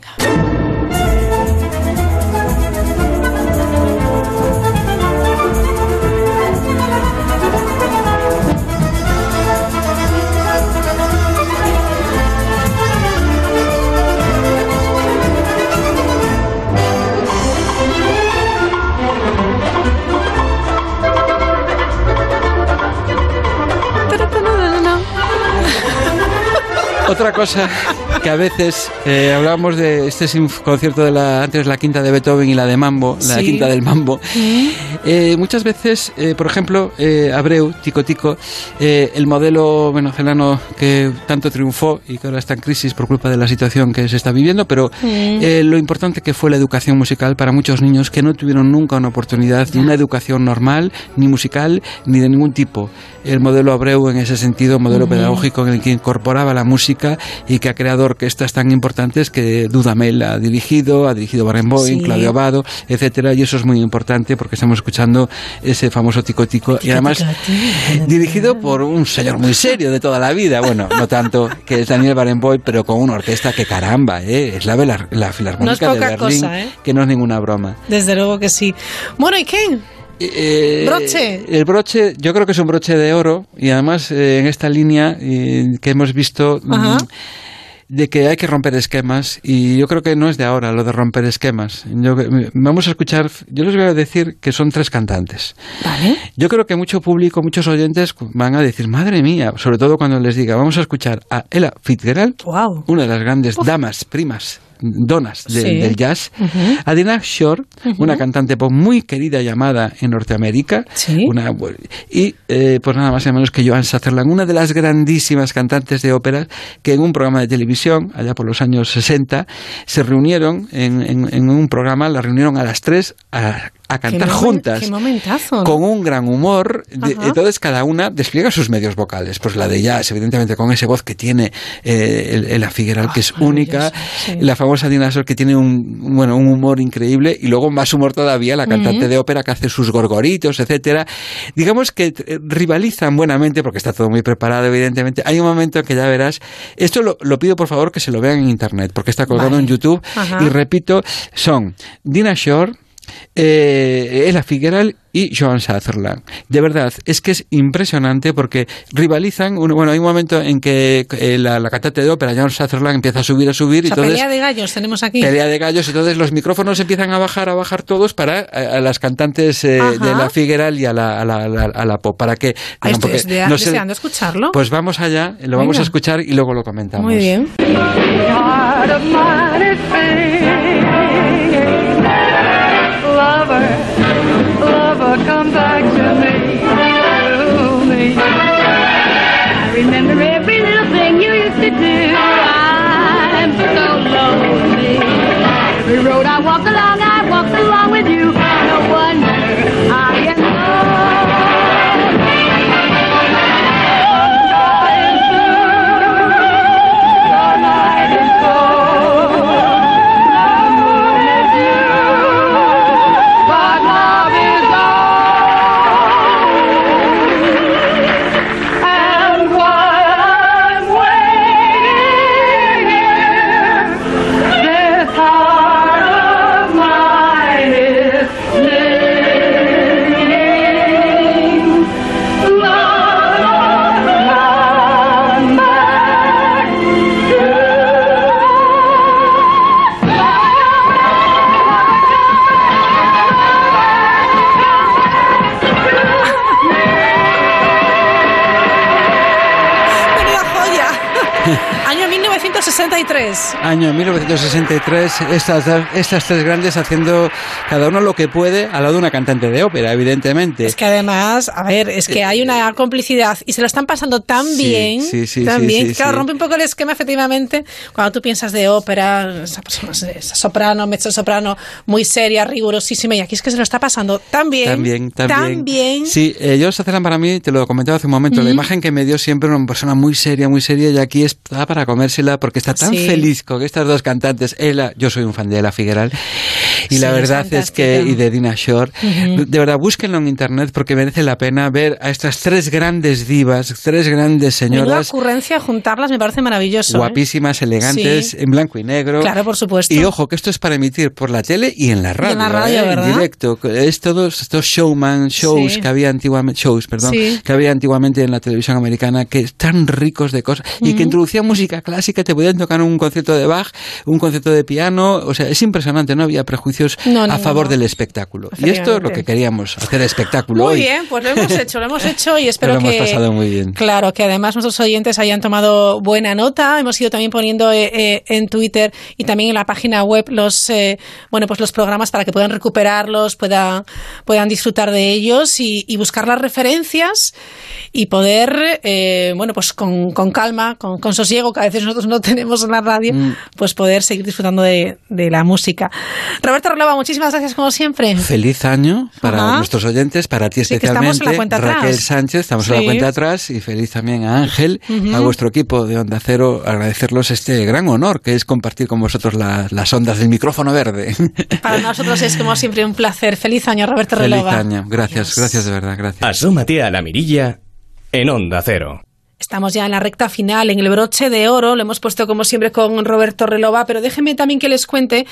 Otra cosa que a veces eh, hablábamos de este concierto de la antes la quinta de Beethoven y la de Mambo, la quinta del Mambo. Eh, muchas veces, eh, por ejemplo, eh, Abreu, Tico Tico, eh, el modelo venezolano que tanto triunfó y que ahora está en crisis por culpa de la situación que se está viviendo, pero eh, lo importante que fue la educación musical para muchos niños que no tuvieron nunca una oportunidad ni una educación normal, ni musical, ni de ningún tipo. El modelo Abreu en ese sentido, modelo Ujú. pedagógico en el que incorporaba la música y que ha creado orquestas tan importantes que Dudamel ha dirigido, ha dirigido Barenboim, Sí. Claudio Abado, etcétera, y eso es muy importante porque estamos escuchando ese famoso tico tico y además dirigido por un señor muy serio de toda la vida, bueno, no tanto que es Daniel Barenboim, pero con una orquesta que caramba, ¿eh? es la, Velar- la Filarmónica No es de Berlín, cosa, ¿eh? que no es ninguna broma. Desde luego que sí. Bueno, ¿y qué? Eh, Broche. El broche, yo creo que es un broche de oro y además eh, en esta línea eh, que hemos visto mm, Ajá. de que hay que romper esquemas y yo creo que no es de ahora lo de romper esquemas. Yo- vamos a escuchar, yo les voy a decir que son tres cantantes. Yo creo que mucho público, muchos oyentes van a decir, madre mía, sobre todo cuando les diga, vamos a escuchar a Ella Fitzgerald, una de las grandes damas, primas, donas de- Sí. del jazz, a Dinah Shore, una cantante pop muy querida llamada en Norteamérica, una, y eh, pues nada más y menos que Joan Sutherland, una de las grandísimas cantantes de ópera que en un programa de televisión, allá por los años 60, se reunieron en, en- en un programa, la reunieron a las tres a, a cantar Qué juntas Qué momentazo. con un gran humor. De- entonces cada una despliega sus medios vocales. Pues la de jazz, evidentemente, con esa voz que tiene eh, el- la Figueral, que es única. sí. La famosa Dina Sor, que tiene un, bueno, un humor increíble. Y luego más humor todavía, la cantante de ópera que hace sus gorgoritos, etcétera. Digamos que eh, rivalizan buenamente, porque está todo muy preparado, evidentemente. Hay un momento en que ya verás. Esto lo, lo pido, por favor, que se lo vean en internet, porque está colgado Vale. en YouTube. Ajá. Y repito, son Dina Shore, eh, Ella Fitzgerald y Joan Sutherland. De verdad, es que es impresionante porque rivalizan. Un- Bueno, hay un momento en que eh, la, la cantante de ópera, Joan Sutherland, empieza a subir, a subir, O y entonces pelea de gallos tenemos aquí. pelea de gallos, entonces los micrófonos empiezan a bajar, a bajar todos para a, a las cantantes eh, de la Fitzgerald y a la, a la, a la- a la pop, para que... Digan, estoy porque sé- deseando escucharlo. pues vamos allá, lo vamos Venga. a escuchar y luego lo comentamos. Muy bien. Lover, come back to me, to me. I remember every little thing you used to do. I'm so lonely. Every road I walk along, 1963. Año 1963, estas, estas tres grandes haciendo cada uno lo que puede al lado de una cantante de ópera, evidentemente. Es que además, a ver, es que hay una complicidad y se lo están pasando tan Sí, bien, sí, sí, tan sí, bien. claro, rompe un poco el esquema efectivamente cuando tú piensas de ópera, esa, persona- esa soprano, mezzo soprano, muy seria, rigurosísima y aquí es que se lo está pasando tan bien, También, también. tan bien. Sí, ellos Sutherland para mí, te lo comentaba hace un momento, la Ujú. imagen que me dio siempre una persona muy seria, muy seria, y aquí está para comérsela porque está tan Sí. feliz con estas dos cantantes. Ella, yo soy un fan de Ella Figueral, y Sí, la es verdad es que, fantástica. y de Dina Shore, Ujú. de verdad, búsquenlo en internet porque merece la pena ver a estas tres grandes divas, tres grandes señoras. ocurrencia juntarlas me parece maravilloso. ¿eh? Guapísimas, elegantes, Sí. en blanco y negro. Claro, por supuesto. Y ojo, que esto es para emitir por la tele y en la radio. en la radio, ¿eh? ¿verdad? En directo. Es todos estos showman, shows Sí. que había antiguamente, shows, perdón, que había antiguamente en la televisión americana, que están ricos de cosas y que introducían música clásica, te podían tocar un concierto de Bach, un concierto de piano, o sea, es impresionante, no había prejuicios No, no, a favor del espectáculo. Y esto es lo que queríamos, hacer espectáculo Muy hoy. bien, pues lo hemos hecho, lo hemos hecho y espero lo hemos que pasado muy bien. Claro, que además nuestros oyentes hayan tomado buena nota. Hemos ido también poniendo eh, eh, en Twitter y también en la página web los eh, bueno pues los programas para que puedan recuperarlos, puedan puedan disfrutar de ellos y, y buscar las referencias y poder eh, bueno pues con, con calma, con, con sosiego que a veces nosotros no tenemos en la radio, Mm. pues poder seguir disfrutando de, de la música. Roberto Relova, muchísimas gracias como siempre. Feliz año para Ajá. nuestros oyentes, para ti Sí, que estamos especialmente, en la cuenta atrás. Raquel Sánchez, estamos en Sí. la cuenta atrás y feliz también a Ángel, a vuestro equipo de Onda Cero, agradecerlos este gran honor que es compartir con vosotros la- las ondas del micrófono verde. Para nosotros es como siempre un placer. Feliz año, Roberto feliz Relova. año, gracias, gracias de verdad, gracias. Asómate a la mirilla en Onda Cero. Estamos ya en la recta final, en el broche de oro, lo hemos puesto como siempre con Roberto Relova, pero déjenme también que les cuente,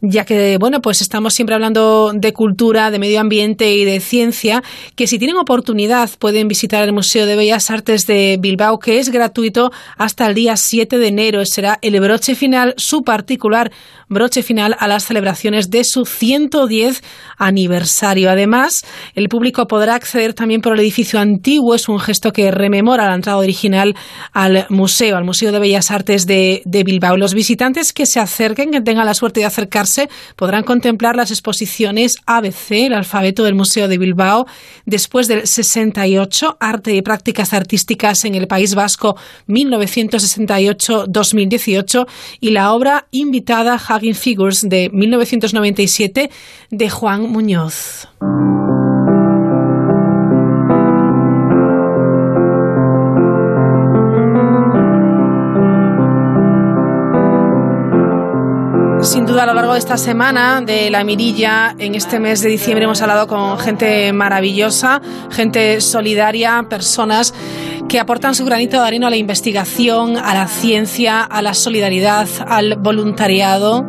ya que, bueno, pues estamos siempre hablando de cultura, de medio ambiente y de ciencia, que si tienen oportunidad pueden visitar el Museo de Bellas Artes de Bilbao, que es gratuito hasta el día 7 de enero. Será el broche final, su particular broche final a las celebraciones de su 110 aniversario. Además, el público podrá acceder también por el edificio antiguo, es un gesto que rememora la entrada original al museo, al Museo de Bellas Artes de, Bilbao. Los visitantes que se acerquen, que tengan la suerte de acercarse, podrán contemplar las exposiciones ABC, el alfabeto del Museo de Bilbao, después del 68, Arte y Prácticas Artísticas en el País Vasco 1968-2018 y la obra invitada Hugging Figures de 1997 de Juan Muñoz. Sin duda, a lo largo de esta semana de la mirilla, en este mes de diciembre hemos hablado con gente maravillosa, gente solidaria, personas que aportan su granito de arena a la investigación, a la ciencia, a la solidaridad, al voluntariado.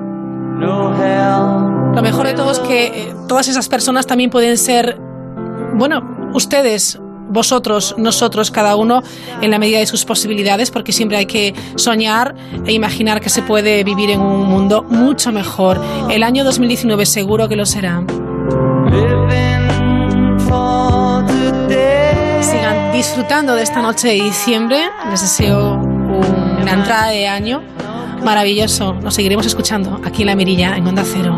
Lo mejor de todo es que eh, todas esas personas también pueden ser, bueno, ustedes, vosotros, nosotros, cada uno en la medida de sus posibilidades, porque siempre hay que soñar e imaginar que se puede vivir en un mundo mucho mejor. El año 2019 seguro que lo será. Sigan disfrutando de esta noche de diciembre. Les deseo una entrada de año maravilloso. Nos seguiremos escuchando aquí en La Mirilla, en Onda Cero.